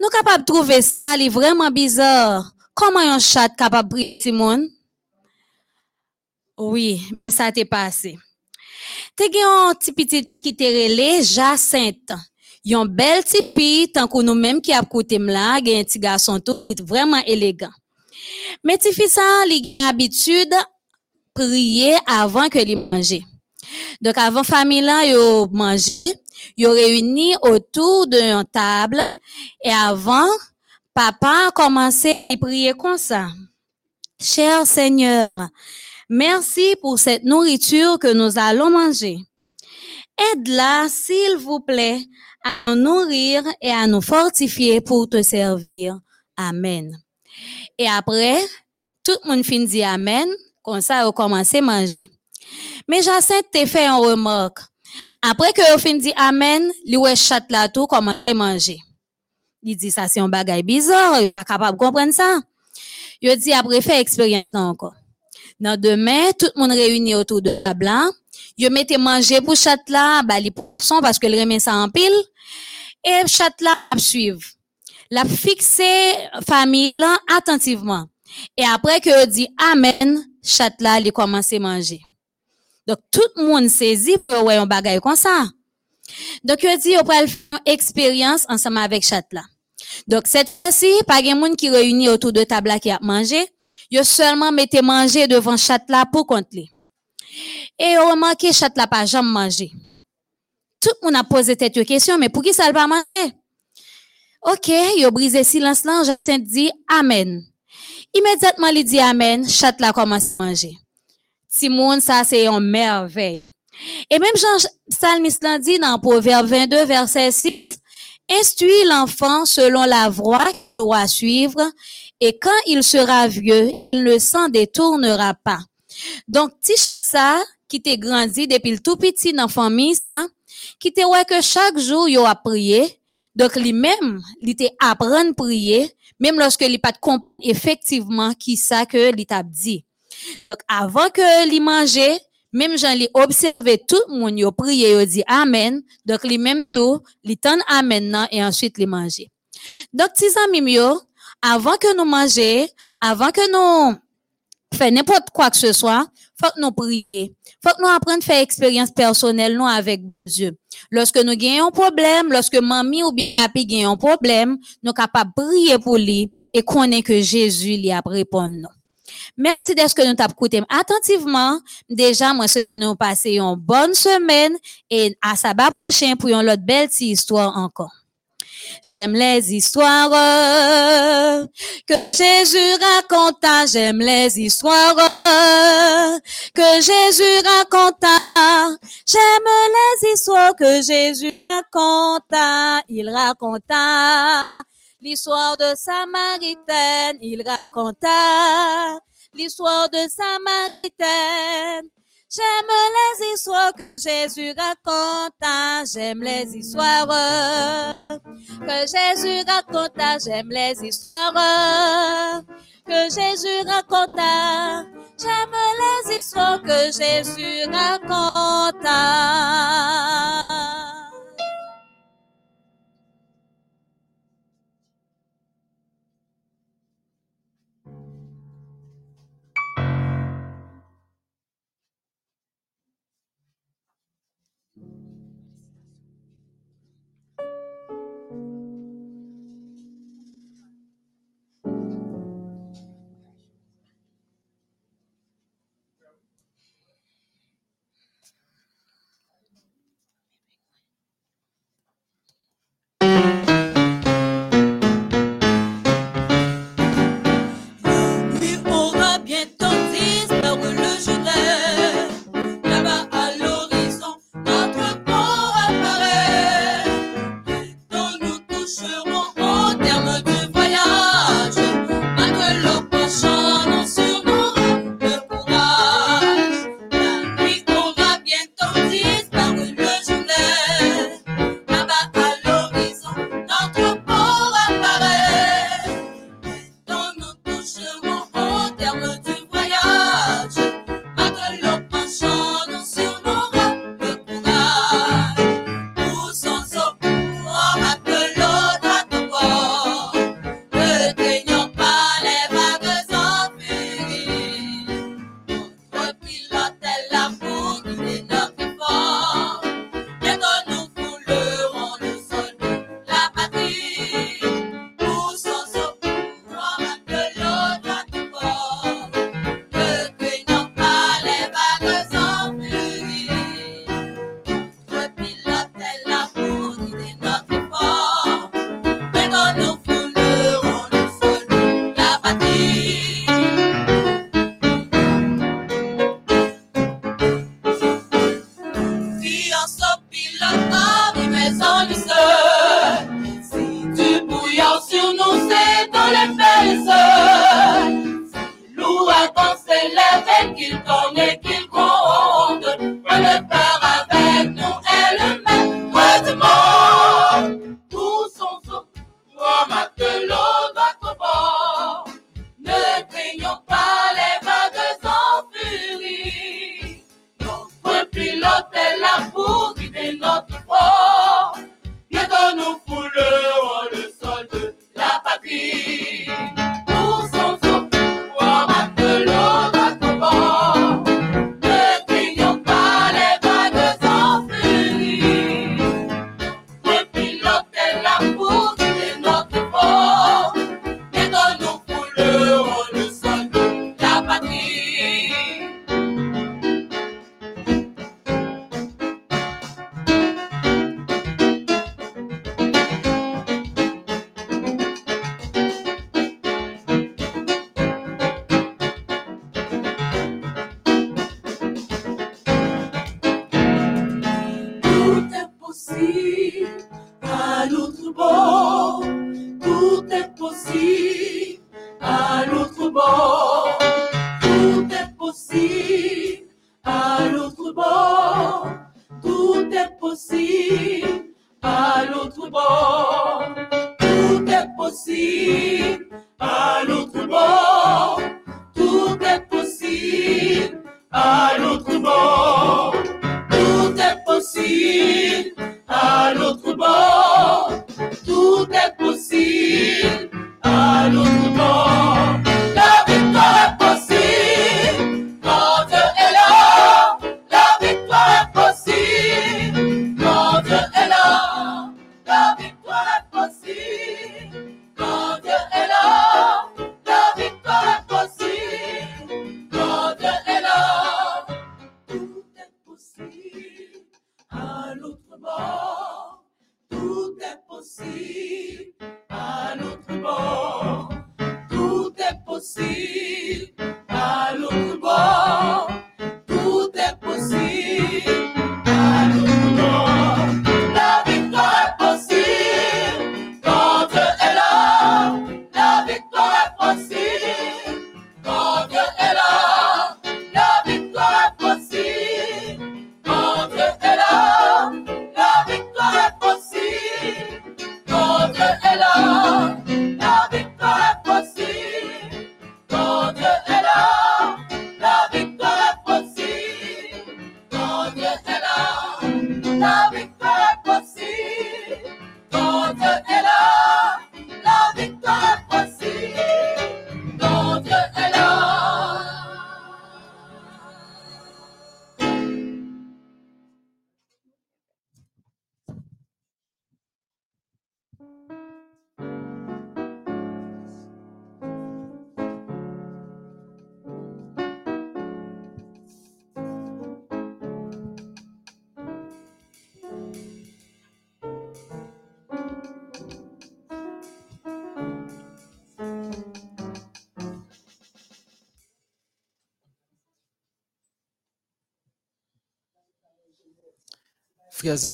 Nous capables de trouver ça, est vraiment bizarre. Comment un chat capable de prier, Simone? Oui, ça t'est passé. T'es un petit petit qui t'est relé, Jacinthe. Yon bel tipi, tant que nous-mêmes qui a côté là, un petit garçon tout vraiment élégant. Mais ti fils ça, li gen habitude prier avant que li manger. Donc avant famille là yo manger, yo réuni autour d'une table et avant papa à prier comme ça. Cher Seigneur, merci pour cette nourriture que nous allons manger. Aide-la, s'il vous plaît, à nous nourrir et à nous fortifier pour te servir. Amen. Et après, tout le monde finit dit Amen. Comme ça, on commence à manger. Mais Jacinthe te fait une remarque. Après que fin dit Amen, lui chat là tout commence à manger. Il dit ça c'est un bagage bizarre, il est capable de comprendre ça. Il dit après fait expérience encore. Dans demain, tout le monde réuni autour de la blanc. Il mettait manger pour chat là, bah les son parce que le remet ça en pile et chat là suivre. La fixer famille là attentivement. Et après que dit Amen, chat il commence à manger. Donc, tout le monde saisit pour ouais un bagage comme ça. Donc, il dit, on peut faire une expérience ensemble avec chat là. Donc, cette fois-ci, pas de monde qui réunit autour de table qui a mangé. Yo seulement mettez manger devant chat pour compter. Et on remarque chat là pas jamais mangé. Tout le monde a posé cette question, mais pour qui ça pas manger? OK, yo brisé silence là, je dit Amen. Immédiatement, il dit Amen, chat là commence à manger. Simone, ça c'est une merveille. Et même Jean Psalmiste l'a dit dans Proverbe 22, verset 6, Instruis l'enfant selon la voie qu'il doit suivre, et quand il sera vieux, il ne s'en détournera pas. Donc, si ça, qui t'est grandi depuis le tout petit dans la famille, qui t'est ouais que chaque jour, il a prié, donc lui-même, il t'est apprendre à prier, même lorsque il pas effectivement qui ça que il t'a dit. Donc, avant que li mangeait, même j'en li observé tout le monde, yo prié, yo dit Amen. Donc, li même tout, li ton Amen et ensuite li manger. Donc, tis amis avant que nous manger, avant que nous faire n'importe quoi que ce soit, faut que nous prions. Faut que nous apprenions à faire expérience personnelle nous avec Dieu. Lorsque nous gagnons un problème, lorsque mamie ou bien papi gagne un problème, nous sommes capables de prier pour lui et connaître que Jésus lui a répondu. Merci de ce que nous t'écoutons attentivement. Déjà, moi, c'est nous passer une bonne semaine et à sabbat prochain pour une autre belle histoire encore. J'aime les histoires que Jésus raconta. J'aime les histoires que Jésus raconta. J'aime les histoires que Jésus raconta. Il raconta l'histoire de Samaritaine. Il raconta l'histoire de Samaritaine. J'aime les histoires que Jésus raconta, hein. j'aime les histoires que Jésus raconta, hein. j'aime les histoires que Jésus raconta, hein. j'aime les histoires que Jésus raconta.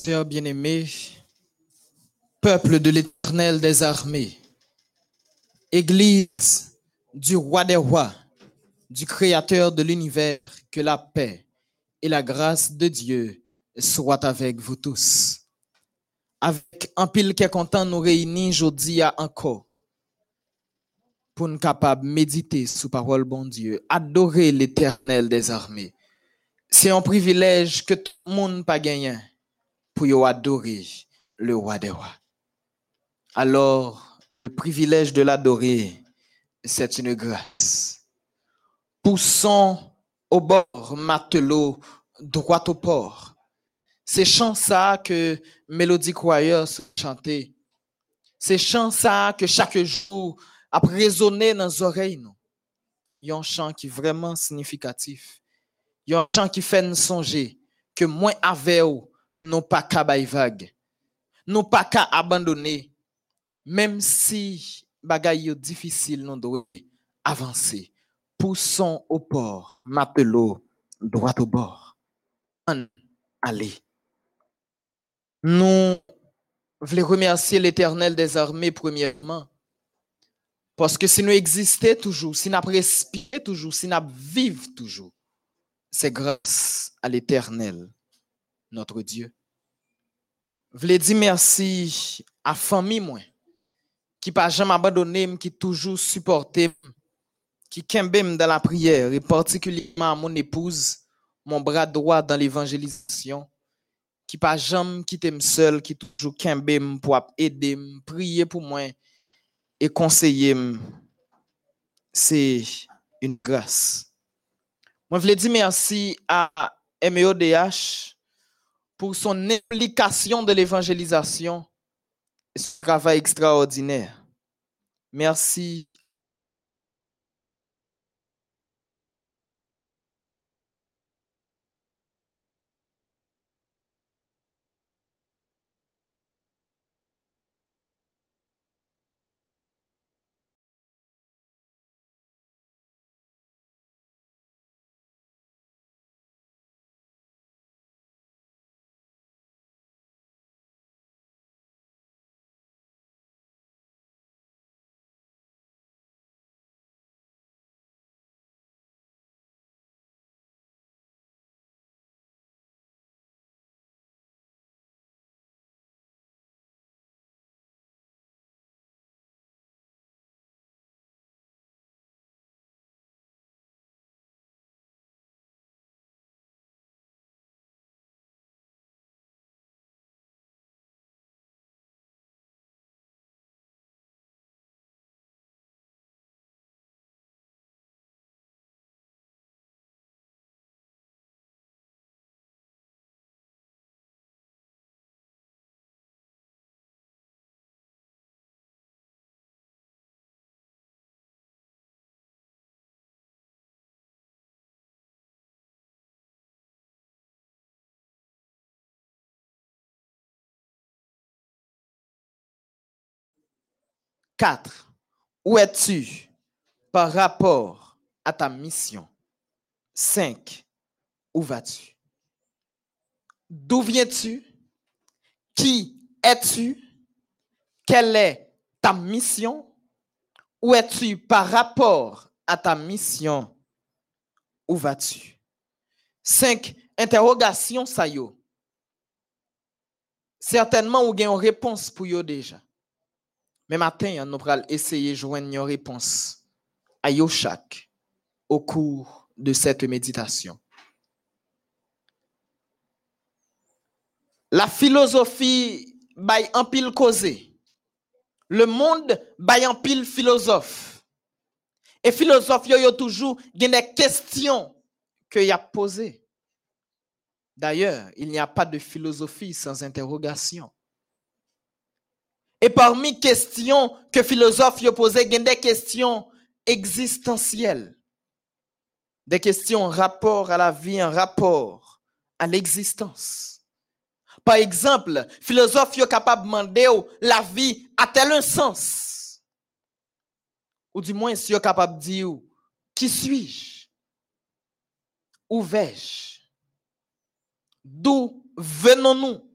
Bien-aimés, peuple de l'éternel des armées, Église du roi des rois, du créateur de l'univers, que la paix et la grâce de Dieu soient avec vous tous. Avec un pile qui est content nous réunir aujourd'hui à encore pour nous capables méditer sous parole bon Dieu, adorer l'éternel des armées. C'est un privilège que tout le monde pas gagné pour adorer le roi des rois. Alors, le privilège de l'adorer, c'est une grâce. Poussons au bord, matelot, droit au port. C'est chant ça que Mélodie Choir chantait. C'est chant ça que chaque jour a résonné dans nos oreilles. Il y a un chant qui est vraiment significatif. Il y a un chant qui fait nous songer que moins avec non pas qu'à vague, non pas qu'à abandonner, même si bagay yo difficile, nous devons avancer. Poussons au port, matelot, droit au bord. Allez. Nous voulons remercier l'Éternel des armées premièrement. Parce que si nous existons toujours, si nous respirons toujours, si nous vivons toujours, c'est grâce à l'Éternel, notre Dieu. Je voulais dire merci à la famille, moi, qui n'a jamais abandonné, qui toujours supporté, qui kembe dans la prière, et particulièrement à mon épouse, mon bras droit dans l'évangélisation, qui pas jamais quitté seul, qui toujours kembe pour aider, prier pour moi et conseiller. C'est une grâce. Moi, je voulais dire merci à MEODH pour son implication de l'évangélisation et ce travail extraordinaire. Merci. Quatre. Où es-tu? par rapport à ta mission? 5. Où vas-tu? D'où viens-tu? Qui es-tu? Quelle est ta mission? Où es-tu par rapport à ta mission? Où vas-tu? 5. Interrogation, ça yo. Certainement, ou gen une réponse pour yo déjà. Mais matin, nous allons essayer de joindre une réponse à yo chaque au cours de cette méditation. La philosophie bay en pile causé. Le monde bay en pile philosophe. Et philosophe yo, yo toujours des questions que y a posées. D'ailleurs, il n'y a pas de philosophie sans interrogation. Et parmi questions que philosophes ont posées, il y a des questions existentielles. Des questions en rapport à la vie, en rapport à l'existence. Par exemple, philosophe sont capable de demander la vie a-t-elle un sens? Ou du moins, sont capable de dire qui suis-je? Où vais-je? D'où venons-nous?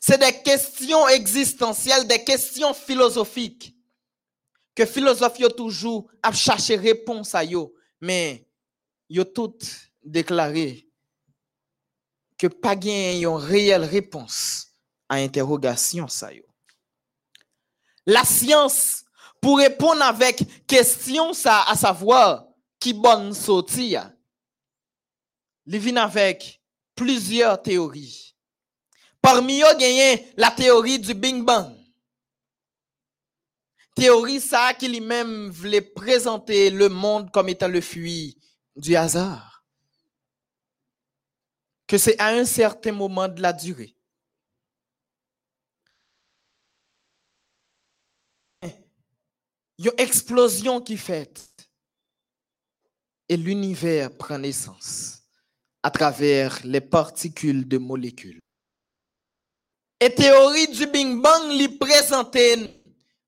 C'est des questions existentielles, des questions philosophiques que philosophes ont toujours à chercher réponse à yo, mais ont toutes déclaré que pas une réelle réponse à interrogation ça yo. La science pour répondre avec question ça à savoir qui bonne sortir. Il avec plusieurs théories. Parmi eux, il la théorie du Big Bang. Théorie ça qui lui-même voulait présenter le monde comme étant le fruit du hasard. Que c'est à un certain moment de la durée. Il y a une explosion qui fait et l'univers prend naissance à travers les particules de molécules. Et théorie du Big Bang lui présentait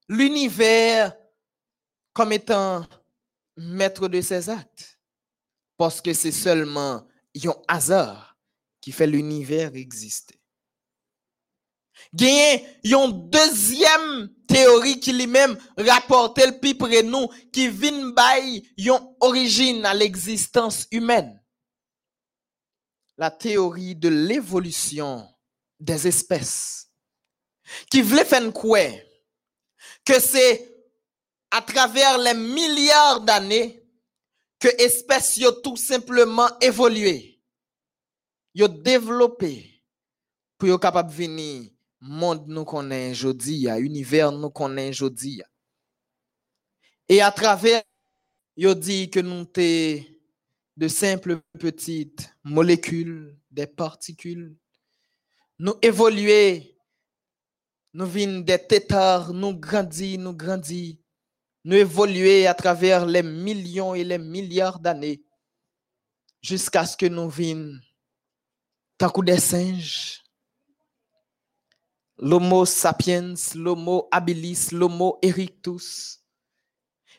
l'univers comme étant maître de ses actes. Parce que c'est seulement un hasard qui fait l'univers exister. A une deuxième théorie qui lui-même rapporte le plus près nous, qui vient origine à l'existence humaine. La théorie de l'évolution des espèces. Qui voulait faire quoi? Que c'est à travers les milliards d'années que espèces ont tout simplement évolué. Ont développé pour être capable de venir monde nous connaît aujourd'hui, univers nous connaît aujourd'hui. Et à travers, ils dit que nous sommes de simples petites molécules, des particules nous évoluer, nous vîmes des tétards, nous grandis, nous grandis, nous évoluer à travers les millions et les milliards d'années, jusqu'à ce que nous vîmes tant des singes. L'homo sapiens, l'homo habilis, l'homo erectus.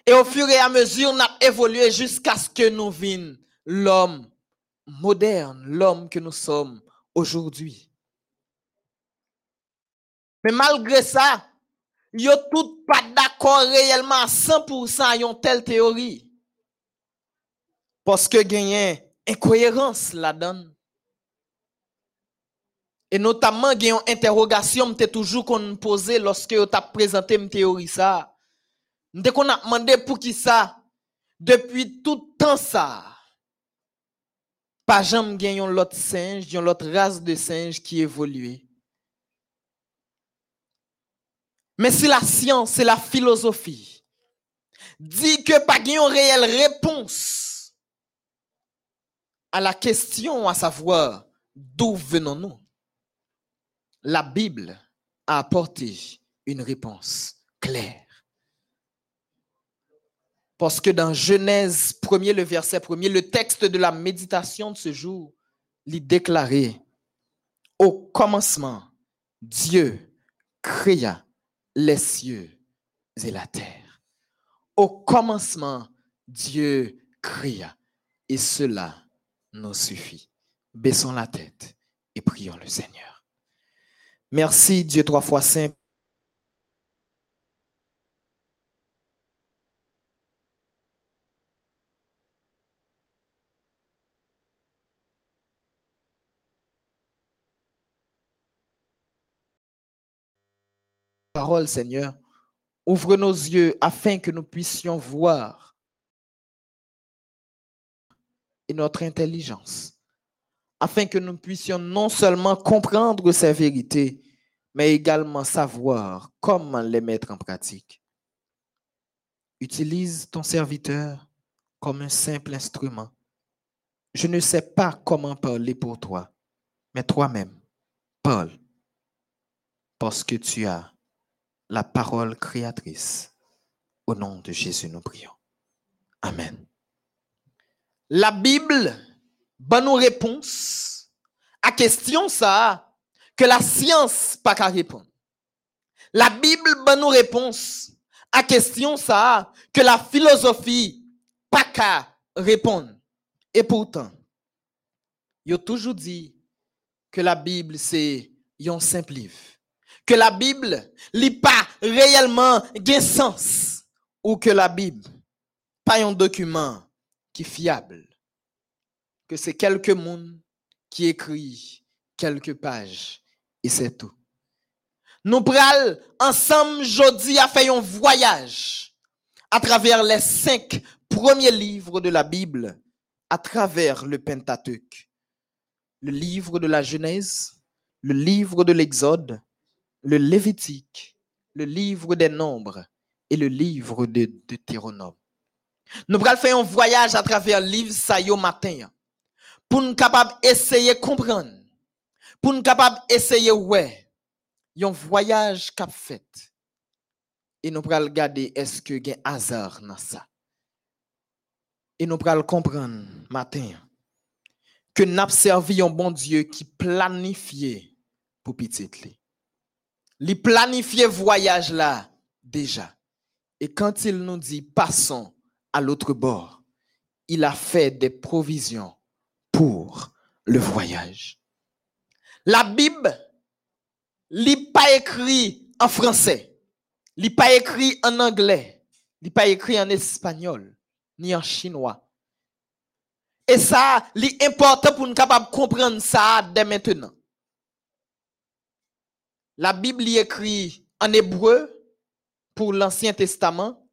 Et au fur et à mesure, on a évolué jusqu'à ce que nous vîmes l'homme moderne, l'homme que nous sommes aujourd'hui. Mais malgré ça, yo tout pas d'accord réellement à 100% à une telle théorie. Parce que gagne incohérence là-dedans. Et notamment, a une interrogation que toujours qu'on posé lorsque vous avez présenté une théorie ça. Dès qu'on a demandé pour qui ça, depuis tout temps ça, pas jamais gagne l'autre singe, l'autre race de singe qui évolue. Mais si la science, c'est la philosophie, dit que pas une réelle réponse à la question à savoir d'où venons-nous, la Bible a apporté une réponse claire. Parce que dans Genèse 1 le verset 1 le texte de la méditation de ce jour, il déclaré, au commencement, Dieu créa les cieux et la terre. Au commencement, Dieu cria. Et cela nous suffit. Baissons la tête et prions le Seigneur. Merci Dieu trois fois saint. Parole Seigneur, ouvre nos yeux afin que nous puissions voir et notre intelligence, afin que nous puissions non seulement comprendre ces vérités, mais également savoir comment les mettre en pratique. Utilise ton serviteur comme un simple instrument. Je ne sais pas comment parler pour toi, mais toi-même, parle, parce que tu as la parole créatrice. Au nom de Jésus, nous prions. Amen. La Bible bonne nous réponse à question ça que la science pas qu'à répondre. La Bible bonne nous réponse à question ça que la philosophie pas qu'à répondre. Et pourtant, il a toujours dit que la Bible c'est un simple livre que la Bible n'est pas réellement gain sens ou que la Bible pas un document qui est fiable que c'est quelques monde qui écrit quelques pages et c'est tout. Nous pral ensemble jeudi à faire un voyage à travers les cinq premiers livres de la Bible, à travers le Pentateuque, le livre de la Genèse, le livre de l'Exode, le Lévitique, le livre des Nombres et le livre de Deutéronome. Nous allons faire un voyage à travers le livre Sayo matin pour nous capables essayer de comprendre, pour nous capables essayer ouais, un voyage qu'a fait. Et nous allons regarder est-ce que y a un hasard dans ça. Et nous allons comprendre matin que nous avons un bon Dieu qui planifiait pour petit il planifié voyage là déjà. Et quand il nous dit passons à l'autre bord, il a fait des provisions pour le voyage. La Bible n'est pas écrit en français, n'est pas écrit en anglais, n'est pas écrit en espagnol, ni en chinois. Et ça, c'est important pour nous capable comprendre ça dès maintenant. La Bible est en hébreu pour l'Ancien Testament,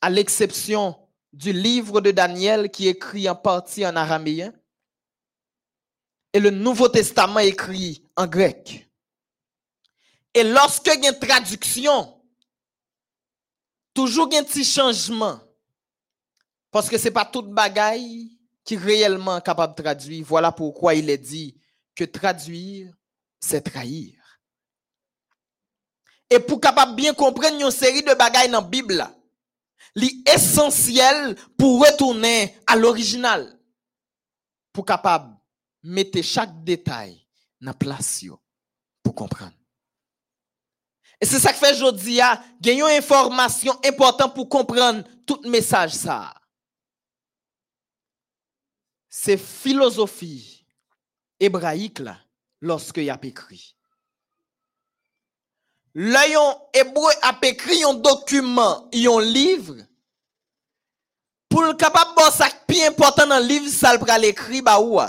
à l'exception du livre de Daniel qui est écrit en partie en araméen, et le Nouveau Testament est écrit en grec. Et lorsque il y a une traduction, toujours un petit changement. Parce que ce n'est pas toute bagaille qui est réellement capable de traduire. Voilà pourquoi il est dit que traduire, c'est trahir. Et pour capable bien comprendre une série de bagailles dans la Bible, l'essentiel pour retourner à l'original. Pour capable mettre chaque détail dans place pour comprendre. Et c'est ça que fait aujourd'hui, une information importante pour comprendre tout message ça. C'est philosophie hébraïque là, lorsque y a écrit. L'ayant hébreu a écrit un document, un livre, pour le capable de ça important dans le livre, ça le écrit bah ou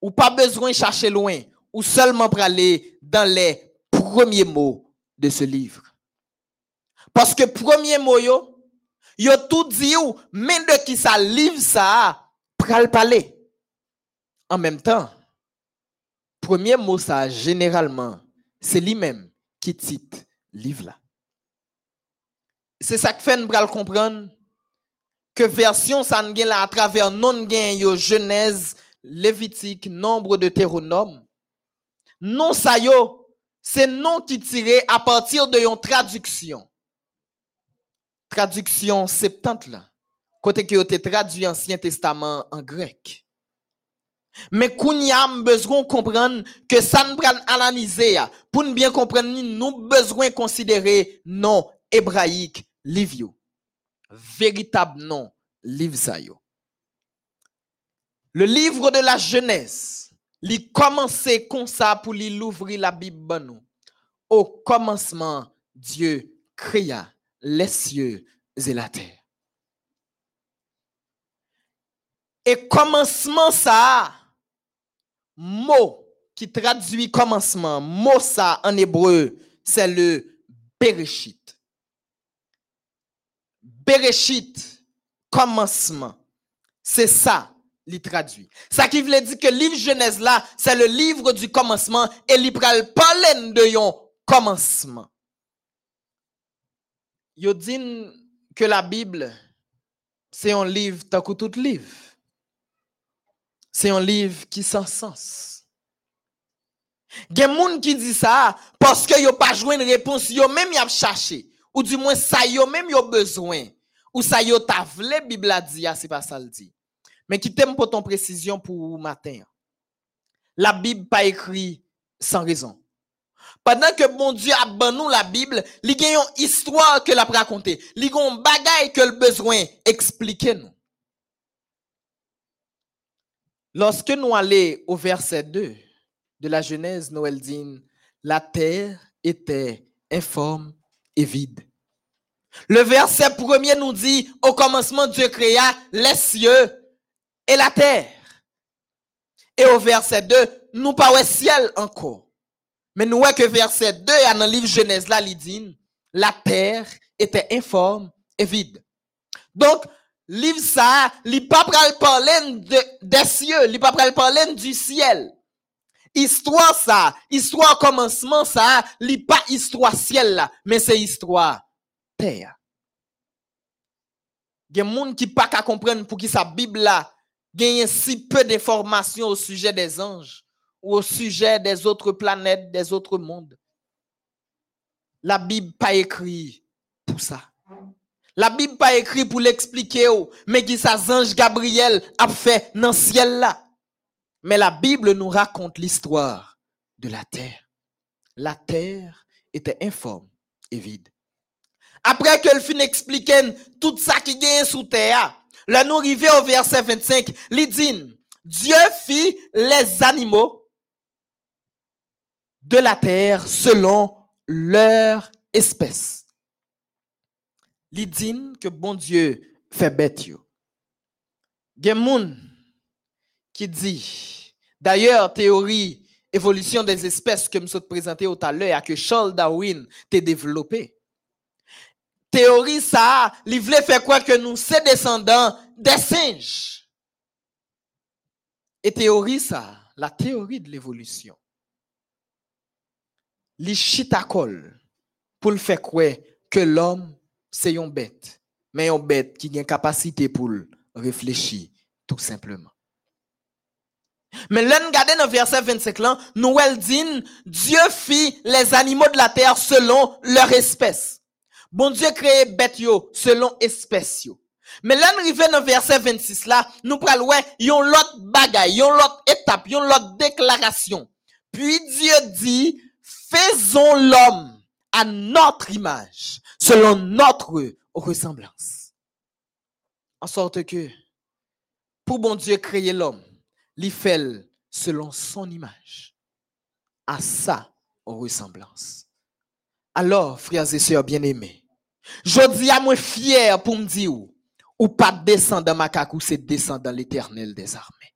ou pas besoin de chercher loin, ou seulement pour aller dans les premiers mots de ce livre. Parce que premier mot yo, yo tout dit ou, mais de qui ça livre ça, pral parler. En même temps, premier mot ça, généralement, c'est lui-même qui titre livre là. C'est ça que fait nous comprendre que version ça là à travers non gain Genèse, Lévitique, nombre de Théronome. Non ça yo, c'est non qui tiré à partir de une traduction. Traduction 70 là. Côté qui a été traduit Ancien Testament en grec. Mais nous avons besoin de comprendre que ça nous prend analyser pour bien comprendre nous besoin de considérer non hébraïque livre véritable nom livre. Le livre de la Genèse, il commençait comme ça pour l'ouvrir la Bible nous. Au commencement, Dieu créa les cieux et la terre. Et commencement ça, mot qui traduit commencement, mot ça en hébreu, c'est le Bereshit. Bereshit, commencement. C'est ça, il traduit. Ça qui veut dire que le livre Genèse là, c'est le livre du commencement et il pral parler de yon commencement. Yo dit que la Bible, c'est un livre tant que tout livre. C'est un livre qui sans sens. Gen moun qui dit ça parce que yo pas joué une réponse, yo même y a cherché. Ou du moins ça yo même yo besoin. Ou ça yo ta vle Bible a dit, ah, c'est pas ça le dit. Mais qui t'aime pour ton précision pour matin. La Bible pas écrit sans raison. Pendant que bon Dieu a ban nous la Bible, li gen yon histoire que l'a raconté. Li gen bagay que le besoin expliquer nous. Lorsque nous allons au verset 2 de la Genèse, Noël dit, la terre était informe et vide. Le verset premier nous dit, au commencement, Dieu créa les cieux et la terre. Et au verset 2, nous pas ciel encore. Mais nous voyons que verset 2, dans le livre Genèse, là, il dit, la terre était informe et vide. Donc, livre ça, il pas parler de, des cieux, il pas parler du ciel. Histoire ça, histoire commencement ça, il pas histoire ciel là, mais c'est histoire terre. Il y a des gens qui pas comprendre pour qui sa Bible là gagne si peu d'informations au sujet des anges ou au sujet des autres planètes, des autres mondes. La Bible pas écrit pour ça. La Bible pas écrit pour l'expliquer, mais qui ça ange Gabriel a fait dans le ciel là. Mais la Bible nous raconte l'histoire de la terre. La terre était informe et vide. Après que le fin tout ça qui gagne sous terre, là nous arrivons au verset 25, il dit, Dieu fit les animaux de la terre selon leur espèce. Il dit que bon Dieu fait bête yo. Qui dit, d'ailleurs, théorie évolution des espèces que je présenté tout à l'heure, que Charles Darwin t'a développé. Théorie ça, voulait faire quoi que nous sommes descendants des singes. Et théorie ça, la théorie de l'évolution li chitakol pour le faire quoi que l'homme c'est une bête mais une bête qui a une capacité pour réfléchir tout simplement. Mais là nous dans le verset 25 là nous dit Dieu fit les animaux de la terre selon leur espèce. Bon Dieu créé bête selon espèce yo. Mais là, arrivons dans le verset 26 là, nous prenons yon l'autre bagaille, yon l'autre étape, yon l'autre déclaration. Puis Dieu dit, faisons l'homme à notre image, selon notre ressemblance. En sorte que, pour bon Dieu créer l'homme, il fait selon son image, à sa ressemblance. Alors, frères et sœurs bien-aimés, je dis à moi fier pour me dire, ou pas descendre dans cacou, c'est descendre dans l'éternel des armées.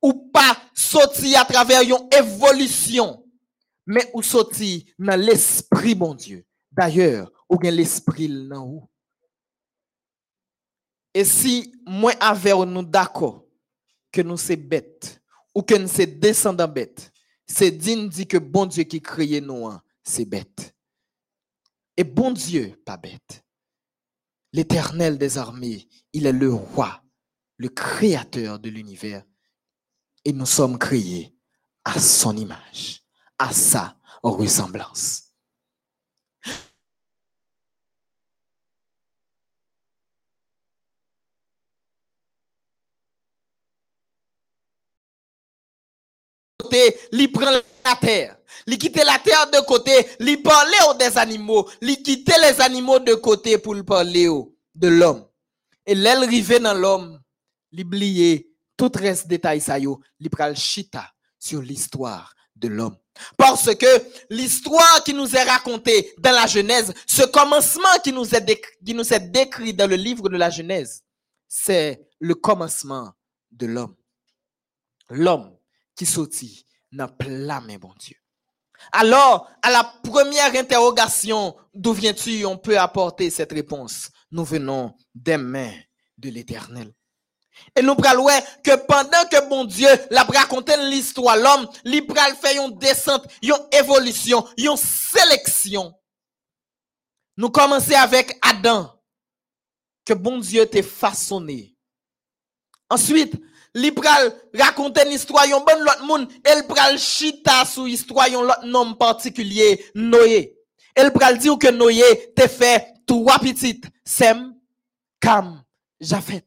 Ou pas sortir à travers une évolution mais ou sorti dans l'esprit, bon Dieu. D'ailleurs, ou bien l'esprit dans où. Et si moi avec nous d'accord que nous sommes bêtes ou que nous sommes descendants bêtes, c'est digne dit que bon Dieu qui créé nous, c'est bête. Et bon Dieu, pas bête. L'éternel des armées, il est le roi, le créateur de l'univers. Et nous sommes créés à son image à sa ressemblance. Il prend la terre. Il quitte la terre de côté. Il parle aux des animaux. Il quitte les animaux de côté pour parler de l'homme. Et l'aile rivée dans l'homme, l'oublier tout reste détail ça yo, pral chita sur l'histoire de l'homme. Parce que l'histoire qui nous est racontée dans la Genèse, ce commencement qui nous est décrit, qui nous est décrit dans le livre de la Genèse, c'est le commencement de l'homme. L'homme qui sortit dans plein main, bon Dieu. Alors, à la première interrogation, d'où viens-tu? On peut apporter cette réponse. Nous venons des mains de l'éternel. Et nous ouais que pendant que bon Dieu l'a raconté l'histoire, l'homme, pral fait une descente, une évolution, une sélection. Nous commençons avec Adam, que bon Dieu t'a façonné. Ensuite, li pral raconter l'histoire, yon bon l'autre monde, elle pral chita sous histoire, yon l'autre nom particulier, Noé. Elle pral dire que Noé t'a fait trois petites, Sem, Cam, Japhet.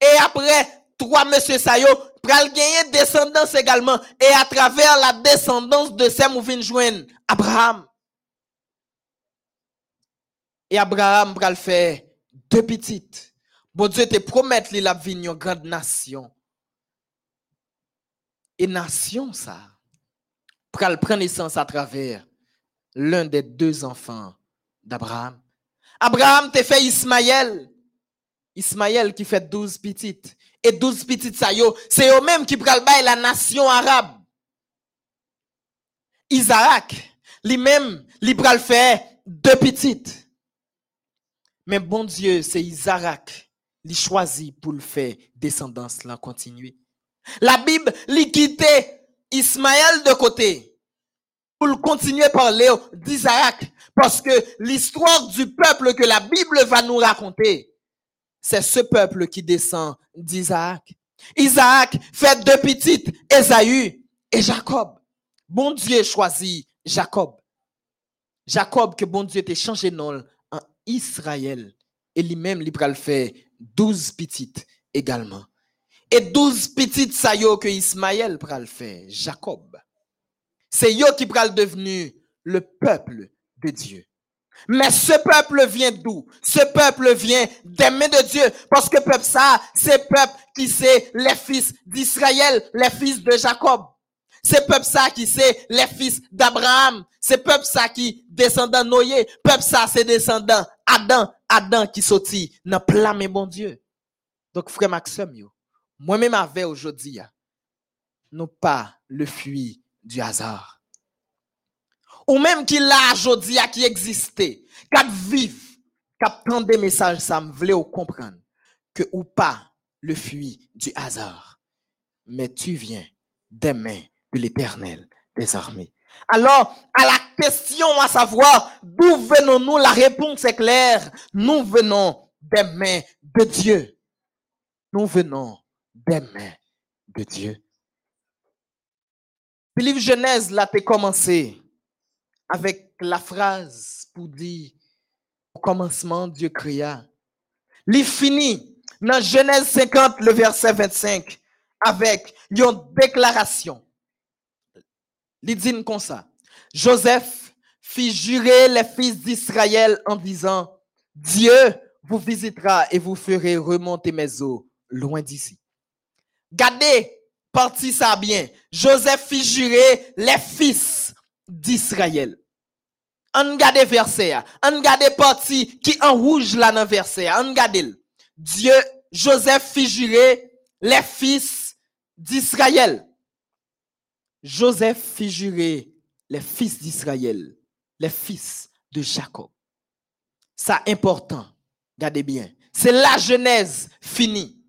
Et après, trois monsieur Sayo, pral gagner descendance également. Et à travers la descendance de Sem, ou joindre Abraham. Et Abraham pral faire deux petites. Bon Dieu te promet li la vie une grande nation. Et nation ça, pral prendre naissance à travers l'un des deux enfants d'Abraham. Abraham te fait Ismaël. Ismaël qui fait douze petites. Et douze petites ça c'est eux même qui pral bail la nation arabe. Isaac, lui-même, li pral faire deux petites. Mais bon Dieu, c'est Isaac, li choisi pour le faire descendance là continuer. La Bible li quitté Ismaël de côté pour le continuer par Léo d'Isaac parce que l'histoire du peuple que la Bible va nous raconter c'est ce peuple qui descend d'Isaac. Isaac fait deux petites, Esaü et Jacob. Bon Dieu choisit Jacob. Jacob que bon Dieu t'a changé nom en Israël. Et lui-même, il pral fait douze petites également. Et douze petites ça yo que Ismaël pral fait, Jacob. C'est yo qui pral devenu le peuple de Dieu. Mais ce peuple vient d'où? Ce peuple vient des mains de Dieu. Parce que peuple ça, c'est peuple qui c'est les fils d'Israël, les fils de Jacob. C'est peuple ça qui c'est les fils d'Abraham. C'est peuple ça qui descendant Noé. Peuple ça, c'est descendant Adam. Adam qui sortit dans plein mais bon Dieu. Donc, frère Maxime, moi-même avec aujourd'hui, non pas le fuir du hasard ou même qui l'a aujourd'hui, qui existait, qui vivre, qui prend des messages, ça me voulait comprendre que ou pas le fuit du hasard, mais tu viens des mains de l'éternel des armées. Alors, à la question à savoir d'où venons-nous, la réponse est claire. Nous venons des mains de Dieu. Nous venons des mains de Dieu. Le livre Genèse, là, t'es commencé avec la phrase pour dire au commencement Dieu créa. Il finit dans Genèse 50, le verset 25, avec une déclaration. Il dit comme ça. Joseph fit jurer les fils d'Israël en disant, Dieu vous visitera et vous ferez remonter mes eaux loin d'ici. Gardez, parti ça bien. Joseph fit jurer les fils d'Israël. On garde verset, on garde parti qui en rouge là dans verset, on garde. Dieu, Joseph fit jurer les fils d'Israël. Joseph fit jurer les fils d'Israël, les fils de Jacob. Ça important, gardez bien. C'est la Genèse finie.